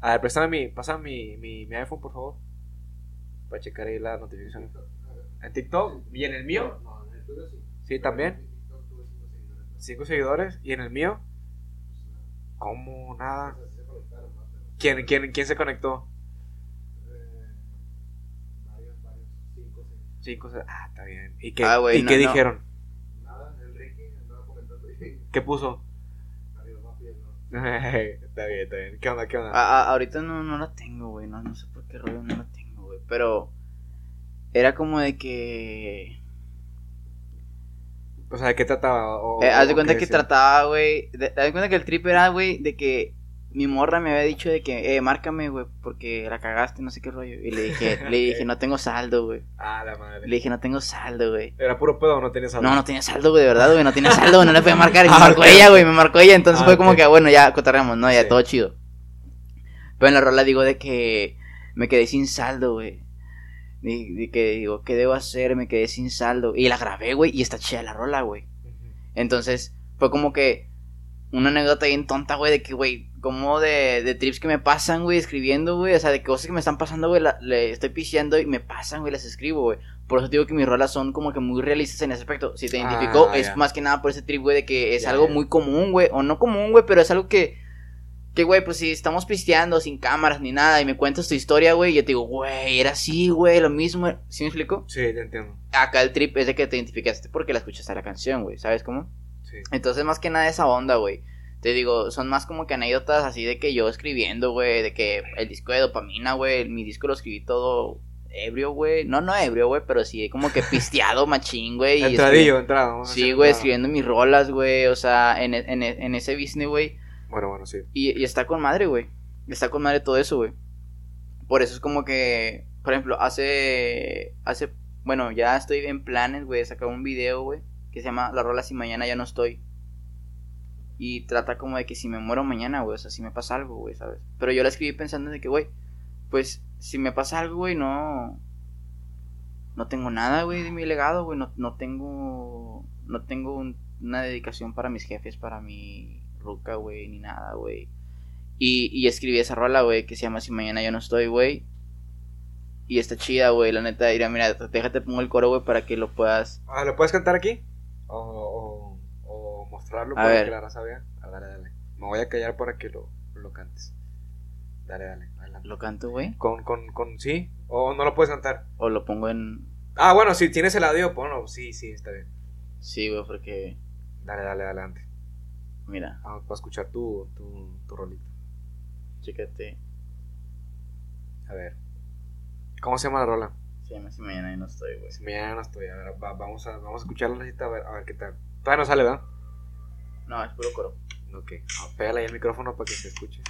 A ver, préstame mi... Pasa mi, mi, mi iPhone, por favor. Para checar ahí las notificaciones. ¿En TikTok? ¿Y en el mío? Sí, también. Cinco seguidores. ¿Y en el mío? ¿Cómo? Nada. ¿Quién, quién, quién se conectó? Cinco. se- Ah, está bien. ¿Y qué, Ah, güey, ¿y no, qué no. dijeron? [laughs] ¿Qué puso? [laughs] está bien, está bien. ¿Qué onda? ¿Qué onda? A- a- ahorita no, no la tengo, güey. No, no sé por qué rollo no la tengo, güey. Pero era como de que. O sea, ¿de qué trataba? O- eh, haz de cuenta que decía? trataba, güey. Haz de cuenta que el trip era, güey, de que mi morra me había dicho de que, eh, márcame, güey, porque la cagaste, no sé qué rollo. Y le dije, [laughs] le dije, no tengo saldo, güey. Ah, la madre. Le dije, no tengo saldo, güey. ¿Era puro pedo o no tenías saldo? No, no tenía saldo, güey, de verdad, güey, no tenía saldo, no le podía marcar. Y me [laughs] Ah, marcó ella, güey, me marcó ella. Entonces Ah, fue como que, bueno, ya cotarramos, ¿no? Ya Sí. todo chido. Pero en la rola digo de que me quedé sin saldo, güey. Y que digo, ¿qué debo hacer? Me quedé sin saldo. Y la grabé, güey, y está chida la rola, güey. Entonces, fue como que una anécdota bien tonta, güey, de que, güey, como de, de trips que me pasan, güey, escribiendo, güey, o sea, de cosas que me están pasando, güey, la- le estoy piseando y me pasan, güey, las escribo, güey. Por eso digo que mis rolas son como que muy realistas en ese aspecto. Si te Ah, identificó, es ya. más que nada por ese trip, güey, de que es algo muy común, güey, o no común, güey, pero es algo que, que, güey, pues si estamos pisteando sin cámaras ni nada y me cuentas tu historia, güey, yo te digo, güey, era así, güey, lo mismo. ¿Sí me explico? Sí, te entiendo. Acá el trip es de que te identificaste porque la escuchaste la canción, güey, ¿sabes cómo? Sí. Entonces, más que nada esa onda, güey. Te digo, son más como que anécdotas así de que yo escribiendo, güey, de que el disco de dopamina, güey, mi disco lo escribí todo ebrio, güey. No, no ebrio, güey, pero sí como que pisteado [laughs] machín, güey. Entradillo, entrado. Sí, güey, escribiendo mis rolas, güey, o sea, en, en, en ese business, güey. Bueno, bueno, sí. Y, y está con madre, güey. Está con madre todo eso, güey. Por eso es como que, por ejemplo, hace, hace, bueno, ya estoy en planes, güey, de sacar un video, güey, que se llama La rola si mañana ya no estoy. Y trata como de que si me muero mañana, güey, o sea, si me pasa algo, güey, ¿sabes? Pero yo la escribí pensando de que, güey, pues si me pasa algo, güey, no... No tengo nada, güey, de mi legado, güey, no, no tengo... No tengo un- una dedicación para mis jefes, para mi ruca, güey, ni nada, güey. Y, y escribí esa rola, güey, que se llama Si mañana yo no estoy, güey. Y está chida, güey, la neta. Mira, mira, déjate pongo el coro, güey, para que lo puedas. Ah, ¿lo puedes cantar aquí? O, o, o mostrarlo A para ver. que la raza vea. Ah, dale, dale. Me voy a callar para que lo, lo cantes. Dale, dale, adelante. ¿Lo canto, güey? Con, con, con, sí. O no lo puedes cantar. O lo pongo en. Ah, bueno, si tienes el audio, ponlo. Sí, sí, está bien. Sí, güey, porque. Dale, dale, adelante. Mira, Vamos para escuchar tu, tu, tu rolito. chécate. A ver. ¿Cómo se llama la rola? Se llama Si mañana yo no estoy, güey. Si mañana no estoy. A ver, va- vamos, a, vamos a escucharla a ver, a ver qué tal. Todavía no sale, ¿verdad? No, es puro coro. Ok. Ah, pégale ahí el micrófono para que se escuche.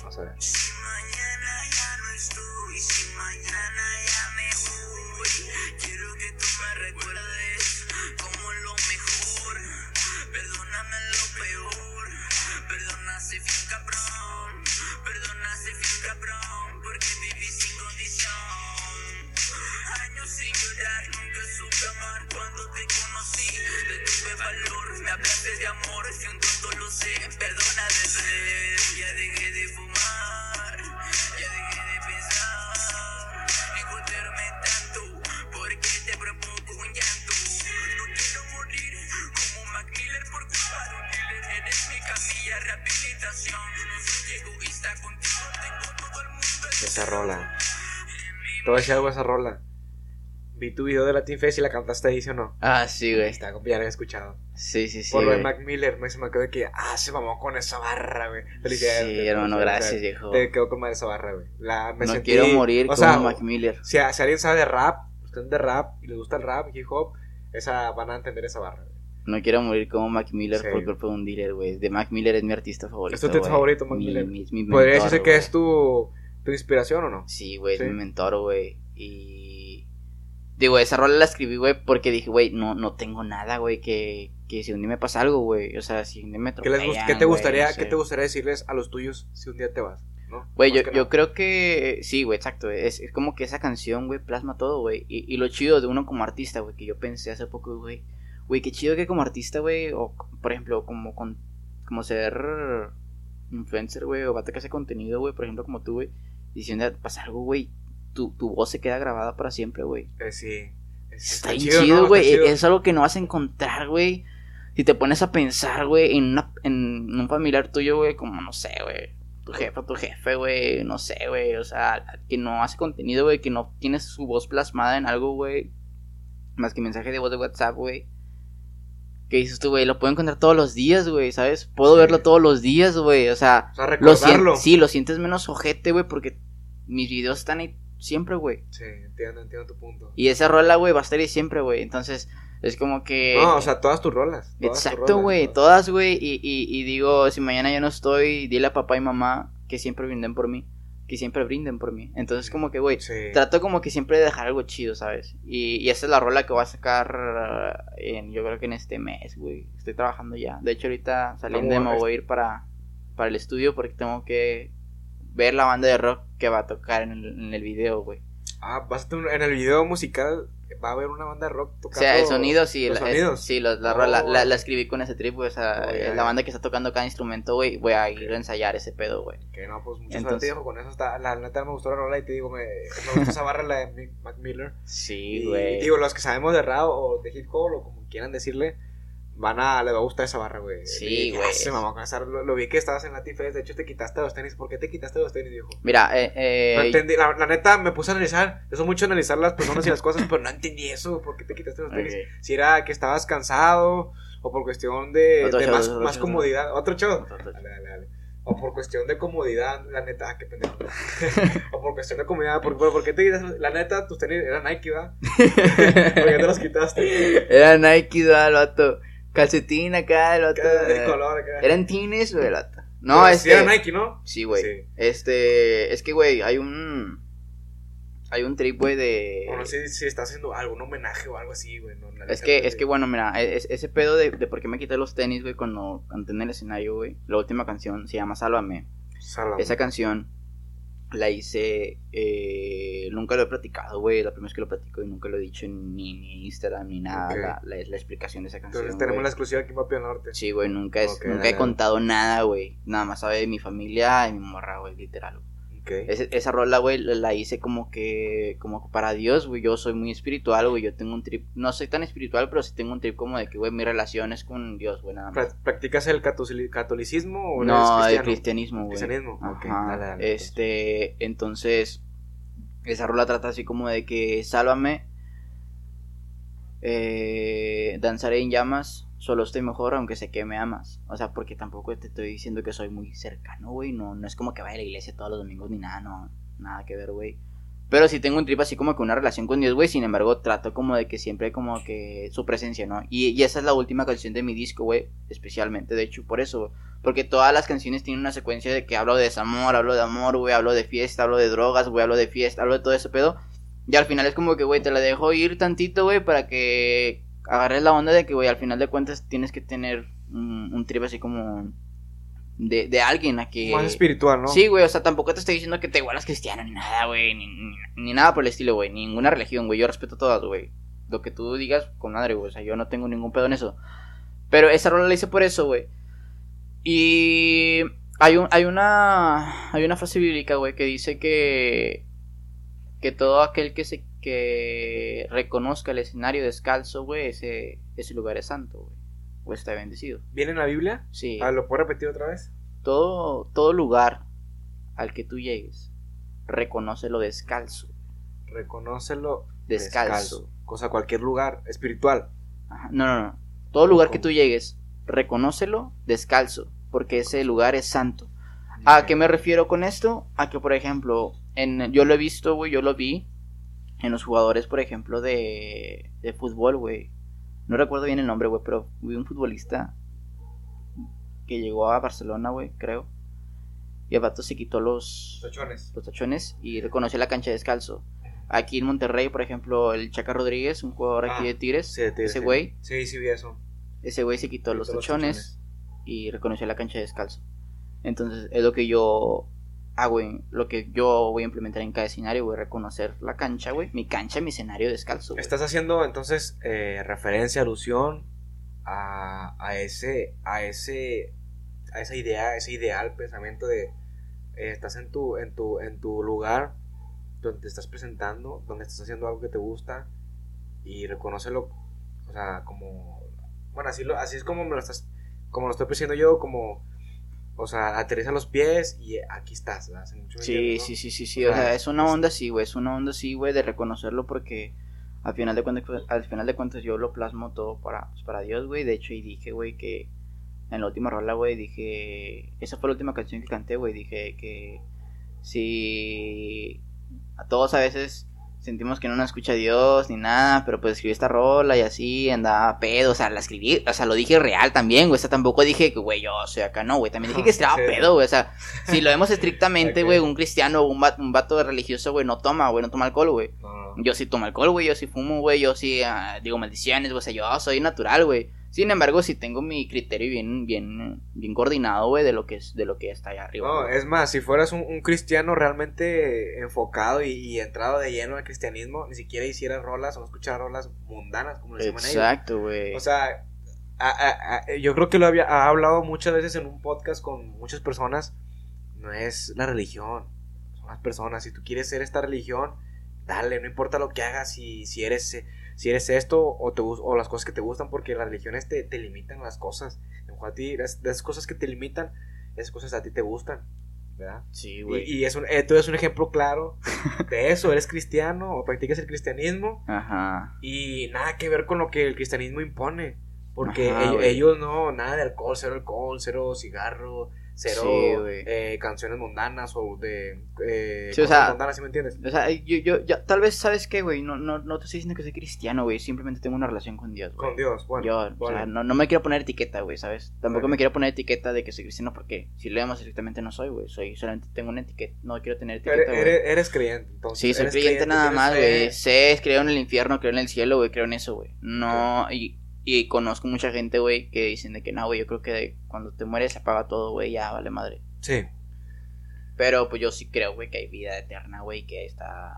Vamos a ver. Si mañana ya no estoy, si mañana Camilla, rehabilitación. No soy egoísta contigo, tengo todo el mundo. Esa rola. Te voy a decir algo de esa rola. Vi tu video de Latin Fest y la cantaste ahí, ¿sí o no? Ah, sí, güey. Está, ya la había escuchado. Sí, sí, sí. Por lo de. Mac Miller, me se me quedó de que, ah, se mamó con esa barra, güey. Felicidades. Sí, hermano, O sea, gracias, viejo. Te quedó con madre esa barra, güey. La, me no sentí- quiero morir o como sea, Mac Miller. Si, si alguien sabe de rap, ustedes de rap y les gusta el rap, hip hop, esa, van a entender esa barra. No quiero morir como Mac Miller Sí. por culpa de un dealer, güey. De Mac Miller es mi artista favorito. ¿Es tu artista favorito, Mac Mi- Miller? mi- mi ¿Podría decirse que es tu, tu inspiración o no? Sí, güey, Sí. es mi mentor, güey. Y. Digo, esa rola la escribí, güey, porque dije, güey, no, no tengo nada, güey, que, que si un día me pasa algo, güey. O sea, si un día me ¿Qué, les atropellan, qué te gustaría, no sé. ¿Qué te gustaría decirles a los tuyos si un día te vas? Güey, yo, yo creo que sí, güey, exacto. Es, es como que esa canción, güey, plasma todo, güey. Y, y lo chido de uno como artista, güey, que yo pensé hace poco, güey. Güey, qué chido que como artista, güey, o por ejemplo, como con como ser influencer, güey, o vato que hace contenido, güey, por ejemplo, como tú, güey. Día pasa algo, güey, tu, tu voz se queda grabada para siempre, güey. Eh, sí. Es- Está bien chido, güey. chido. Es algo que no vas a encontrar, güey. Si te pones a pensar, güey, en, una, en un familiar tuyo, güey, como, no sé, güey. Tu jefe, tu jefe, güey, no sé, güey. O sea, que no hace contenido, güey, que no tiene su voz plasmada en algo, güey. Más que mensaje de voz de WhatsApp, güey. Que dices tú, güey, lo puedo encontrar todos los días, güey, ¿sabes? Puedo Sí. verlo todos los días, güey. O sea, O sea, lo sí, lo sientes menos ojete, güey, porque mis videos están ahí siempre, güey. Sí, entiendo, entiendo tu punto. Y esa rola, güey, va a estar ahí siempre, güey. Entonces, Es como que... No, o sea, todas tus rolas. todas Exacto, güey, todas, güey, y, y, y digo, si mañana yo no estoy, dile a papá y mamá que siempre brinden por mí, que siempre brinden por mí. Entonces, como que, güey, Sí. trato como que siempre de dejar algo chido, ¿sabes? Y, y esa es la rola que voy a sacar uh, en, yo creo que en este mes, güey. Estoy trabajando ya. De hecho, ahorita saliendo ¿Cómo me voy a ir para, para el estudio porque tengo que ver la banda de rock que va a tocar en el, en el video, güey. Ah, vas a tener, en el video musical va a haber una banda de rock O tocando. sea, el sonido sí, los la, es- sonidos. sí, los- la, Oh. rola- la, la escribí con ese trip, güey, o sea, Oh, ya. la banda que está tocando cada instrumento, güey, voy a ir a ensayar ese pedo, güey. Que no, pues muchas Entonces- viejo. Con eso está. La neta me gustó la rola y te digo, me, me gustó esa barra, la de Mac Miller. Sí, Y güey. digo, los que sabemos de rap o de hip hop o como quieran decirle, van a, les va a gustar esa barra, güey. Sí, güey. ah, Se mamó con esa- lo, lo vi que estabas en la T-Fest, de hecho te quitaste los tenis. ¿Por qué te quitaste los tenis, viejo? Mira, eh, eh, No entendí, la, la neta me puse a analizar, eso mucho analizar las personas y las cosas, pero no entendí eso, ¿por qué te quitaste los tenis? ok. Si era que estabas cansado o por cuestión de, Otro de show, más, otro más show. comodidad, otro show. Otro show. Dale, dale, dale. O por cuestión de comodidad, la neta, ah, qué pendejo. [laughs] o por cuestión de comodidad, ¿por, qué te quitaste? La neta, tus tenis eran Nike, ¿verdad? [laughs] ¿Por qué te los quitaste? Era Nike, da, el vato. Calcetín acá, el. Cada de eh, color acá. Eran güey, el vato. No, Pero este. sí era Nike, ¿no? Sí, güey. Sí. Este. Es que, güey, hay un. Hay un trip, güey, de. O no sé si está haciendo algún homenaje o algo así, güey. No, Es que, es que bueno, mira, e, es- ese pedo de, de por qué me quité los tenis, güey, cuando canté en el escenario, güey. La última canción se llama Sálvame. Sálvame. Esa canción la hice, eh, nunca lo he platicado, güey. La primera vez que lo platico y nunca lo he dicho en ni ni Instagram ni nada. La, la, la explicación de esa canción. Entonces tenemos güey. la exclusiva aquí en Papi del Norte. Sí, güey, nunca, es, nunca he contado nada, güey. Nada más sabe de mi familia y mi morra, güey, literal. güey. Esa rola, güey, la, hice como que, como para Dios, güey. Yo soy muy espiritual, güey. Yo tengo un trip, no soy tan espiritual, pero sí tengo un trip como de que, güey, mi relación es con Dios, güey, nada más. Pra- ¿Practicas el catolici- catolicismo o No, el cristianismo, güey. Cristianismo, ok, Ajá. dale, dale, este, entonces, esa rola trata así como de que sálvame, eh, danzaré en llamas, solo estoy mejor aunque sé que me amas. O sea, porque tampoco te estoy diciendo que soy muy cercano, güey. No, no es como que vaya a la iglesia todos los domingos ni nada, no, nada que ver, güey. Pero sí tengo un trip así como que una relación con Dios, güey. Sin embargo, trato como de que siempre como que su presencia, ¿no? Y, y esa es la última canción de mi disco, güey. Especialmente, de hecho, por eso. Porque todas las canciones tienen una secuencia de que hablo de desamor, hablo de amor, güey. Hablo de fiesta, hablo de drogas, güey. Hablo de fiesta, hablo de todo ese pedo. Y al final es como que, güey, te la dejo ir tantito, güey, para que agarres la onda de que, güey, al final de cuentas tienes que tener un, un trip así como de, de alguien a que... Más espiritual, ¿no? Sí, güey, o sea, tampoco te estoy diciendo que te igualas cristiano ni nada, güey, ni, ni, ni nada por el estilo, güey, ninguna religión, güey, yo respeto todas, güey. Lo que tú digas, con madre, güey, o sea, yo no tengo ningún pedo en eso. Pero esa rola la hice por eso, güey. Y hay un, hay una, hay una frase bíblica, güey, que dice que, que todo aquel que se, que reconozca el escenario descalzo, güey, ese, ese lugar es santo, güey, o está bendecido. ¿Viene en la Biblia? Sí. Ah, ¿Lo puedo repetir otra vez? todo, todo lugar al que tú llegues, reconócelo descalzo. Reconócelo. Descalzo. Cosa, cualquier lugar espiritual. Ajá, No, no, no. Todo lugar que tú llegues, reconócelo descalzo, porque ese lugar es santo. ¿A qué me refiero con esto? A que, por ejemplo, en, yo lo he visto, güey, yo lo vi en los jugadores, por ejemplo, de, de fútbol, güey. No recuerdo bien el nombre, güey, pero vi un futbolista que llegó a Barcelona, güey, creo. Y el vato se quitó los, Tachones. los tachones y reconoció la cancha descalzo. Aquí en Monterrey, por ejemplo, el Chaca Rodríguez, un jugador aquí Ah, de Tigres, Sí, ese güey, Sí, sí, vi eso. ese güey se quitó Quitó los los tachones y reconoció la cancha descalzo. Entonces, es lo que yo hago, güey, lo que yo voy a implementar en cada escenario, güey, reconocer la cancha, güey, mi cancha, mi escenario descalzo, güey. Estás haciendo entonces eh, referencia, alusión a, a ese, a ese, a esa idea, ese ideal, pensamiento de eh, estás en tu, en tu, en tu lugar donde te estás presentando, donde estás haciendo algo que te gusta y reconócelo, o sea, como, bueno, así, lo, así es como me lo estás, como lo estoy presentando yo, como, o sea, aterriza los pies y aquí estás, ¿verdad? Hace mucho Sí, sí, sí, sí, sí, O o sea, sea, es una onda así, güey, es una onda así, güey, de reconocerlo porque al final de cuentas, al final de cuentas yo lo plasmo todo para, pues, para Dios, güey, de hecho, y dije, güey, que en la última rola, güey, dije, esa fue la última canción que canté, güey, dije que si a todos a veces sentimos que no nos escucha Dios ni nada, pero pues escribí esta rola y así, andaba pedo, o sea, la escribí, o sea, lo dije real también, güey, o sea, tampoco dije que, güey, yo soy acá, no, güey, también dije que [laughs] estaba Sí. pedo, güey, o sea, si lo vemos [laughs] estrictamente, güey, un cristiano o un, vato, un vato religioso, güey, no toma, güey, no toma alcohol, güey. No. Yo sí tomo alcohol, güey, yo sí fumo, güey, yo sí ah, digo maldiciones, güey, o sea, yo soy natural, güey. Sin embargo, sí tengo mi criterio bien, bien, bien coordinado, güey, de lo que es, de lo que está allá arriba. No, es más, si fueras un, un cristiano realmente enfocado y, y entrado de lleno al cristianismo, ni siquiera hicieras rolas o no escucharas rolas mundanas, como le llaman ellos. Exacto, güey. O sea, a- a- a- yo creo que lo había ha hablado muchas veces en un podcast con muchas personas. No es la religión, son las personas. Si tú quieres ser esta religión, dale, no importa lo que hagas, si, si eres eh, si eres esto o, te, o las cosas que te gustan, porque las religiones te, te limitan las cosas. A ti, las, las cosas que te limitan, esas cosas a ti te gustan, ¿verdad? sí, güey. y es un, eh, tú eres un ejemplo claro de eso, eres cristiano o practicas el cristianismo Ajá. y nada que ver con lo que el cristianismo impone. Porque Ajá, ellos, ellos no, nada de alcohol, cero alcohol, cero cigarro, cero Sí, eh, canciones mundanas o de... Eh, Sí, o sea, mundanas, ¿sí me entiendes? O sea, yo, yo, yo, tal vez, ¿sabes qué, güey? No, no, no te estoy diciendo que soy cristiano, güey. Simplemente tengo una relación con Dios, güey. Con Dios, bueno. yo, o sea, no, no me quiero poner etiqueta, güey, ¿sabes? Tampoco me quiero poner etiqueta de que soy cristiano porque si lo vemos estrictamente no soy, güey. Soy, solamente tengo una etiqueta, no quiero tener Eres, etiqueta, güey. eres, eres creyente, entonces. Sí, soy eres creyente nada más, güey. Sé, creo en el infierno, creo en el cielo, güey, creo en eso, güey. No, y, y conozco mucha gente, güey, que dicen de que no, güey, yo creo que cuando te mueres se apaga todo, güey, ya vale madre. Sí, Pero pues yo sí creo, güey, que hay vida eterna, güey, que está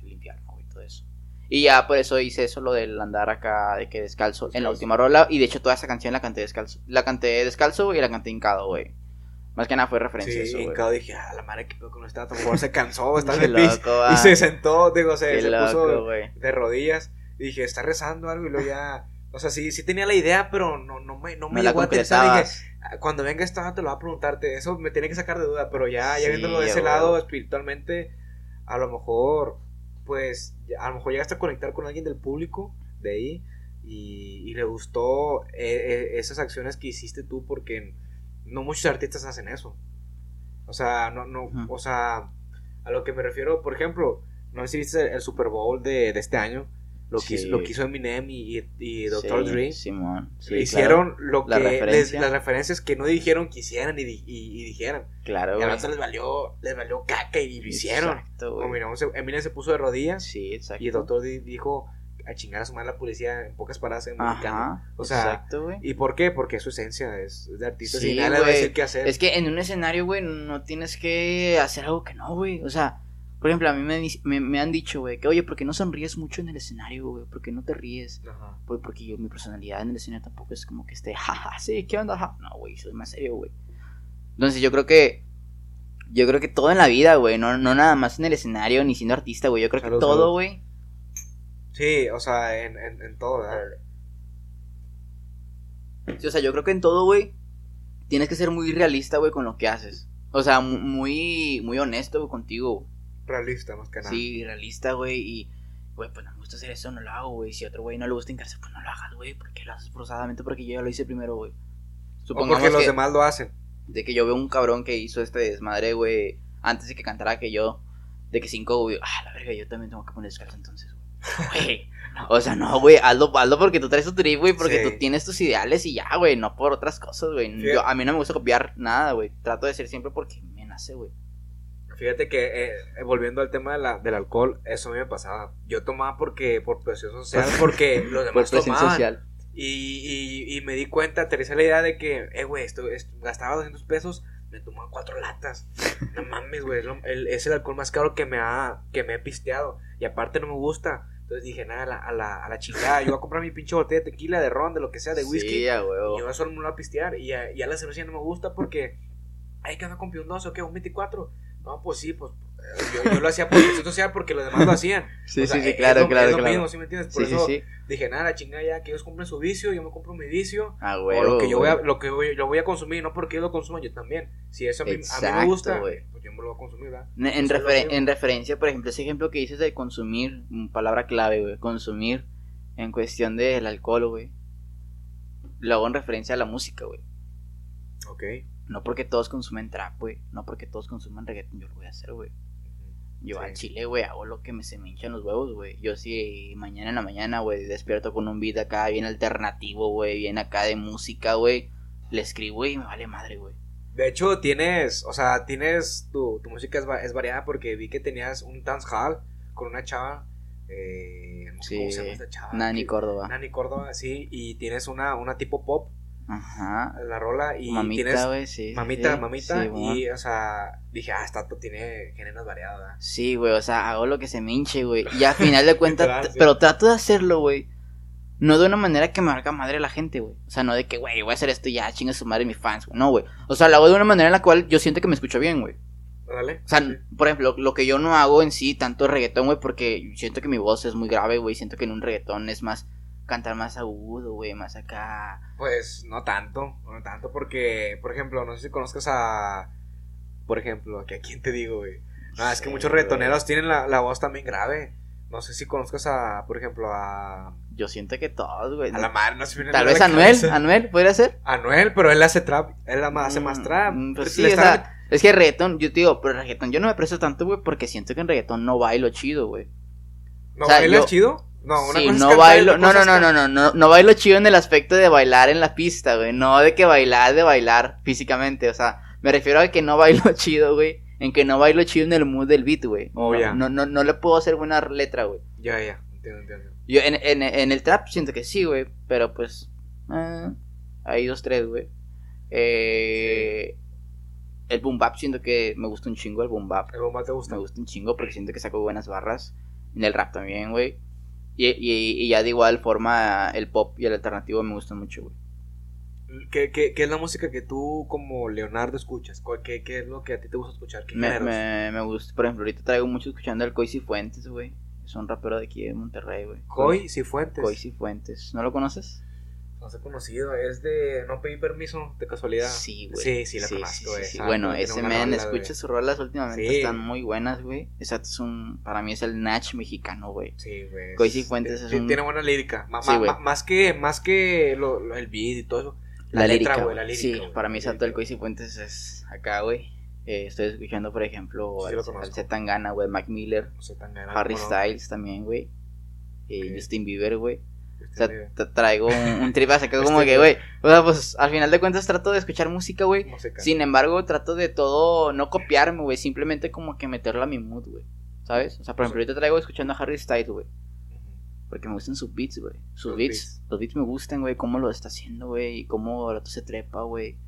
el infierno, güey, todo eso. Y ya por eso hice eso, lo del andar acá, de que descalzo, en la última rola. Y de hecho toda esa canción la canté descalzo. La canté descalzo y la canté hincado, güey. Más que nada fue referencia a sí, eso, güey. hincado dije, ah, la madre que con esta, a se cansó, [laughs] está en el piso. Y se sentó, digo, se, se loco, puso güey. de rodillas. Y dije, está rezando algo y luego ya... O sea, sí, sí tenía la idea, pero no, no me, no me llegó a aterrizar. Dije. "Ah, cuando venga esta te lo va a preguntarte. Eso me tiene que sacar de duda, pero ya, ya viéndolo de ese lado espiritualmente, a lo mejor, pues, a lo mejor llegaste a conectar con alguien del público de ahí y, y le gustó eh, eh, esas acciones que hiciste tú porque no muchos artistas hacen eso. O sea, no, no, o sea, a lo que me refiero, por ejemplo, no sé si viste el, el Super Bowl de, de este año, lo, que, Sí. hizo, lo que hizo Eminem y, y, Dr. Sí, Dre. Simón. Sí, hicieron lo La que les- las referencias que no dijeron que hicieran y, y- y dijeran. Claro, y a les valió, les valió caca y lo hicieron. Exacto, Como güey. miramos, Eminem se puso de rodillas Sí, exacto. y el doctor Dre dijo a chingar a su madre la policía en pocas palabras en. Ajá. O sea, exacto, güey. ¿Y por qué? Porque es su esencia es de artista Sí, y nadie le va a decir qué hacer. Es que en un escenario, güey, no tienes que hacer algo que no, güey. O sea, por ejemplo, a mí me, dis- me, me han dicho, güey, que oye, ¿por qué no sonríes mucho en el escenario, güey? ¿Por qué no te ríes? Ajá. Pues porque yo, mi personalidad en el escenario tampoco es como que esté, jaja, sí, ¿qué onda? Ja? No, güey, soy más serio, güey. Entonces yo creo que, yo creo que todo en la vida, güey, no, no nada más en el escenario ni siendo artista, güey. Yo creo Salud, que todo, güey. Sí, o sea, en, en, en todo, ¿verdad? Sí, o sea, yo creo que en todo, güey, tienes que ser muy realista, güey, con lo que haces. O sea, mu- muy, muy honesto güey, contigo, güey. Realista, más que nada. Sí, realista, güey, y, güey, pues no me gusta hacer eso, no lo hago, güey. Si a otro güey no le gusta hincarse, pues no lo hagas, güey, porque lo haces forzadamente porque yo ya lo hice primero, güey. O Supongamos porque los que, demás lo hacen. de que yo veo un cabrón que hizo este desmadre, güey, antes de que cantara que yo, de que cinco, güey, ah, la verga, yo también tengo que poner descalzo entonces, güey. [laughs] O sea, no, güey, hazlo, hazlo porque tú traes tu trip, güey, porque Sí. tú tienes tus ideales y ya, güey, no por otras cosas, güey. A mí no me gusta copiar nada, güey. Trato de ser siempre porque me nace, güey. Fíjate que, eh, eh, volviendo al tema de la- del alcohol, eso a mí me pasaba. Yo tomaba porque, por presión social, [laughs] porque los demás tomaban. Y, y, y me di cuenta, aterricé la idea de que, eh, güey, esto, esto- gastaba 200 pesos, me tomaba cuatro latas. [laughs] No mames, güey, es, el- alcohol más caro que me, ha, que me he pisteado. Y aparte no me gusta. Entonces dije, nada, a la, a la, a la chingada. Yo voy a comprar mi pinche botella de tequila, de ron, de lo que sea, de whisky. Sí, a Y yo solo me lo voy a pistear. Y ya, ya la cerveza ya no me gusta porque. Ay, que anda con un 12 o qué, un 24. No, pues sí, pues. Yo, yo lo hacía por presión social porque los demás lo hacían. [laughs] Sí, O sea, sí, sí, es claro, lo- claro, es lo claro. mismo, ¿sí me entiendes? Por Sí, sí, eso sí. dije, nada, la chingada ya, que ellos compren su vicio, yo me compro mi vicio. A o huevo. lo que yo voy a, güey. lo que voy, lo voy a consumir, no porque ellos lo consuman, yo también. Si eso a mí, a mí me gusta, güey. pues yo me lo voy a consumir, ¿verdad? En, mismo. en referencia, por ejemplo, ese ejemplo que dices de consumir, mm, palabra clave, güey, consumir en cuestión del alcohol, güey. Lo hago en referencia a la música, güey. Ok. No porque todos consumen trap, güey. No porque todos consumen reggaeton, yo lo voy a hacer, güey. Yo Sí. al chile, güey, hago lo que me se me hinchan los huevos, güey. Yo sí, mañana en la mañana, güey, despierto con un beat acá bien alternativo, güey, bien acá de música, güey. Le escribo y me vale madre, güey. De hecho, tienes, o sea, tienes, tu, tu música es, es variada porque vi que tenías un dance hall con una chava, eh, no sé Sí, cómo se llama esta chava. Nani que- Córdoba. Nani Córdoba, sí, y tienes una, una tipo pop, Ajá. la rola, y mamita, tienes sí. mamita, sí. mamita, Sí, y, o sea, dije, ah, esta tiene géneros variados, ¿verdad? Sí, güey, o sea, hago lo que se me hinche, güey. Y a final de [laughs] cuentas, pero trato de hacerlo, güey. No de una manera que me haga madre la gente, güey. O sea, no de que, güey, voy a hacer esto y ya, chinga su madre mis fans, güey. No, güey. O sea, lo hago de una manera en la cual yo siento que me escucho bien, güey. Dale. O sea, por ejemplo, lo que yo no hago en sí, tanto reggaetón, güey, porque siento que mi voz es muy grave, güey. Siento que en un reggaetón es más cantar más agudo, güey, más acá. Pues no tanto, no tanto, porque, por ejemplo, no sé si conozcas a. Por ejemplo, que a quién te digo, güey. No, es que muchos güey. reggaetoneros tienen la, la voz también grave. No sé si conozcas a, por ejemplo, a. Yo siento que todos, güey. A la madre, no se me viene Tal vez a Anuel, cabeza. Anuel, ¿podría ser? Anuel, pero él hace trap. Él hace más Mm, trap. mm, pues sí, o está- sea, es que reggaetón, yo te digo, pero reggaetón yo no me presto tanto, güey, porque siento que en reggaetón no bailo chido, güey. ¿No o sea, bailas yo- chido? No, una Sí, cosa es no bailo, no, no, no, no, no, no, no bailo chido en el aspecto de bailar en la pista, güey, no de que bailar, de bailar físicamente, o sea, me refiero a que no bailo [laughs] chido, güey, en que no bailo chido en el mood del beat, güey. Oh, no, no, no, no le puedo hacer buena letra, güey. Ya, ya, entiendo, entiendo. Yo en, en, en el trap siento que sí, güey, pero pues, eh, hay dos, tres, güey. Eh, El boom bap siento que me gusta un chingo el boom bap. ¿El bomba te gusta? Me gusta un chingo porque siento que saco buenas barras. En el rap también, güey. Y, y, y ya de igual forma el pop y el alternativo me gustan mucho, güey. ¿Qué, qué, qué es la música que tú, como Leonardo, escuchas? ¿Cuál- ¿Qué, qué es lo que a ti te gusta escuchar? ¿Qué Me, me, me gusta, por ejemplo, ahorita traigo mucho escuchando al Coisy Fuentes, güey. Es un rapero de aquí de Monterrey, güey. Coy Cifuentes. Coisy Fuentes. ¿No lo conoces? No sé conocido, es de No pedí permiso, de casualidad. Sí, güey. Sí, sí, la conozco, sí, eh, sí. sabe, Bueno, ese men, escucha sus rolas últimamente, Sí. están muy buenas, güey. Exacto, es un, para mí es el Natch mexicano, güey. Sí, güey. Coisy Fuentes es un- Tiene buena lírica. Sí, ma- más que, más que lo- lo- el beat y todo eso. La, lírica, güey, la lírica. Sí, güey, para mí la exacto, el. Coisy Fuentes es acá, güey. Eh, estoy escuchando, por ejemplo, Sí, al, conozco. al Zetangana, güey, Mac Miller, Harry. Styles también, güey. Eh. Justin Bieber, güey. O Este, sea, tra- traigo un, un trip acá como Justin que, güey. O sea, pues al final de cuentas trato de escuchar música, güey. Sin embargo, trato de todo no copiarme, güey. Simplemente como que meterla a mi mood, güey. ¿Sabes? O sea, por ejemplo, ahorita traigo escuchando a Harry Styles, güey. Porque me gustan sus beats, güey. Sus beats, beats. Los beats me gustan, güey. Cómo lo está haciendo, güey. Y cómo rato se trepa, güey.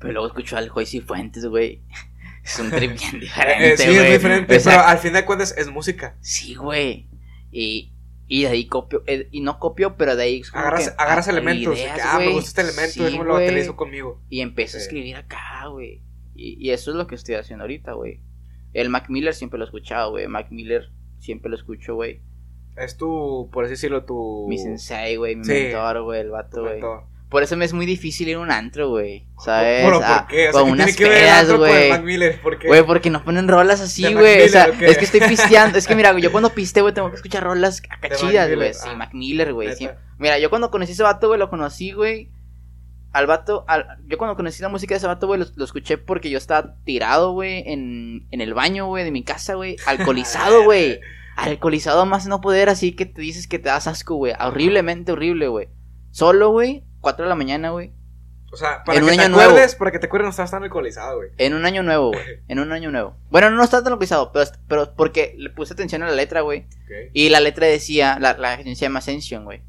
Pero luego escucho al Joyce Fuentes, güey. [laughs] Es un trip bien [laughs] diferente, Eh, sí, güey. es diferente, O sea, pero al fin de cuentas es música. Sí, güey. Y, y de ahí copio. eh, y no copio, pero de ahí. Agarras, que, agarras ah, elementos. de ideas, que, ah, me gusta este elemento, Sí, déjame lo utilizo conmigo. Y empiezo a Sí. escribir acá, güey. Y, y eso es lo que estoy haciendo ahorita, güey. El Mac Miller siempre lo he escuchado, güey. Mac Miller siempre lo escucho, güey. Es tu, por así decirlo, tu. Mi sensei, güey. Mi Sí. mentor, güey. El vato, güey. Por eso me es muy difícil ir a un antro, güey. ¿Sabes? Bueno, Ah, ¿por qué? O sea, con ¿qué unas pedas, güey. Qué? Güey, porque no ponen rolas así, ¿De Mac güey. O sea, qué? es que estoy pisteando. Es que mira, yo cuando pisteo, güey, tengo que escuchar rolas acá De Mac chidas, Miller, güey. Sí, ah. Mac Miller, güey. Sí. Mira, yo cuando conocí a ese vato, güey, lo conocí, güey. Al vato, al- yo cuando conocí la música de ese vato, güey, lo, lo escuché porque yo estaba tirado, güey, en, en el baño, güey, de mi casa, güey. Alcoholizado, [laughs] güey. Alcoholizado más no poder, así que te dices que te das asco, güey. Horriblemente horrible, güey. Solo, güey, 4 de la mañana, güey. O sea, para En que un te año nuevo. para que te acuerdes, no estabas tan alcoholizado, güey. En un año nuevo, güey. [laughs] En un año nuevo. Bueno, no estaba tan alcoholizado, pero, pero porque le puse atención a la letra, güey. Y la letra decía, la, la canción se llama Ascension, güey.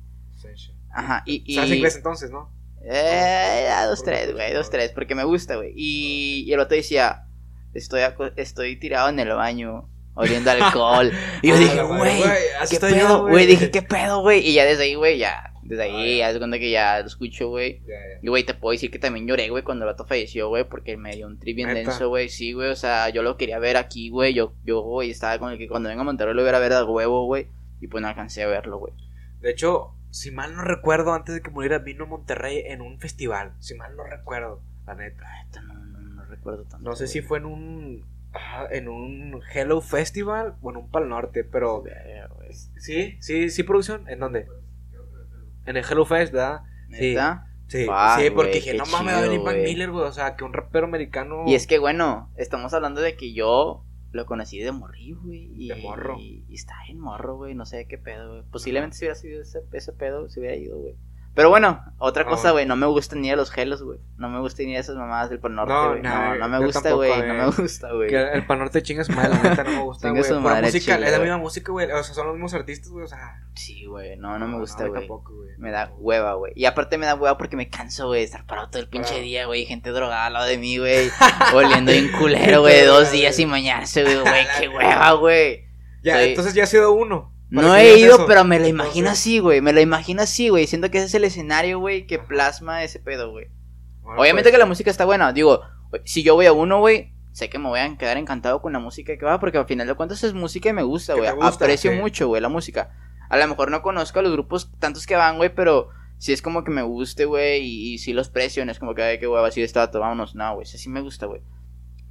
Ajá, y... y... ¿Sabes inglés entonces, no? Eh, dos, tres, güey, dos, tres, porque me gusta, güey. Y, y el otro decía, estoy, estoy tirado en el baño, oliendo alcohol. [laughs] y yo dije, la güey, así ¿qué pedo, güey? Dije, ¿qué pedo, güey? Y ya desde ahí, güey, ya, desde ahí, Ah, haz de cuenta que ya lo escucho, güey. Ya, ya. Y, güey, te puedo decir que también lloré, güey, cuando el vato falleció, güey, porque me dio un trip bien denso, güey. Sí, güey, o sea, yo lo quería ver aquí, güey. Yo, yo, güey, estaba con el que cuando venga a Monterrey lo hubiera ver de huevo, güey. Y pues no alcancé a verlo, güey. De hecho, si mal no recuerdo, antes de que muriera, vino a Monterrey en un festival. Si mal no recuerdo, la neta. Neta, No, no, no recuerdo tanto. No sé si fue en un. En un Hello Festival o en un Pal Norte, pero. Sí, sí, sí, producción. ¿En dónde? En el Hello Fest, ¿verdad? Sí. Sí, Ah, sí, porque dije, no mames, va a venir Mac. Miller, güey. O sea, que un rapero americano. Y es que, bueno, estamos hablando de que yo lo conocí de morrillo, güey. Y, De morro. Y, y está en morro, güey. No sé qué pedo, güey. Posiblemente si hubiera sido ese, ese pedo, se hubiera ido, güey. Pero bueno, otra cosa, güey. No me gustan ni de los gelos, güey. No me gustan ni de esas mamadas del Pal Norte, No, güey. No, nah, no, me gusta, güey. eh. No me gusta, güey. El panorte chinga su madre, la neta no me gusta, güey. música, chile, es la misma música, güey. O sea, son los mismos artistas, güey. O sea, Sí, güey. No, no me gusta, a güey. tampoco, güey. Me da hueva, güey. Y aparte me da hueva porque me canso, güey, de estar parado todo el pinche día, güey. Gente drogada al lado de mí, güey. [laughs] Oliendo bien culero, güey. Dos días sin bañarse, güey. [laughs] Qué hueva, güey. Ya, entonces ya ha sido uno. No he ido, eso. pero me la imagino así, güey. Me la imagino así, güey. Siento que ese es el escenario, güey, que plasma ese pedo, güey. bueno, Obviamente pues, que la música está buena. Digo, si yo voy a uno, güey, sé que me voy a quedar encantado con la música que va, porque al final de cuentas es música y me gusta, güey. Aprecio mucho, güey, la música. A lo mejor no conozco a los grupos tantos que van, güey, pero si es como que me guste, güey, y, y si los precio, no es como que, ay, qué hueva, así de estato, vámonos. No, güey, ese sí me gusta, güey.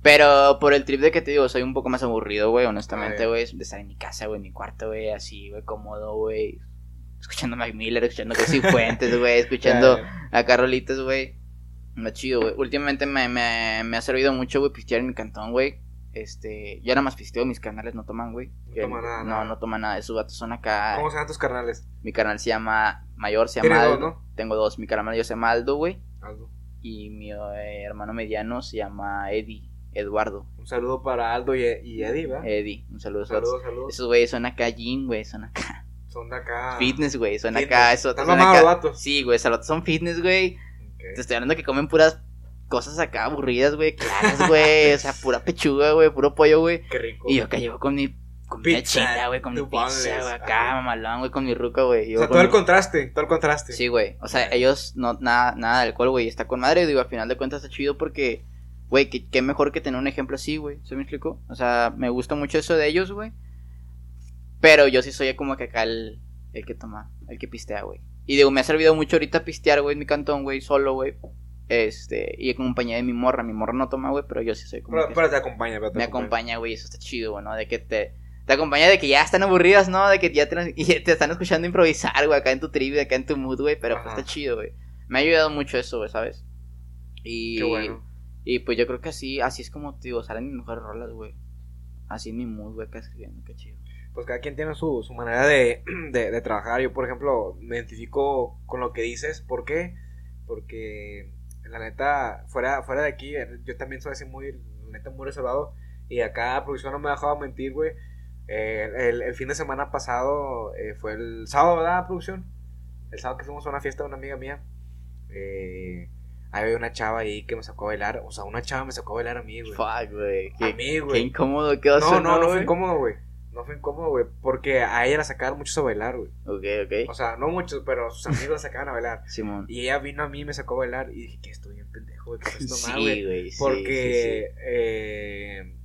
Pero por el trip de que te digo, soy un poco más aburrido, güey, honestamente, Ah, güey, de estar en mi casa, güey, en mi cuarto, güey, así, güey, cómodo, güey. Escuchando Mac Miller, escuchando Casey [laughs] Fuentes, güey, escuchando ya, acá rolitas, güey. No chido, güey. Últimamente me, me, me ha servido mucho, güey, pistear en mi cantón, güey. Este, yo nada más pisteo, mis canales no toman, güey. No Que- toma nada, No, nada. no toman nada. Esos gatos son acá. ¿Cómo se llaman tus carnales? Mi canal se llama Mayor, se llama Tienes dos, Aldo. ¿no? Tengo dos. Mi canal mayor se llama Aldo, güey. Aldo. Y mi eh, hermano mediano se llama Eddie, Eduardo. Un saludo para Aldo y, y Eddie, ¿verdad? Eddie, un saludo. Saludos, saludos. Esos güeyes son acá gym, güey. Son acá. Son de acá. Fitness, güey. Son Fitness. acá. Eso, Están mamados vatos. Sí, güey. Son fitness, güey. Te estoy hablando que comen puras cosas acá aburridas, güey, claras, güey. o sea, pura pechuga, güey, puro pollo, güey. Qué rico. Y yo acá llevo con mi comida Pizza, china, güey, con mi pizza, güey, acá, mamalón, güey, con mi ruca, güey. o sea, todo el contraste, todo el contraste. Sí, güey. O sea, ellos no, nada, nada de alcohol, güey, está con madre. Digo, al final de cuentas está chido porque, güey, qué, qué mejor que tener un ejemplo así, güey. ¿Se me explicó? O sea, me gusta mucho eso de ellos, güey. Pero yo sí soy como que acá el, el que toma, el que pistea, güey. Y digo, me ha servido mucho ahorita pistear, güey, en mi cantón, güey, solo, güey. Este, y en compañía de mi morra. Mi morra no toma, güey, pero yo sí soy como Pero, que pero te acompaña, pero te me acompaña, güey, eso está chido, güey, ¿no? De que te, te acompaña de que ya están aburridas, ¿no? De que ya te, [laughs] están escuchando improvisar, güey, acá en tu trivia, acá en tu mood, güey, pero pues está chido, güey. Me ha ayudado mucho eso, güey, ¿sabes? Y, Qué bueno. Y pues yo creo que así, así es como, te digo, salen mis mejores rolas, güey. Así en mi mood, güey, acá escribiendo, qué chido. Pues cada quien tiene su, su manera de, [clears throat] de, de trabajar. Yo, por ejemplo, me identifico con lo que dices. ¿Por qué? Porque, la neta, fuera, fuera de aquí, yo también soy así muy, la neta, muy reservado. Y acá producción no me ha dejado mentir, güey. Eh, el, el fin de semana pasado eh, fue el sábado, ¿verdad, producción? El sábado que fuimos a una fiesta de una amiga mía. Eh, había una chava ahí que me sacó a bailar. O sea, una chava me sacó a bailar a mí, güey. Fuck, güey. A Qué, mí, qué güey. incómodo quedó No, no, no fue incómodo, güey. No fue incómodo, güey. Porque a ella la sacaban muchos a bailar, güey. Ok, O ok. sea, no muchos, pero sus amigos la sacaban a bailar. Simón. Y ella vino a mí y me sacó a bailar. Y dije que estoy bien pendejo, güey. Mal, [laughs] Sí, güey. güey, Porque, sí, sí. eh,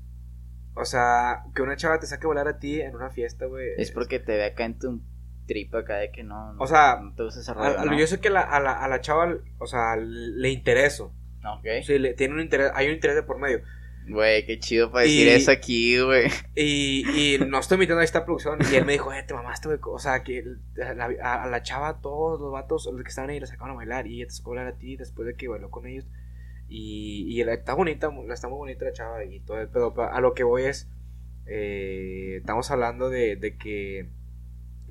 o sea, que una chava te saque a bailar a ti en una fiesta, güey. Es porque te ve acá en tu trip acá de que no. O sea, no te gusta ese a- rollo, a- ¿no? Yo sé que la- a, la, a la chava, o sea, le intereso. Ok. Sí, le, tiene un interés, hay un interés de por medio. Güey, qué chido para decir Y- eso aquí, güey. Y, y no estoy mintiendo a esta producción. Y él me dijo, eh, te mamaste, güey. O sea, que a la, a- a la chava, todos los vatos, los que estaban ahí, la sacaban a bailar. Y ella te sacó a bailar a ti después de que bailó con ellos. Y, y la- está bonita, la está muy bonita la chava y todo el pedo. pero A lo que voy es, eh, estamos hablando de, de que,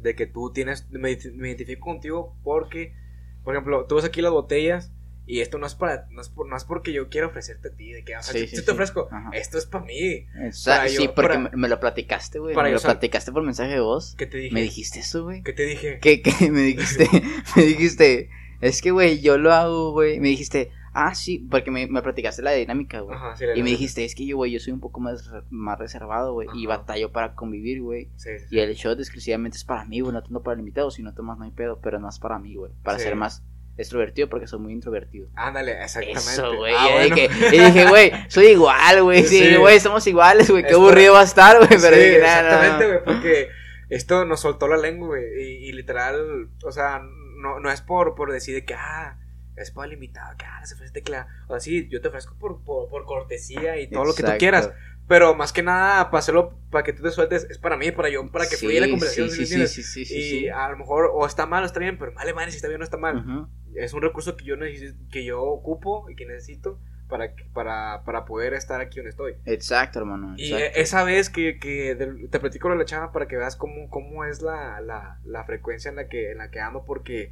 de que tú tienes, me, me identifico contigo porque, por ejemplo, tú ves aquí las botellas. Y esto no es para, no es, por, no es porque yo quiero ofrecerte a ti, de que, o sea, Sí, yo, sí, yo te sí. ofrezco, Ajá. esto es para mí. Para sí, yo- porque para- me, me lo platicaste, güey. Me yo lo platicaste por mensaje de voz. ¿Qué te dije? Me dijiste eso, güey. ¿Qué te dije? ¿Qué, qué? [laughs] Me dijiste, [laughs] me dijiste, es que, güey, yo lo hago, güey. Me dijiste, ah, sí, porque me, me platicaste la dinámica, güey. Ajá, sí, la Y me dijiste, es que yo, güey, yo soy un poco más, más reservado, güey. Y batallo para convivir, güey. Sí, sí, Y el shot exclusivamente es para mí, güey. No tanto para el invitado. Si no tomas, no hay pedo. Pero no es para mí, güey. Para Sí. ser más extrovertido, porque soy muy introvertido. Ándale, exactamente. Eso, güey. Ah, y, bueno. dije, [laughs] y dije, güey, soy igual, güey. Sí, Sí. güey, somos iguales, güey. Qué aburrido va a estar, güey. Pero Sí, dije, nah, exactamente, güey, porque esto nos soltó la lengua, güey. Y, y literal, o sea, no, no es por, por decir de que, ah, es para el invitado, que, ah, se ofrece tecla. O sea, sí, yo te ofrezco por, por, por cortesía y todo lo que tú Exacto. quieras. Pero más que nada, para hacerlo, para que tú te sueltes, es para mí, para yo, para que Sí, fluya la conversación. Sí, ¿sí sí, sí, sí, y a lo mejor, o está mal o está bien, pero vale, madre, si está bien o está mal. Ujú. es un recurso que yo necesito, que yo ocupo y que necesito para, para, para poder estar aquí donde estoy. Exacto, hermano. Y exacto. eh, esa vez que, que te platico lo de la chava para que veas cómo, cómo es la, la, la frecuencia en la, que, en la que ando, porque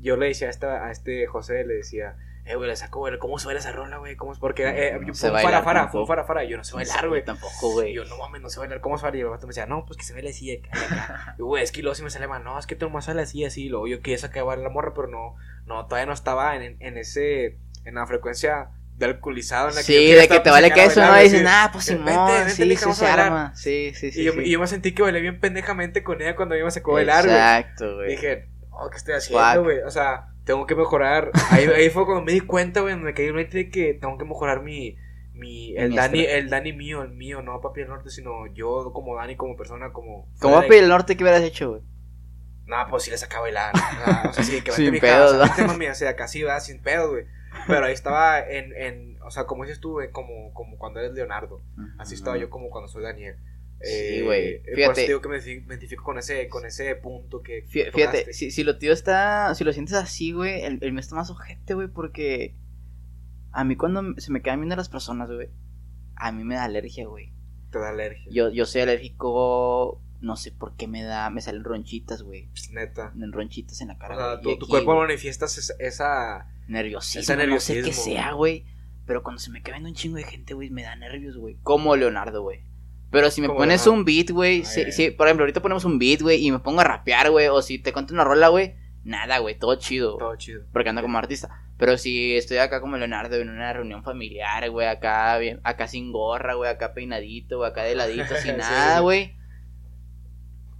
yo le decía a, esta, a este José, le decía, eh, güey, le saco, güey, ¿cómo se baila esa rola, güey? ¿Cómo es? Porque eh, No yo- sé fue un farafara, fue un farafara, yo no sé bailar, güey. Tampoco, güey. Yo, no mames, no sé bailar, ¿cómo se baila? Y el vato me decía, no, pues que se baila así, acá, y acá. Y güey, es que luego sí me sale mal, no, es que tú nomás sale así, así. Y luego yo quería sacar bailar la morra, pero no, no, todavía no estaba en, en ese, en la frecuencia de alcoholizado en la que Sí, de que te pues, vale a queso, bailar, ¿no? sí. ah, pues Vente, Simón, vente, sí, mija, sí, se a arma. Sí, sí, sí. Y yo, sí. y yo me sentí que bailé bien pendejamente con ella cuando ella me sacó a bailar, güey. Exacto, güey. Dije, oh, ¿qué estoy haciendo, güey? O sea, tengo que mejorar. Ahí, ahí fue cuando me di cuenta, güey, me caí en de que tengo que mejorar mi. mi el, Mi Dani, el Dani mío, el mío, no papi del norte, sino yo como Dani, como persona, como. ¿Cómo fuera va de- el norte que hubieras hecho, güey? No, pues sí le sacaba bailar. Ah, o sea, sí, que Sin mija, pedos, sea, ¿no? mami, o sea, casi va sin pedo, güey. Pero ahí estaba en, en, o sea, como dices tú, güey, como, como cuando eres Leonardo. Así estaba yo como cuando soy Daniel. Sí, Eh, güey. eh, Por Fíjate. eso te digo que me identifico- con ese, con ese punto que. Fí- que Fíjate, si, si lo tío está, si lo sientes así, güey, el, el mío está más ojete, güey, porque a mí cuando se me quedan viendo las personas, güey, a mí me da alergia, güey. Te da alergia. Yo, yo soy alérgico, no sé por qué me da, me salen ronchitas, güey, Neta. en ronchitas en la O cara, sea, güey, y tu, tu cuerpo güey, manifiesta esa, esa- nerviosismo, ese no sé qué nerviosismo, sea, güey, pero cuando se me queda viendo un chingo de gente, güey, me da nervios, güey, como Leonardo, güey. Pero si me pones Leonardo. un beat, güey, Ay, si, si- por ejemplo, ahorita ponemos un beat, güey, y me pongo a rapear, güey, o si te cuento una rola, güey, nada, güey, todo chido. todo chido. porque ando como artista. Pero si estoy acá como Leonardo en una reunión familiar, güey, acá bien, acá sin gorra, güey, acá peinadito, güey, acá de ladito, [laughs] Sí, sin nada, güey.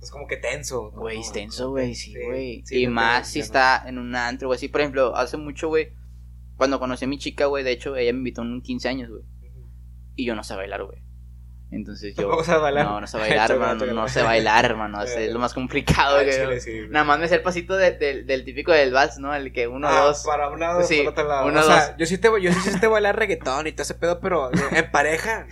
Es como que tenso. Güey, es tenso, güey, sí, güey. sí, y más si está en un antro, güey. Sí, por ejemplo, hace mucho, güey, cuando conocí a mi chica, güey, de hecho, ella me invitó en un 15 años, güey. Y yo no sé bailar, güey. Entonces yo... ¿Vamos a bailar? No, no sé [laughs] bailar, hermano, no sé bailar, hermano. Es, [laughs] lo más complicado, güey. chile, sí, güey. Nada más me sé el pasito de- del- del típico del vals, ¿no? El que uno, Ah, dos... Para un lado, Sí, para otro lado. uno, o sea, dos. yo sí te yo sí te bailar reggaetón y todo ese pedo, pero en pareja.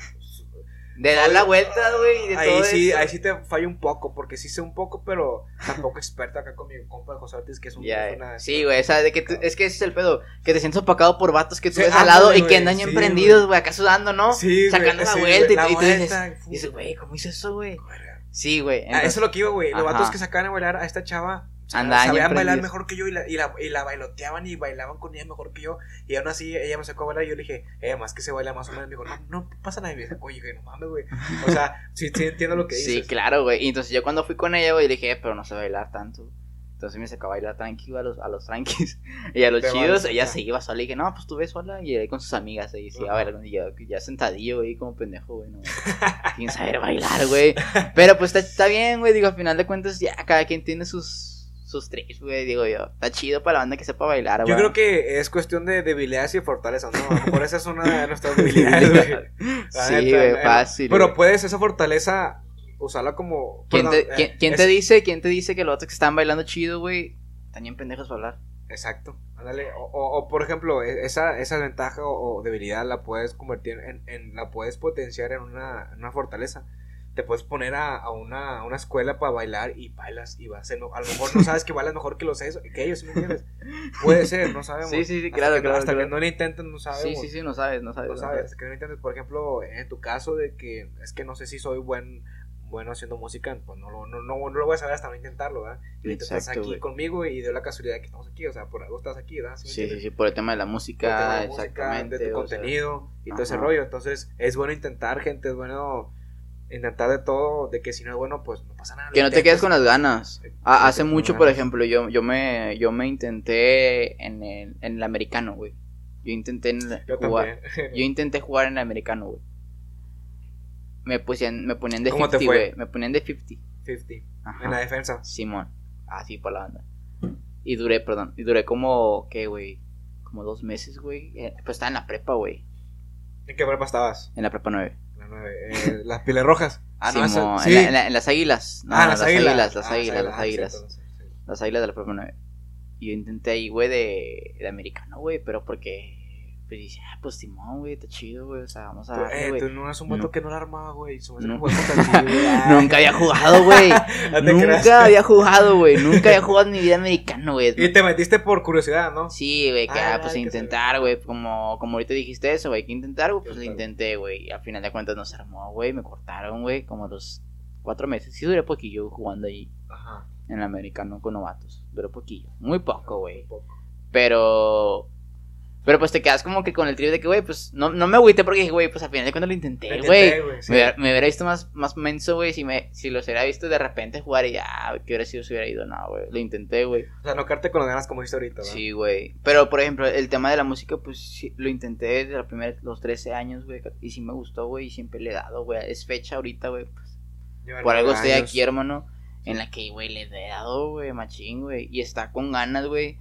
De dar la vuelta, güey, de Ahí todo sí, eso. ahí sí te fallo un poco, porque sí sé un poco, pero tampoco experto acá con mi compa José Ortiz, que es un una- sí, güey, o sea, de que tú- es que ese es el pedo, que te sientes opacado por vatos que tú Sí, ves al ándale, lado y que andan sí, emprendidos, güey. acá sudando, ¿no? Sí, Sacando la sí, vuelta güey, y, la tú- y tú vuelta, y dices, güey, ¿cómo hizo eso, güey? Sí, güey. Ah, entonces- eso es lo que iba, güey. Los Ajá. vatos que sacaban a bailar a esta chava Andaban ya sabían bailar mejor que yo y la, y, la, y la bailoteaban y bailaban con ella mejor que yo. Y aún así ella me sacó a bailar y yo le dije, eh, más que se baila más o menos. Me dijo, no, no pasa nada. Y me dice, oye, güey, no mames, güey. O sea, [laughs] sí, sí entiendo lo que dices. Sí, claro, güey. Y entonces yo cuando fui con ella, güey, le dije, "Eh, pero no sé bailar tanto. Entonces me sacó a bailar tranquilo a los, a los tranquis. [laughs] Y a los Te chidos, ella se iba sola. Y dije, no, pues tú ves sola. Y ahí con sus amigas. Y sí, a Ajá. ver, y yo, ya sentadillo, güey, como pendejo, güey. No, sin saber bailar, güey. Pero pues está, está bien, güey. Digo, al final de cuentas, ya cada quien tiene sus, sus tricks, güey. Digo yo, está chido para la banda que sepa bailar, güey. Yo creo que es cuestión de debilidades y fortalezas, ¿no? Mejor esa es una de nuestras [laughs] debilidades, güey. Sí, güey, eh, fácil. Pero güey. puedes esa fortaleza usarla como. ¿Quién, perdón, te, eh, quién, es- te dice, quién te dice que los otros que están bailando chido, güey, bien pendejos para hablar? Exacto, ándale. O, o- o, por ejemplo, e- esa, esa ventaja o, o debilidad la puedes convertir en, en- la puedes potenciar en una, en una fortaleza. Te puedes poner a, a una, a una escuela para bailar y bailas y vas a ser, a lo mejor no sabes que bailas mejor que los que ellos, ¿sí me entiendes? Puede ser, no sabemos. Sí, sí, sí, Hasta claro, que Hasta claro. que no lo intenten, no sabemos. Sí, sí, sí, no sabes, no sabes. No sabes, hasta que no lo intentes. Por ejemplo, en tu caso de que es que no sé si soy buen bueno haciendo música, pues no, lo- no, no, no lo voy a saber hasta no intentarlo, ¿verdad? Y ahorita estás Exacto, aquí conmigo y de la casualidad que estamos aquí, o sea, por algo estás aquí, ¿verdad? ¿Sí Sí, sí, por el tema de la música, de la música, exactamente. de tu sea, contenido y todo ese ajá. rollo. Entonces, es bueno intentar, gente, es bueno intentar de todo, de que si no es bueno, pues no pasa nada. que no te quedes con las ganas. Ah, hace mucho, por ejemplo, yo, yo me yo me intenté en el, en el americano, güey. Yo intenté en Yo jugar. Yo intenté jugar en el americano, güey. Me pusían, me ponían de ¿Cómo te 50, fue? güey. Me ponían de 50. 50. Ajá. En la defensa. Simón. Así por la banda. Y duré, perdón. Y duré como, ¿qué, güey? Como dos meses, güey. Eh, Pues estaba en la prepa, güey. ¿En qué prepa estabas? En la prepa 9. Eh, las pieles rojas. Ah, no, esa- en, la- en la- en las águilas. No, ah, las las águilas. águilas. Las Ah, águilas, las ah, águilas. cierto, sí, sí. Las águilas de la prepa 9. Y yo intenté ahí, güey, de, de americano, güey. Pero porque pues dice, ah, pues Simón, güey, está chido, güey, o sea, vamos a Tú, darle, eh, tú no eres un vato No. que no la armaba, güey. No. [laughs] Nunca había jugado, güey. [laughs] Nunca había jugado, güey. Nunca había jugado en mi vida americano, güey. Y te metiste por curiosidad, ¿no? Sí, güey, que Ah, ah, pues intentar, güey. Como, como ahorita dijiste eso, güey, que intentar, güey. Pues lo intenté, güey. Y al final de cuentas no se armó, güey. Me cortaron, güey, como los cuatro meses. Sí, duré poquillo jugando ahí Ajá. en el americano con novatos. Duró poquillo. Muy poco, güey. Poco. Pero. Pero pues te quedas como que con el trip de que, güey, pues no, no me agüité porque dije, güey, pues al final de cuentas lo intenté, güey. sí. Me, hubiera, me hubiera visto más, más menso, güey, si, me, si los hubiera visto de repente jugar y ya, ¿qué hubiera sido si hubiera ido? No, güey, lo intenté, güey. O sea, no quedarte con las ganas como dijiste ahorita, ¿verdad? Sí, güey. Pero, por ejemplo, el tema de la música, pues sí, lo intenté desde la primera, los 13 años, güey, y sí me gustó, güey, y siempre le he dado, güey. Es fecha ahorita, güey. pues, por algo estoy aquí, hermano, en la que, güey, le he dado, güey, machín, güey. Y está con ganas, güey.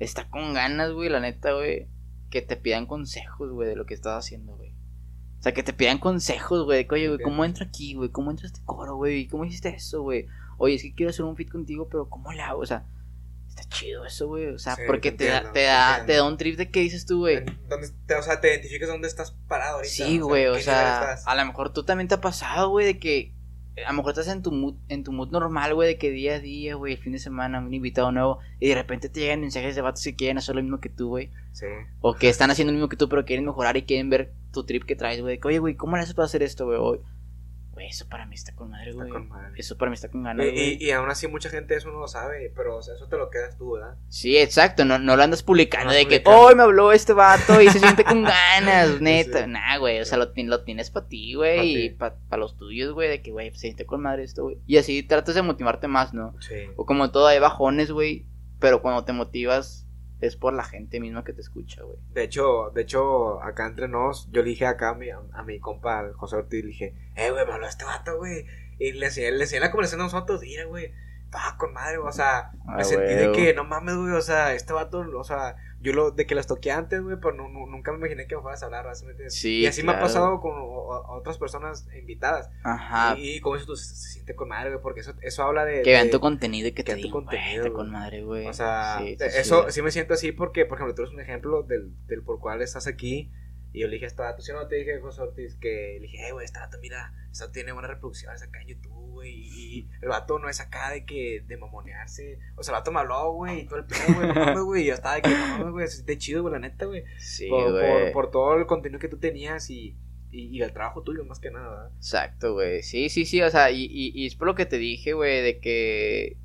Está con ganas, güey, la neta, güey. Que te pidan consejos, güey, de lo que estás haciendo, güey. O sea, que te pidan consejos, güey. de que, Oye, güey, ¿cómo entro aquí, güey? ¿Cómo entra este coro, güey? ¿Cómo hiciste eso, güey? Oye, es que quiero hacer un fit contigo, pero ¿cómo le hago? O sea, está chido eso, güey. O sea, Sí, porque te da, te, da, te da un trip de que dices tú, güey. O sea, te identificas dónde estás parado ahorita. Sí, güey, ¿en o qué nivel sea, a lo mejor tú también te ha pasado, güey, de que a lo mejor estás en tu mood, en tu mood normal, güey, de que día a día, güey, el fin de semana, un invitado nuevo, y de repente te llegan mensajes de vatos que quieren hacer lo mismo que tú, güey, Sí. o que están haciendo lo mismo que tú, pero quieren mejorar y quieren ver tu trip que traes, güey, oye, güey, ¿cómo le haces para hacer esto, güey? Güey, eso para mí está con madre, güey. con madre. Eso para mí está con ganas, Y, güey. y, y aún así mucha gente eso no lo sabe, pero o sea, eso te lo quedas tú, ¿verdad? Sí, exacto, no, no lo andas publicando No de que, hoy me habló este vato y se siente con [laughs] ganas, neta. Sí. Nah, güey, o sea, lo, lo tienes para ti, Pa' güey, ti. y para los tuyos, güey, de que, güey, se siente con madre esto, güey. Y así tratas de motivarte más, ¿no? Sí. O como todo, hay bajones, güey, pero cuando te motivas es por la gente misma que te escucha, güey. De hecho, de hecho, acá entre nos, yo le dije acá a mi, a mi compa José Ortiz, le dije, eh, güey, me habló este vato, güey. Y le enseñé, le enseñé la conversación a nosotros, mira, güey, estaba con madre, o sea, me Ah, sentí de que, no mames, güey, o sea, este vato, o sea, yo lo, de que los toqué antes, güey, pero no- no- nunca me imaginé que me fueras a hablar, ¿verdad? ¿Sí Y así me ha claro. pasado con o- otras personas invitadas. Ajá. Y, y como dices tú, se, se siente con madre, güey, porque eso, eso habla de... que vean tu contenido y que que te digan, está con madre, güey. O sea, sí, eso sí. sí. me siento así porque, por ejemplo, tú eres un ejemplo del, del por cual estás aquí. Y yo le dije a este vato, si no te dije, José Ortiz, que le dije, eh, güey, este vato, mira, este tiene buenas reproducciones acá en YouTube, güey. Y el vato no es acá de que, de mamonearse. O sea, el vato me habló, güey, y todo el pedo, güey, no güey. Y yo estaba de que, no güey, se siente chido, güey, la neta, güey. Sí, por, güey. por, por todo el contenido que tú tenías y, y, y el trabajo tuyo, más que nada, ¿verdad? Exacto, güey. Sí, sí, sí, o sea, y, y, y es por lo que te dije, güey, de que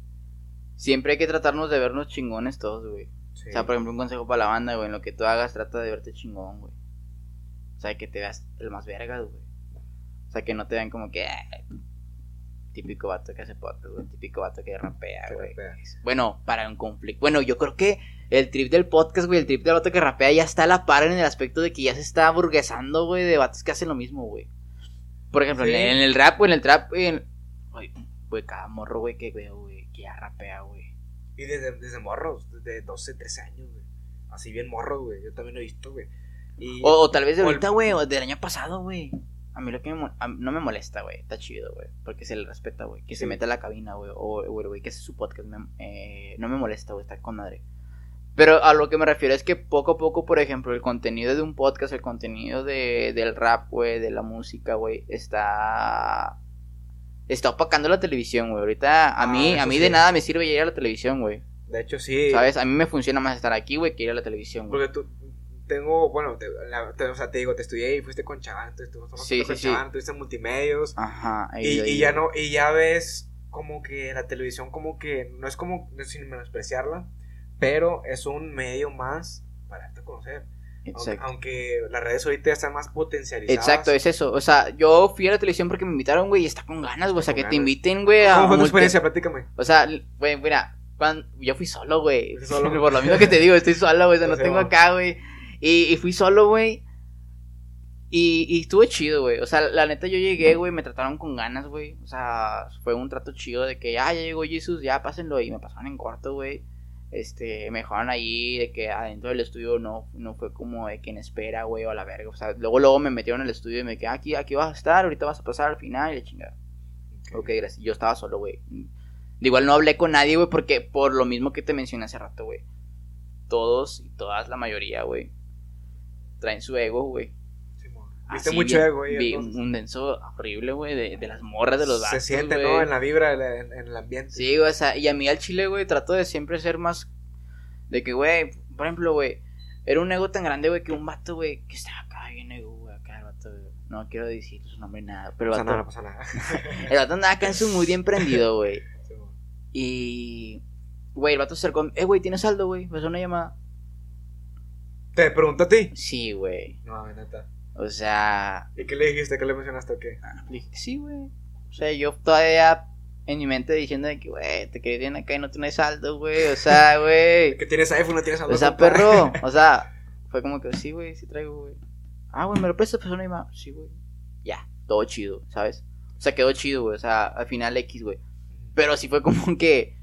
siempre hay que tratarnos de vernos chingones todos, güey. Sí. O sea, por ejemplo, un consejo para la banda, güey, en lo que tú hagas, trata de verte chingón, güey. O sea, que te veas el más vergas, güey. O sea, que no te vean como que... "Ah, típico vato que hace podcast, güey. Típico vato que rapea, güey. Bueno, para un conflicto. Bueno, yo creo que el trip del podcast, güey, el trip del vato que rapea ya está a la par en el aspecto de que ya se está burguesando, güey, de vatos que hacen lo mismo, güey. Por ejemplo, Sí. en, en el rap, güey, en el trap, güey, en- Güey, cada morro, güey, que veo, güey, que ya rapea, güey. Y desde, desde morros, desde 12, 13 años, güey. Así bien morros, güey. Yo también lo he visto, güey. Y... O, o tal vez de ahorita, güey, o del año pasado, güey. A mí lo que me a no me molesta, güey. Está chido, güey. Porque se le respeta, güey. Que se meta a la cabina, güey. O, güey que hace su podcast. me- eh, no me molesta, güey. Está con madre. Pero a lo que me refiero es que poco a poco, por ejemplo, el contenido de un podcast, el contenido de, del rap, güey, de la música, güey, está. Está opacando la televisión, güey. Ahorita a Ah, mí, a mí sí. de nada me sirve ir a la televisión, güey. De hecho, sí. ¿Sabes? A mí me funciona más estar aquí, güey, que ir a la televisión, güey. Porque tú, tengo, bueno, te, la- te- o sea, te digo, te estudié y fuiste con Chaván, entonces tú Sí, con sí, Chaván, tuviste en multimedios. Ajá. ahí y, ya no, y ya ves como que la televisión como que, no es como, sin menospreciarla, pero es un medio más para darte a conocer. Aunque, Exacto. aunque las redes ahorita están más potencializadas. Exacto, es eso. O sea, yo fui a la televisión porque me invitaron, güey, y está con ganas, güey. O sea, que te inviten, güey, a. ¿Cómo fue tu experiencia? Platícame. O sea, güey, mira, cuando... yo fui solo, güey. [laughs] Por lo mismo que te digo, estoy solo, güey. O sea, no tengo acá, güey. Y, y fui solo, güey. Y, y estuvo chido, güey. O sea, la neta yo llegué, güey, me trataron con ganas, güey. O sea, fue un trato chido de que, ah, ya llegó Jesús, ya pásenlo. Y me pasaron en cuarto, güey. Este, me dejaron ahí de que adentro del estudio no, no fue como de quien espera, güey, o a la verga. O sea, luego, luego me metieron en el estudio y me quedé, aquí, aquí vas a estar, ahorita vas a pasar al final y la chingada. Ok, gracias. Yo estaba solo, güey. De igual no hablé con nadie, güey, porque por lo mismo que te mencioné hace rato, güey. Todos y todas, la mayoría, güey. Traen su ego, güey. Viste Así, mucho ego ahí. vi entonces. un denso horrible, güey, de, de las morras de los Se vatos, siente, güey. ¿no? En la vibra, en, en el ambiente. Sí, güey, o sea, y a mí al chile, güey, trato de siempre ser más. De que, güey, por ejemplo, güey, era un ego tan grande, güey, que un vato, güey, que estaba acá bien ego, güey, acá el vato, güey. No quiero decir su nombre nada, pero No pasa vato, nada, no pasa nada. [laughs] el vato andaba acá en su muy bien prendido, güey. [laughs] Simón. Y. Güey, el vato se acercó. Eh, güey, ¿tienes saldo, güey? Pues una llamada. ¿Te pregunto a ti? Sí, güey. No, neta. O sea. ¿Y qué le dijiste? ¿Qué le mencionaste o qué? ah, le dije, sí, güey. O sea, yo todavía en mi mente diciendo de que, güey, te quería bien acá y no tienes saldo, güey. O sea, [laughs] güey. Que tienes iPhone, no tienes algo. O sea, perro. [laughs] O sea, fue como que, sí, güey, sí traigo, güey. Ah, güey, ¿me lo prestas? Pues una llamada. Sí, güey. Ya, todo chido, ¿sabes? O sea, quedó chido, güey. O sea, al final X, güey. Pero sí fue como que.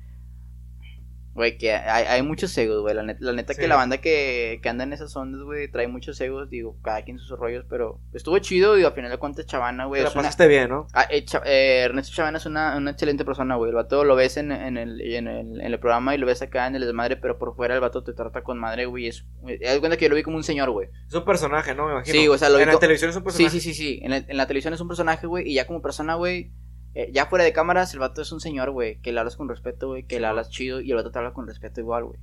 Güey, que hay, hay muchos egos, güey. La neta, la neta Sí. que la banda que, que anda en esas ondas, güey, trae muchos egos. Digo, cada quien sus rollos, pero estuvo chido. Y al final de cuentas, Chavana, güey. Una- pasaste bien, ¿no? Ah, eh, eh, Ernesto Chavana es una, una excelente persona, güey. El vato lo ves en, en, el, en, el, en el programa y lo ves acá en el desmadre, pero por fuera el vato te trata con madre, güey. Es, haz cuenta que yo lo vi como un señor, güey. Es un personaje, ¿no? Me imagino. Sí, o sea, lo En vi la televisión es un Sí, personaje. sí, sí, sí. En la, en la televisión es un personaje, güey. Y ya como persona, güey. Eh, ya fuera de cámaras, el vato es un señor, güey. Que le hablas con respeto, güey. Que Sí, le hablas chido y el vato te habla con respeto igual, güey.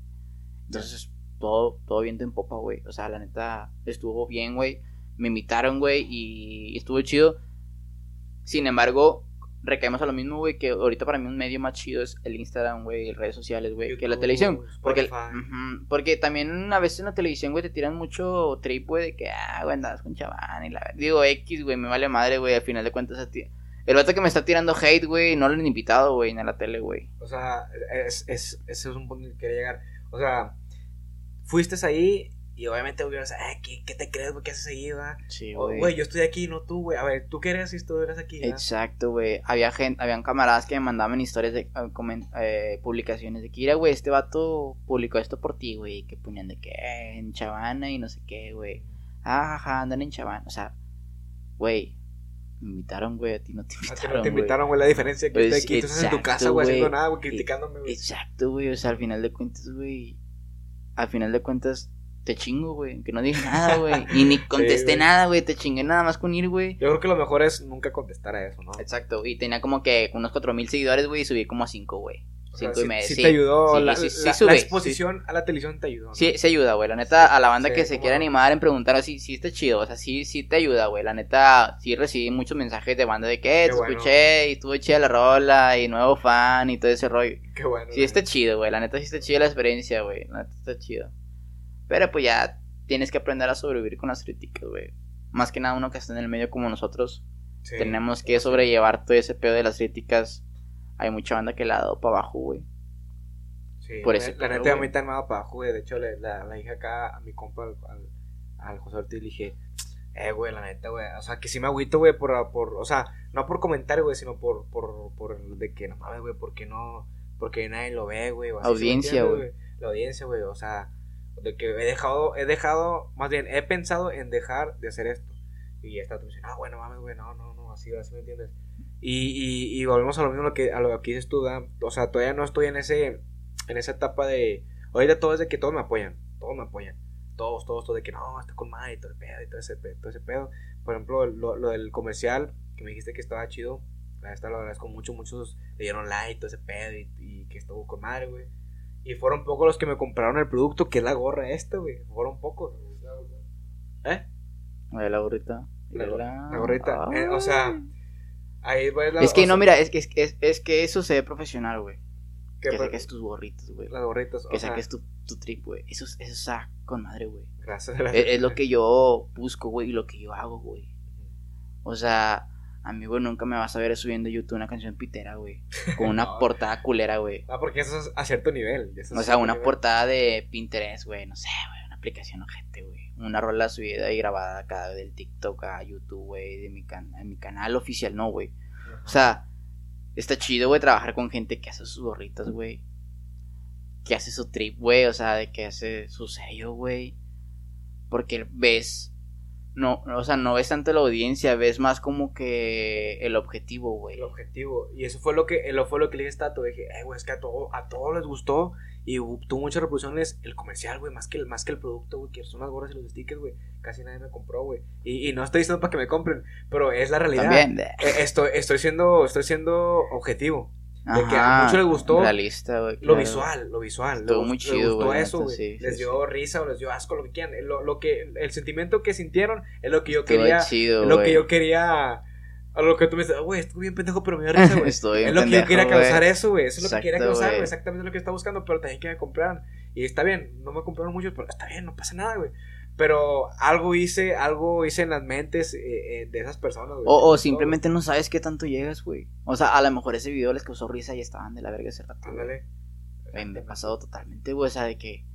Entonces, todo, todo viento en popa, güey. O sea, la neta, estuvo bien, güey. Me invitaron, güey. Y estuvo chido. Sin embargo, recaemos a lo mismo, güey. Que ahorita para mí un medio más chido es el Instagram, güey. Redes sociales, güey. Que la televisión. Porque, porque también a veces en la televisión, güey, te tiran mucho trip, güey, de que, ah, güey, andas con chaván y la... Digo, X, güey, me vale madre, güey, al final de cuentas a ti. El vato que me está tirando hate, güey, no lo han invitado, güey, en la tele, güey. O sea, es, es, ese es un punto que quería llegar. O sea, fuiste ahí y obviamente hubieras, ay, ¿qué, ¿qué te crees, güey? ¿Qué haces ahí, va? Sí, O, Güey, yo estoy aquí, no tú, güey. A ver, ¿tú qué eres si tú eres aquí? va? Exacto, güey. Había gente, habían camaradas que me mandaban historias de eh, comen- eh, publicaciones de que, mira, güey, este vato publicó esto por ti, güey, que ponían de que eh, en Chavana y no sé qué, güey. Ah, ajá, andan en Chavana. O sea, güey, me invitaron, güey, a ti no te A ti invitaron. no te invitaron, güey, la diferencia que Pues, aquí. Tú estás en tu exacto, casa, güey, haciendo nada, güey, criticándome, güey. Exacto, güey. O sea, al final de cuentas, güey. Al final de cuentas, te chingo, güey. Que no dije nada, güey. [laughs] Y ni contesté nada, güey. Te chingué nada más con ir, güey. Yo creo que lo mejor es nunca contestar a eso, ¿no? Exacto. Y tenía como que unos 4000 seguidores, güey. Y subí como a 5, güey. O sea, 5 y medio. sí sí. te ayudó, Sí, la, sí, sí la- sube, la sí. exposición a la televisión te ayudó, ¿no? Sí, se ayuda, güey. La neta, a la banda que se cómo quiera no. animar en preguntar así, sí está chido. O sea, sí, sí te ayuda, güey. La neta, sí recibí muchos mensajes de banda de que, eh, te bueno. escuché y estuvo chida la rola y nuevo fan y todo ese rollo. Qué bueno. Sí, güey. está chido, güey. La neta sí está chida la experiencia, güey. La neta está chido. Pero pues ya tienes que aprender a sobrevivir con las críticas, güey. Más que nada uno que está en el medio como nosotros. Tenemos que sobrellevar todo ese pedo de las críticas. Hay mucha banda que la ha dado para abajo, güey. Sí, por la- ese La neta, a mí tan me ha dado para abajo, güey. De hecho, le, la, la dije acá a mi compa, al, al, al José Ortiz, le dije, eh, güey, la neta, güey. O sea, que sí me agüito, güey, por, por, o sea, no por comentario, güey, sino por, por, por el de que, no mames, güey, porque no, porque nadie lo ve, güey. o así, ¿sí me Audiencia, güey. La audiencia, güey, o sea, de que he dejado, he dejado, más bien, he pensado en dejar de hacer esto. Y está, tú me dices, ah, bueno, mames, güey, no, no, no, así, así me entiendes. Y, y, y volvemos a lo mismo lo que, a lo que dices tú, ¿da? o sea, todavía no estoy en ese, en esa etapa de, ahorita todo es de que todos me apoyan, todos me apoyan, todos, todos, todos, de que no, está con madre y todo el pedo y todo ese, todo ese pedo. Por ejemplo, lo, lo del comercial, que me dijiste que estaba chido, la esta lo agradezco mucho, muchos le dieron like y todo ese pedo y, y que estuvo con madre, güey. Y fueron pocos los que me compraron el producto, que es la gorra esta, güey, fueron pocos. ¿Eh? La gorrita. La, la gorrita. Eh, o sea, ahí Es que no, sea, mira, es que, es, es, es que eso se ve profesional, güey. que saques tus gorritos, güey. las gorritas, Que sea, saques tu, tu trip, güey. Eso, es- eso está con madre, güey. gracias a Es, es lo que yo busco, güey, y lo que yo hago, güey. O sea, amigo, nunca me vas a ver subiendo a YouTube una canción pitera, güey. Con [laughs] una No. portada culera, güey. Ah, porque eso es a cierto nivel. eso es O a sea, una nivel. portada de Pinterest, güey. No sé, güey. Una aplicación ojete, güey. Una rola subida y grabada acá del TikTok a YouTube, güey. De mi, can mi canal oficial, no, güey. O sea, está chido, güey, trabajar con gente que hace sus gorritas, güey. Que hace su trip, güey. O sea, de que hace su sello, güey. Porque ves. No, o sea, no ves tanto la audiencia, ves más como que el objetivo, güey. El objetivo. Y eso fue lo que, lo fue lo que le dije a Tato. Dije, eh, güey, es que a, todo, a todos les gustó. Y tuvo muchas reproducciones el comercial, güey, más que el, más que el producto, güey, que son las gorras y los stickers, güey. Casi nadie me compró, güey. Y, y no estoy diciendo para que me compren, pero es la realidad. También. Eh, Estoy, estoy siendo, estoy siendo objetivo. De que a muchos les gustó Realista. Lo visual, lo visual. Les muy gustó- les chido, gustó eso, güey. sí, les sí, dio risa o les dio asco, lo que quieran. Lo, lo que, el sentimiento que sintieron es lo que yo quería. chido, lo que yo quería. A lo que tú me dices, güey, estuvo bien pendejo, pero me dio risa, [laughs] güey. Estoy es lo que yo quería causar eso, güey. Eso es lo que quería causar, güey. Exactamente lo que estaba buscando, pero también que me compraran. Y está bien, no me compraron muchos, pero está bien, no pasa nada, güey. Pero algo hice, algo hice en las mentes eh, eh, de esas personas, güey. O, o simplemente no sabes qué tanto llegas, güey. O sea, a lo mejor ese video les causó risa y estaban de la verga ese rato. Ándale. Güey, me pasado totalmente, güey. O sea, de que.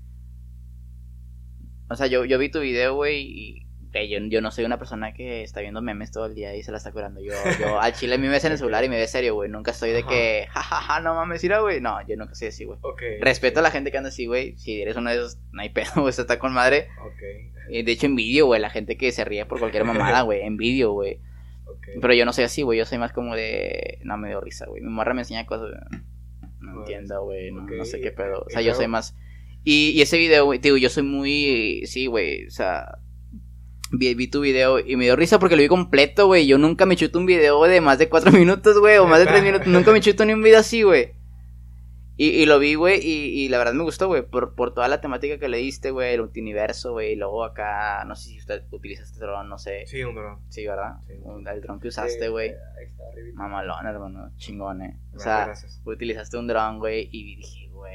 O sea, yo, yo vi tu video, güey, y. yo, yo no soy una persona que está viendo memes todo el día y se la está curando. Yo, yo al chile a mí me ves en el celular y me ves serio, güey. Nunca estoy de Ajá. que, jajaja, no mames, mira, güey. No, yo nunca soy así, güey. Respeto a la gente que anda así, güey. Si eres uno de esos, no hay pedo, [laughs] güey. Está con madre. Ok. Y de hecho, envidio, güey, la gente que se ríe por cualquier mamada, güey. Envidio, güey. Pero yo no soy así, güey. Yo soy más como de. No me dio risa, güey. Mi morra me enseña cosas. No Pues, entiendo, güey. No, sé qué pedo. O sea, yo soy más. Y, y ese video, güey, digo, yo soy muy. Sí, güey. O sea. Vi, vi tu video y me dio risa porque lo vi completo, güey. Yo nunca me chuto un video de más de cuatro [laughs] minutos, güey. O más de tres minutos. Nunca me chuto ni un video así, güey. Y, y lo vi, güey, y, y la verdad me gustó, güey, por, por toda la temática que le diste, güey, el multiverso, güey, y luego acá, no sé si usted utilizaste dron, no sé. Sí, un dron. Sí, ¿verdad? Sí. Un- El dron que usaste, Sí, güey. Ahí está, arribita. Mamalón, hermano. Chingón, eh. O sea, gracias. utilizaste un dron, güey. Y dije, güey.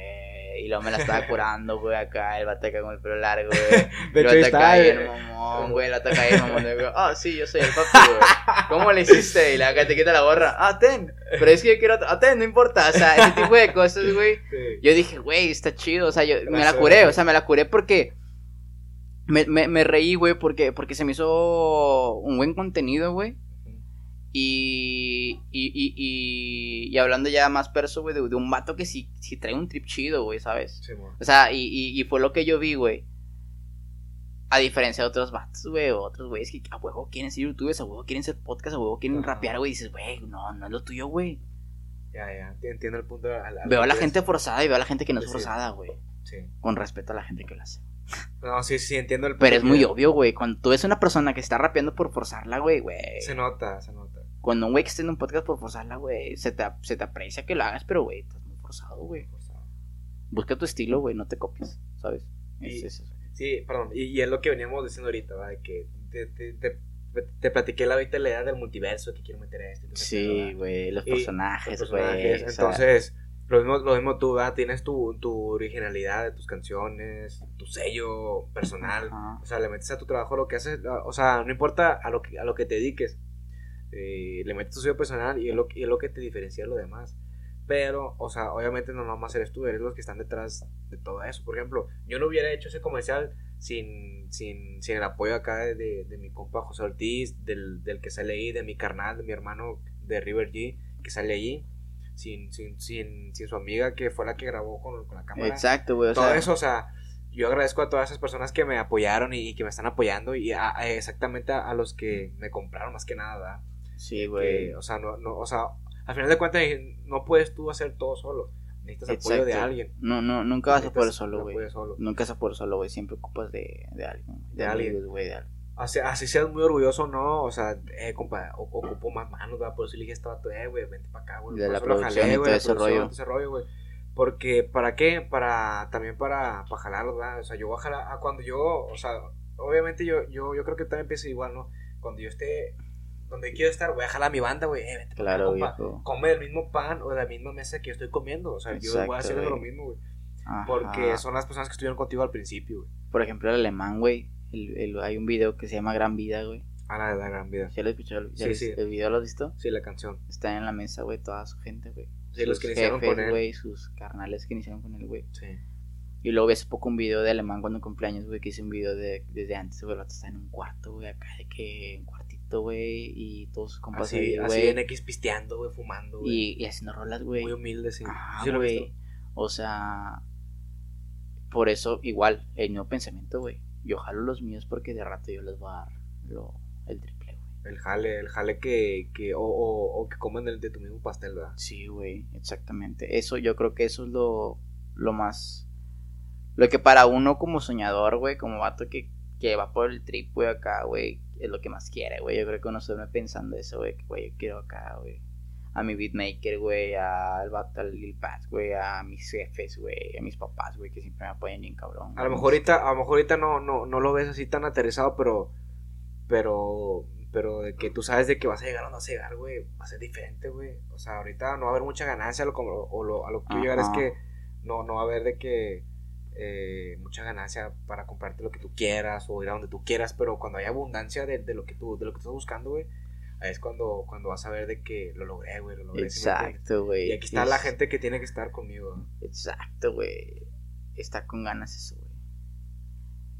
Y luego me la estaba curando, güey, acá. El vato acá con el pelo largo, güey. [laughs] De El hecho, está. bien mamón, güey. El vato acá bien mamón. Ah, sí, yo soy el papi, güey. ¿Cómo le hiciste? Y la acá te quita la gorra. Ah, ten. Pero es que yo quiero. Ah, ten, no importa. O sea, ese tipo de cosas, güey. sí. Yo dije, güey, está chido. O sea, yo me la curé. O sea, me la curé porque. Me, me, me reí, güey, porque, porque se me hizo un buen contenido, güey. Y, y, y, y, hablando ya más perso, güey, de, de un vato que sí, sí trae un trip chido, güey, ¿sabes? Sí. O sea, y, y, y fue lo que yo vi, güey. A diferencia de otros vatos, güey, otros güeyes que a huevo quieren ser youtubers, a huevo quieren ser podcast, a huevo quieren Ajá. rapear, güey. Y dices, güey, no, no es lo tuyo, güey. Ya, ya. Entiendo el punto. a la- Veo a la gente forzada y veo a la gente que no es Sí. forzada, güey. Sí. Con respeto a la gente que lo hace. No, sí, sí, entiendo el punto. Pero es muy obvio, güey. Cuando tú ves una persona que está rapeando por forzarla, güey, güey. Se nota, se nota. Cuando un güey que está en un podcast por forzarla, güey, se te, se te aprecia que lo hagas, pero, güey, estás muy forzado, güey. Busca tu estilo, güey, no te copies, ¿sabes? Es- Y- es eso. Sí, perdón. Y, y es lo que veníamos diciendo ahorita, ¿verdad? De que te, te, te, te platiqué la ahorita la idea del multiverso, que quiero meter a pedo, Sí, güey, los personajes, güey. Entonces, lo mismo, lo mismo tú, ¿verdad? Tienes tu, tu originalidad de tus canciones, tu sello personal. O sea, le metes a tu trabajo lo que haces. O sea, no importa a lo que, a lo que te dediques. Eh, le metes tu sello personal y es, lo, y es lo que te diferencia de lo demás. Pero, o sea, obviamente no nomás eres tú, eres los que están detrás de todo eso. Por ejemplo, yo no hubiera hecho ese comercial sin, sin, sin el apoyo acá de, de, de mi compa José Ortiz, del, del que sale ahí, de mi carnal, de mi hermano de River G, que sale allí. Sin, sin, sin, sin su amiga que fue la que grabó con, con la cámara Exacto, güey. Todo sea, eso, o sea, yo agradezco a todas esas personas que me apoyaron y, y que me están apoyando y a- a- exactamente a, a los que me compraron más que nada, Sí, Que, güey. o sea, no, no, o sea, al final de cuentas no puedes tú hacer todo solo, necesitas apoyo de Exacto. alguien. No, no, nunca vas a poder solo, güey. Nunca vas a poder solo, güey. Siempre ocupas de, de alguien. De alguien. amigos, güey, de alguien. Así, así seas muy orgulloso no, o sea, eh, compa, o- ocupo más manos, ¿verdad? Por eso le dije a este vato, eh, güey, vente para acá, güey. De la producción y güey, todo la ese rollo. todo ese rollo, güey. Porque, ¿para qué? Para, también para, para jalarlos, ¿verdad? O sea, yo voy a jalar, a cuando yo, o sea, obviamente yo, yo, yo creo que también empieza igual, ¿no? Cuando yo esté, donde quiero estar, voy a jalar a mi banda, güey, eh, Claro, compa. viejo. Come del mismo pan o de la misma mesa que yo estoy comiendo, o sea, yo voy Exacto, a hacer lo mismo, güey. Porque son las personas que estuvieron contigo al principio, güey. Por ejemplo, el alemán, güey. El, el- hay un video que se llama Gran Vida, güey. A la de la gran vida. ¿Ya lo escuchado? ¿Ya Sí, lo- sí. ¿El video lo has visto? Sí, la canción. Está en la mesa, güey, toda su gente, güey. Sí, los que iniciaron con él. güey, sus carnales que iniciaron con él, güey. Sí. Y luego hace poco un video de alemán cuando cumpleaños, güey, que hice un video de, desde antes, güey. El vato está en un cuarto, güey, acá de que un güey, y todos sus compas Así, ahí, así en X pisteando, güey, fumando, güey. Y, y haciendo rolas, güey. Muy humilde, sí. Ah, Sí güey. O sea, por eso, igual, el mismo pensamiento, güey. Yo jalo los míos porque de rato yo les voy a dar lo, el triple, güey. El jale, el jale que, que o, o, o que comen el de tu mismo pastel, ¿verdad? Sí, güey, exactamente. Eso, yo creo que eso es lo, lo más... Lo que para uno como soñador, güey, como vato que, que va por el trip, güey, acá, güey, es lo que más quiere, güey. Yo creo que uno se duerme pensando eso, güey, que, güey, yo quiero acá, güey. A mi beatmaker, güey, al vato, al Lil Paz, güey, a mis jefes, güey, a mis papás, güey, que siempre me apoyan bien cabrón. A lo mejor ahorita, a lo mejor ahorita no, no, no lo ves así tan aterrizado, pero, pero, pero de que tú sabes de que vas a llegar o no vas a llegar, güey, va a ser diferente, güey. O sea, ahorita no va a haber mucha ganancia, lo, o lo, a lo que quiero llegar es que no, no va a haber de que eh, mucha ganancia para comprarte lo que tú quieras o ir a donde tú quieras, pero cuando hay abundancia de, de lo que tú, de lo que estás buscando, güey, ahí es cuando, cuando vas a ver de que lo logré, güey, lo logré. Exacto, güey. Y aquí está la gente que tiene que estar conmigo. Exacto, güey. Está con ganas eso, güey.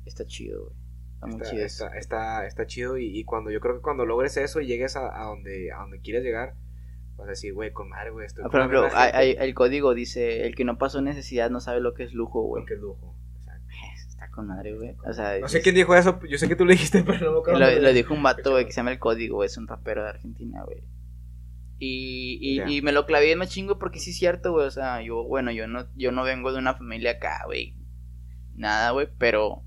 Está chido, güey. Está muy Está, chido está, está, está chido y, y cuando yo creo que cuando logres eso y llegues a, a donde, a donde quieres llegar, vas a decir, güey, con madre, güey, estoy Ah, Por ejemplo, misma hay- gente". hay- el código dice, el que no pasó necesidad no sabe lo que es lujo, güey. Porque es lujo. Exacto. Está con madre, güey. O sea, No sé es- quién dijo eso, yo sé que tú lo dijiste, [laughs] pero no me acuerdo. lo, lo dijo un vato, güey, que se llama el código, güey, es un rapero de Argentina, güey. Y, y me lo clavé más chingo porque sí es cierto, güey. O sea, yo, bueno, yo no, yo no vengo de una familia acá, güey. Nada, güey, pero.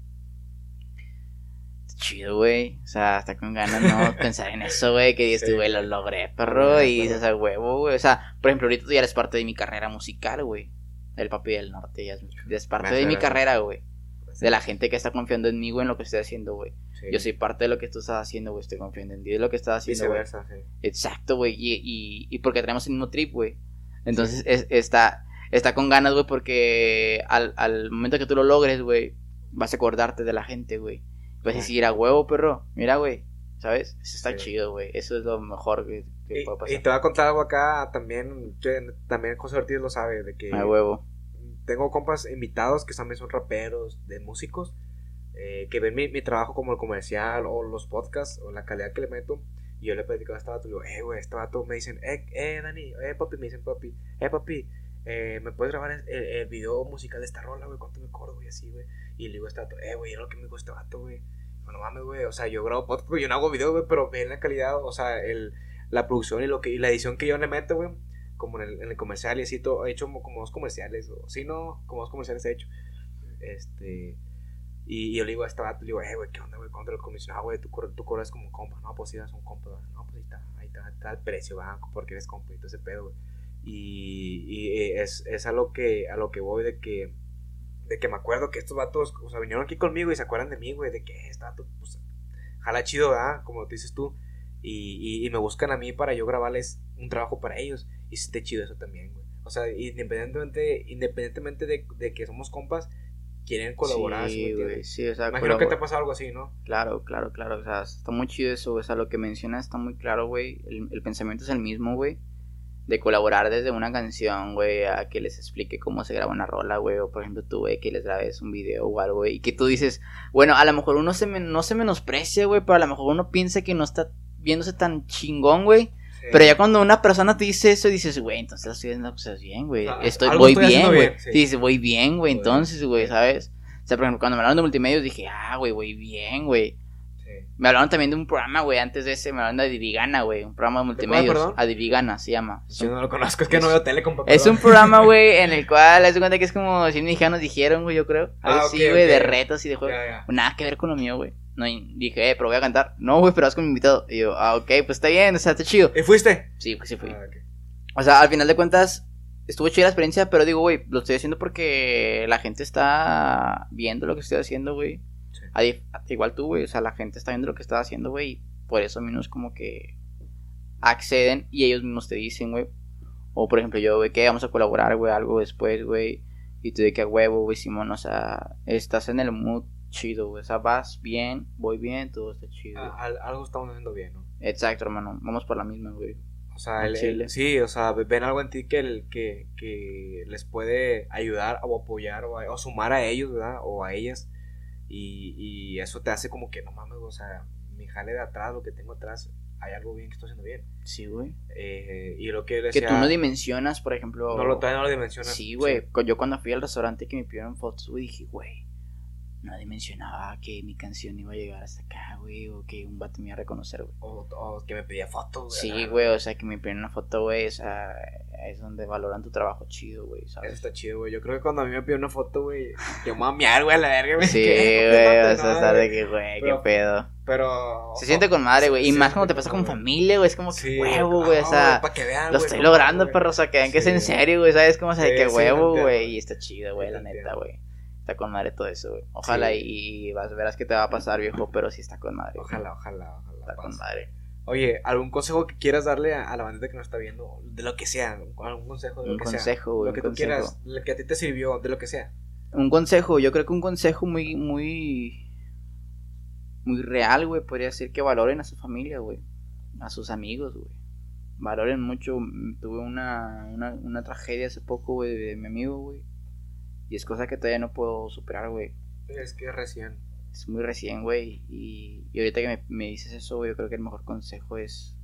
Chido, güey. O sea, hasta con ganas, ¿no? [laughs] Pensar en eso, güey. Que dices Sí. güey, lo logré, perro. Y dices, a huevo, güey. O sea, por ejemplo, ahorita tú ya eres parte de mi carrera musical, güey. El papi del norte, ya es, ya es parte de mi carrera, güey. De la gente que está confiando en mí, güey, en lo que estoy haciendo, güey. Sí. Yo soy parte de lo que tú estás haciendo, güey. Estoy confiando en ti, de lo que estás haciendo, güey. Exacto, güey. Y, y, y porque tenemos el mismo trip, güey. Entonces es- está, está con ganas, güey, porque al, al momento que tú lo logres, güey, vas a acordarte de la gente, güey. Vas a decir, a huevo, perro. Mira, güey. ¿Sabes? Eso está Sí. chido, güey. Eso es lo mejor que, que Y, puede y pasar. te voy a contar algo acá también, también José Ortiz lo sabe, de que A huevo. tengo compas invitados que también son raperos, de músicos, eh, que ven mi, mi trabajo como el comercial o los podcasts o la calidad que le meto. Y yo le platico a este vato, le digo, eh, güey, este vato me dicen, eh, eh, Dani, eh, papi, me dicen, papi, eh, papi, eh, ¿me puedes grabar el, el- el video musical de esta rola, güey? ¿Cuánto me cobro, güey? Así, güey. Y le digo a este vato, eh, güey, era lo que me dijo este vato, güey. No mames, güey, o sea, yo grabo podcast, yo no hago video, güey, pero ven la calidad, o sea, el, la producción y, lo que, la edición que yo le meto, güey como en el, en el comercial y así todo, he hecho como, dos comerciales, o si no, como dos comerciales he hecho. Este, y, yo le digo a este vato, le digo, eh, güey, ¿qué onda, güey? ¿Cuánto lo comisionas? Ah, güey, tú, tú cobras como compa. No, pues sí, das un compa. No, pues ahí está, ahí está, está el precio, va, porque eres compa y todo ese pedo, güey. Y, y eh, es, es a que, a lo que voy de que, de que me acuerdo que estos vatos, o sea, vinieron aquí conmigo y se acuerdan de mí, güey, de que este vato, pues, jala chido, ¿verdad? Como te dices tú. Y, y, y me buscan a mí para yo grabarles un trabajo para ellos. Y sí chido eso también, güey. O sea, independientemente, independientemente de, de que somos compas, quieren colaborar. ¿sí güey. Sí, o sea, Imagino que te ha pasado algo así, ¿no? Claro, claro, claro. O sea, está muy chido eso. O sea, lo que mencionas está muy claro, güey. El, el pensamiento es el mismo, güey. De colaborar desde una canción, güey, a que les explique cómo se graba una rola, güey. O por ejemplo, tú, güey, que les grabes un video o algo, güey. Y que tú dices, bueno, a lo mejor uno se no se menosprecia, güey, pero a lo mejor uno piensa que no está viéndose tan chingón, güey. Sí. Pero ya cuando una persona te dice eso, dices, güey, entonces estoy haciendo cosas bien, güey. Estoy, voy estoy bien, güey. sí. Dices, voy bien, güey. Entonces, güey. ¿sabes? O sea, por ejemplo, cuando me hablaron de multimedios dije, ah, güey, voy bien, güey. Me hablaron también de un programa, güey, antes de ese, me hablaron de Adivigana, güey, un programa de multimedios. perdón? Adivigana se llama. Es Yo no lo conozco, es que es- no veo tele, compa. es perdón. un programa, [laughs] güey, en el cual, haz de cuenta que es como si mexicanos dijeron, güey, yo creo. Algo Ah, así, güey, de retos y de juegos. Nada que ver con lo mío, güey. No, dije, eh, pero voy a cantar. No, güey, pero vas con mi invitado. Y yo, ah, ok, pues está bien, o sea, está chido. ¿Y fuiste? Sí, pues sí fui. Ah. O sea, al final de cuentas, estuvo chida la experiencia, pero digo, güey, lo estoy haciendo porque la gente está viendo lo que estoy haciendo, güey. Sí. A Igual tú, güey, o sea, la gente está viendo lo que estás haciendo, güey. y Por eso mismos como que acceden y ellos mismos te dicen, güey. O por ejemplo, yo, güey, que vamos a colaborar, güey, algo después, güey. Y tú de que a huevo, güey, Simón, o sea, estás en el mood chido, güey. O sea, vas bien, voy bien, todo está chido. Al- algo estamos haciendo bien, ¿no? Exacto, hermano. Vamos por la misma, güey. O sea, el- el- sí, o sea, ven algo en ti que, el, que, que les puede ayudar o apoyar o, a- o sumar a ellos, ¿verdad? O a ellas. Y, y eso te hace como que, no mames, o sea, mi jale de atrás, lo que tengo atrás, hay algo bien que estoy haciendo bien. Sí, güey. Eh, y lo que Que decía... tú no dimensionas, por ejemplo. no lo, todavía no lo dimensionas. Sí, güey. Yo cuando fui al restaurante que me pidieron fotos, güey, dije, güey. Nadie mencionaba que mi canción iba a llegar hasta acá, güey, o que un vato me iba a reconocer, güey. O, o que me pedía fotos, güey. Sí, güey, o sea, que me piden una foto, güey, o sea, es donde valoran tu trabajo chido, güey, Eso ¿sabes? está chido, güey. Yo creo que cuando a mí me pidió una foto, güey, yo me voy a miar, güey, a la verga, güey. Sí, [laughs] güey, no, o sea, no, sabe güey. que, güey, qué pedo. Pero. Se siente con madre, güey, y más cuando te pasa con familia, güey, es como que huevo, güey, o no, sea, para que vean, lo estoy logrando, perro, o sea, que vean que es en serio, güey, ¿sabes? Como, o sea, que huevo, güey, y está chido, güey, la neta, güey. Está con madre todo eso, güey. Ojalá Sí. y, y vas, verás que te va a pasar, viejo, pero sí está con madre. Ojalá, ojalá, ojalá. Está con madre. Oye, ¿algún consejo que quieras darle a, a la bandita que nos está viendo? De lo que sea, algún consejo de lo Un que sea. consejo, güey, Lo que tú quieras, lo que a ti te sirvió, de lo que sea. Un consejo, yo creo que un consejo muy, muy, muy real, güey, podría ser que valoren a su familia, güey, a sus amigos, güey. Valoren mucho, tuve una, una, una tragedia hace poco, güey, de mi amigo, güey. Y es cosa que todavía no puedo superar, güey. Es que recién. Es muy recién, güey. Y, y ahorita que me, me dices eso, güey, yo creo que el mejor consejo es,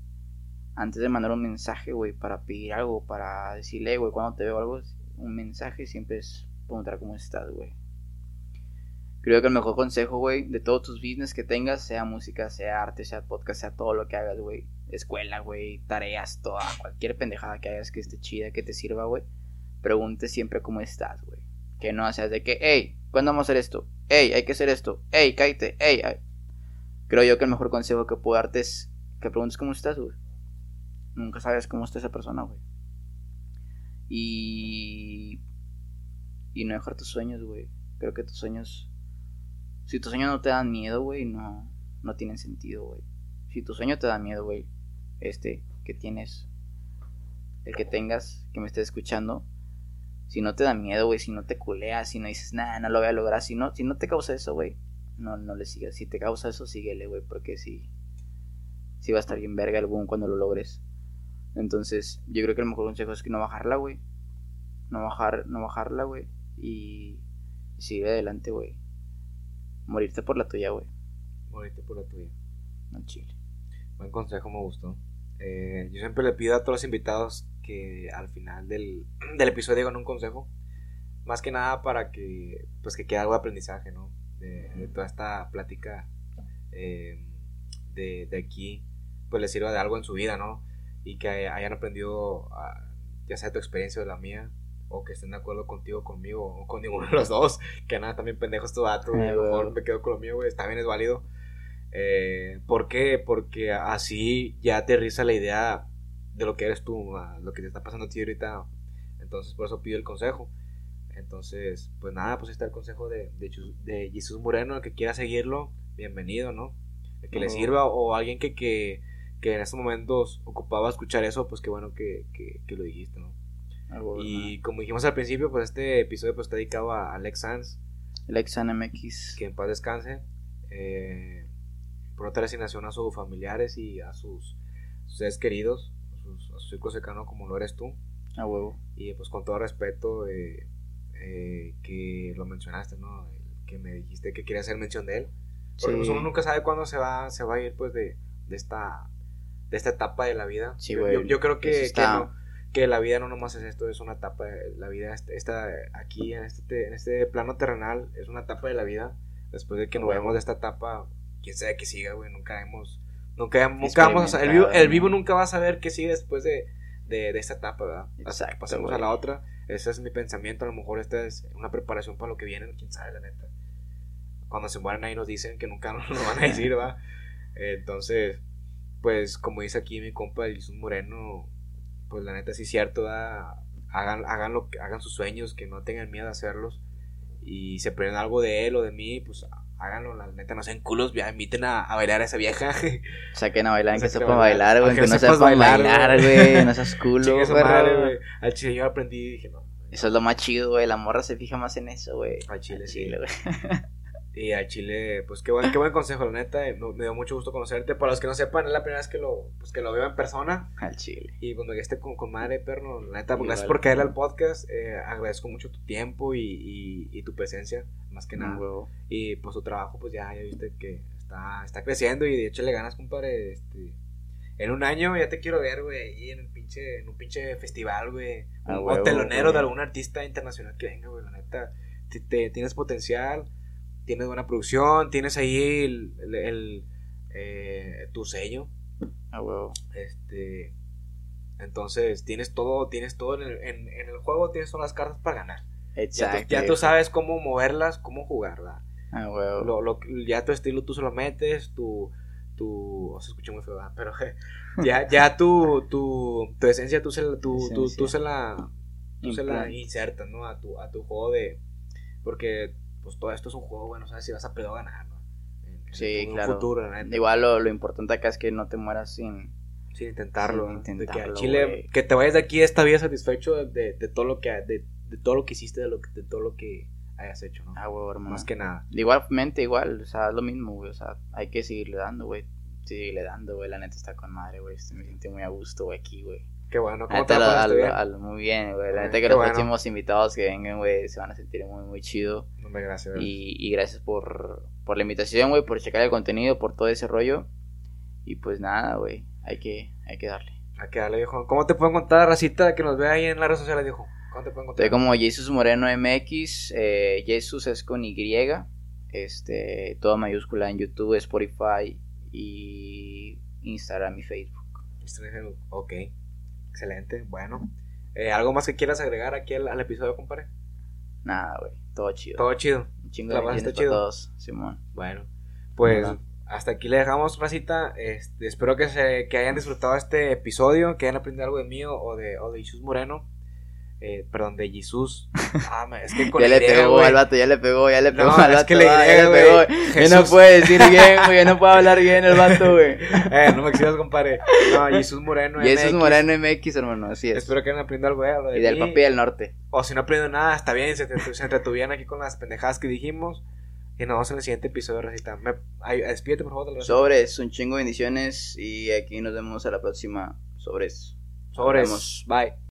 antes de mandar un mensaje, güey, para pedir algo, para decirle, güey, cuando te veo algo, un mensaje siempre es preguntar cómo estás, güey. Creo que el mejor consejo, güey, de todos tus business que tengas, sea música, sea arte, sea podcast, sea todo lo que hagas, güey. Escuela, güey, tareas, toda, cualquier pendejada que hagas que esté chida, que te sirva, güey. Pregunte siempre cómo estás, güey. Que no seas de que, hey, ¿cuándo vamos a hacer esto? Hey, hay que hacer esto. Hey, cállate. Hey, ay. Creo yo que el mejor consejo que puedo darte es que preguntes cómo estás, güey. Nunca sabes cómo está esa persona, güey. Y. Y no dejar tus sueños, güey. Creo que tus sueños. Si tus sueños no te dan miedo, güey, no, no tienen sentido, güey. Si tu sueño te da miedo, güey, este que tienes, el que tengas, que me estés escuchando, si no te da miedo, güey, si no te culeas, si no dices, nada, no lo voy a lograr, si no, si no te causa eso, güey, no, no le sigas. Si te causa eso, síguele, güey, porque sí, sí va a estar bien verga el boom cuando lo logres. Entonces, yo creo que el mejor consejo es que no bajarla, güey. No bajar, no bajarla, güey. Y, y seguir adelante, güey. Morirte por la tuya, güey. Morirte por la tuya. No chile. Buen consejo, me gustó. Eh, yo siempre le pido a todos los invitados que al final del, [clears throat] del episodio digan un consejo. Más que nada para que, pues, que quede algo de aprendizaje, ¿no? De, de toda esta plática eh, de, de aquí, pues les sirva de algo en su vida, ¿no? Y que hayan aprendido, a- ya sea tu experiencia o la mía, o que estén de acuerdo contigo, conmigo, o con ninguno de los dos. [laughs] Que nada, también pendejos tu dato, a lo Ah, mejor me quedo con lo mío, güey, bien, es válido. Eh, ¿Por qué? Porque así ya aterriza la idea de lo que eres tú, a lo que te está pasando a ti ahorita. Entonces, por eso pido el consejo. Entonces, pues nada, pues ahí está el consejo de, de, Jesús- de Jesús Moreno. El que quiera seguirlo, bienvenido, ¿no? El que le Ujú. sirva o alguien que, que, que en estos momentos ocupaba escuchar eso, pues qué bueno que, que, que lo dijiste, ¿no? Ah, güey, Y como dijimos al principio, pues este episodio pues está dedicado a Alex Sanz, El ex MX. que en paz descanse. Eh, por otra resignación a sus familiares y a sus, sus seres queridos, sus, a su círculo cercano como lo eres tú. A huevo. Y pues con todo respeto eh, eh, que lo mencionaste, ¿no? Que me dijiste que quería hacer mención de él. Porque Sí. pues, uno nunca sabe cuándo se va, se va a ir pues de, de esta de esta etapa de la vida. Sí, yo, yo- yo creo que, que, está- no- que la vida no nomás es esto, es una etapa, de- la vida est- está aquí en este, en este plano terrenal, es una etapa de la vida. Después de que nos vayamos de esta etapa, quién sabe que siga, güey, nunca hemos, nunca, nunca vamos a- el vivo, el vivo nunca va a saber qué sigue después de, de, de esta etapa, ¿verdad? Hasta que Exacto, pasemos a la otra. Ese es mi pensamiento. A lo mejor esta es una preparación para lo que viene. Quién sabe, la neta. Cuando se mueren ahí nos dicen que nunca [laughs] nos lo van a decir, ¿va? Entonces, pues como dice aquí mi compa el Jesús Moreno, pues la neta sí es cierto, ¿va? Hagan, hagan, lo hagan sus sueños, que no tengan miedo a hacerlos. Y se prenden algo de él o de mí, pues háganlo, la neta no sean culos, ya inviten a, a bailar a esa vieja. [laughs] Saquen a bailar, que Saquen a sepan bailar. güey. Que no sepan bailar, güey. [laughs] No seas culo, güey. Al chile yo aprendí y dije, no. Eso es lo más chido, güey. La morra se fija más en eso, güey. Al chile, sí. güey. [laughs] Y al Chile, pues qué buen, qué buen consejo, la neta. eh, Me, dio mucho gusto conocerte. Para los que no sepan, es la primera vez que lo, pues, que lo veo en persona. Al chile. Y cuando ya esté con, con madre, perro, la neta, Igual. gracias por caerle al podcast. eh, agradezco mucho tu tiempo y, y, y tu presencia, más que nada. Huevo. Y pues tu trabajo, pues ya, ya viste que está, está creciendo y de hecho le ganas, compadre. Este, en un año ya te quiero ver, güey, ahí en, el pinche, en un pinche festival, güey. A Un huevo, telonero de algún artista internacional que venga, güey, la neta. Te, te- tienes potencial, tienes buena producción, tienes ahí el, el- el, eh, tu sello, A huevo. este, entonces tienes todo, tienes todo en el, en- en el juego, tienes todas las cartas para ganar. Exacto. ya tú sabes cómo moverlas, cómo jugarla. A huevo. Lo, lo- ya tu estilo tú se lo metes, tu, tu, oh, se escucha muy feo, ¿verdad? pero [laughs] ya, ya tu, tu, tu esencia tú se la, tú, tú, se la, tú se la insertas, ¿no? A tu, a tu juego de, porque pues todo esto es un juego, bueno, sabes si vas a pedo ganar, ¿no? En, en Sí, un claro. futuro, neta. Igual lo, lo importante acá es que no te mueras sin. Sin intentarlo, Sin ¿no? Que intentarlo, a Chile, que te vayas de aquí esta vida satisfecho de, de, de todo lo que, de, de todo lo que hiciste, de, lo que, de todo lo que hayas hecho, ¿no? A huevo, hermano. Más que nada. Igualmente, igual, o sea, es lo mismo, güey. O sea, hay que seguirle dando, güey. Seguirle dando, güey. La neta está con madre, güey. Me siento muy a gusto, güey, aquí, güey. Qué bueno, ¿cómo te neta, la al- muy bien, güey. La neta que los bueno. próximos invitados que vengan, güey, se van a sentir muy, muy chido. Hombre, gracias. Y, y gracias por, por la invitación, güey, por checar el contenido, por todo ese rollo. Y pues nada, güey. Hay que, hay que darle. A que dale, viejo. ¿Cómo te pueden contar, racita, que nos ve ahí en las redes sociales, viejo? ¿Cómo te pueden contar? Estoy como Jesus Moreno MX. Eh, Jesus es con Y. Este, toda mayúscula en YouTube, Spotify y Instagram y Facebook. Ok, excelente, bueno. Eh, ¿Algo más que quieras agregar aquí al, al episodio, compadre? Nada, güey. Todo chido. Todo chido. Un chingo la de chido. todos, Simón. Bueno, pues Hola. hasta aquí le dejamos, racita. Este, espero que, se, que hayan disfrutado este episodio, que hayan aprendido algo de mí o de, o de Jesús Moreno. Eh, perdón, de Jesús. [laughs] Ah, es que con Ya le pegó güey. al vato, ya le pegó, ya le pegó No, al es vato. que le ah, ya le pegó. Ya no Jesús. puede decir [laughs] bien, güey. Ya no puede hablar bien el vato, güey. Eh, no me exigas, compadre. No, Jesús Moreno. Jesus MX. Moreno MX, hermano, así es. Espero que hayan aprendido algo de Y del mí. papi del norte. O si no aprendieron nada, está bien, se, se entretuvieron aquí con las pendejadas que dijimos. Y nos vemos en el siguiente episodio, Rosita. Me, ay, despídete, por favor. Sobres, un chingo de bendiciones. Y aquí nos vemos a la próxima. Sobres. Sobres. Nos vemos. Bye.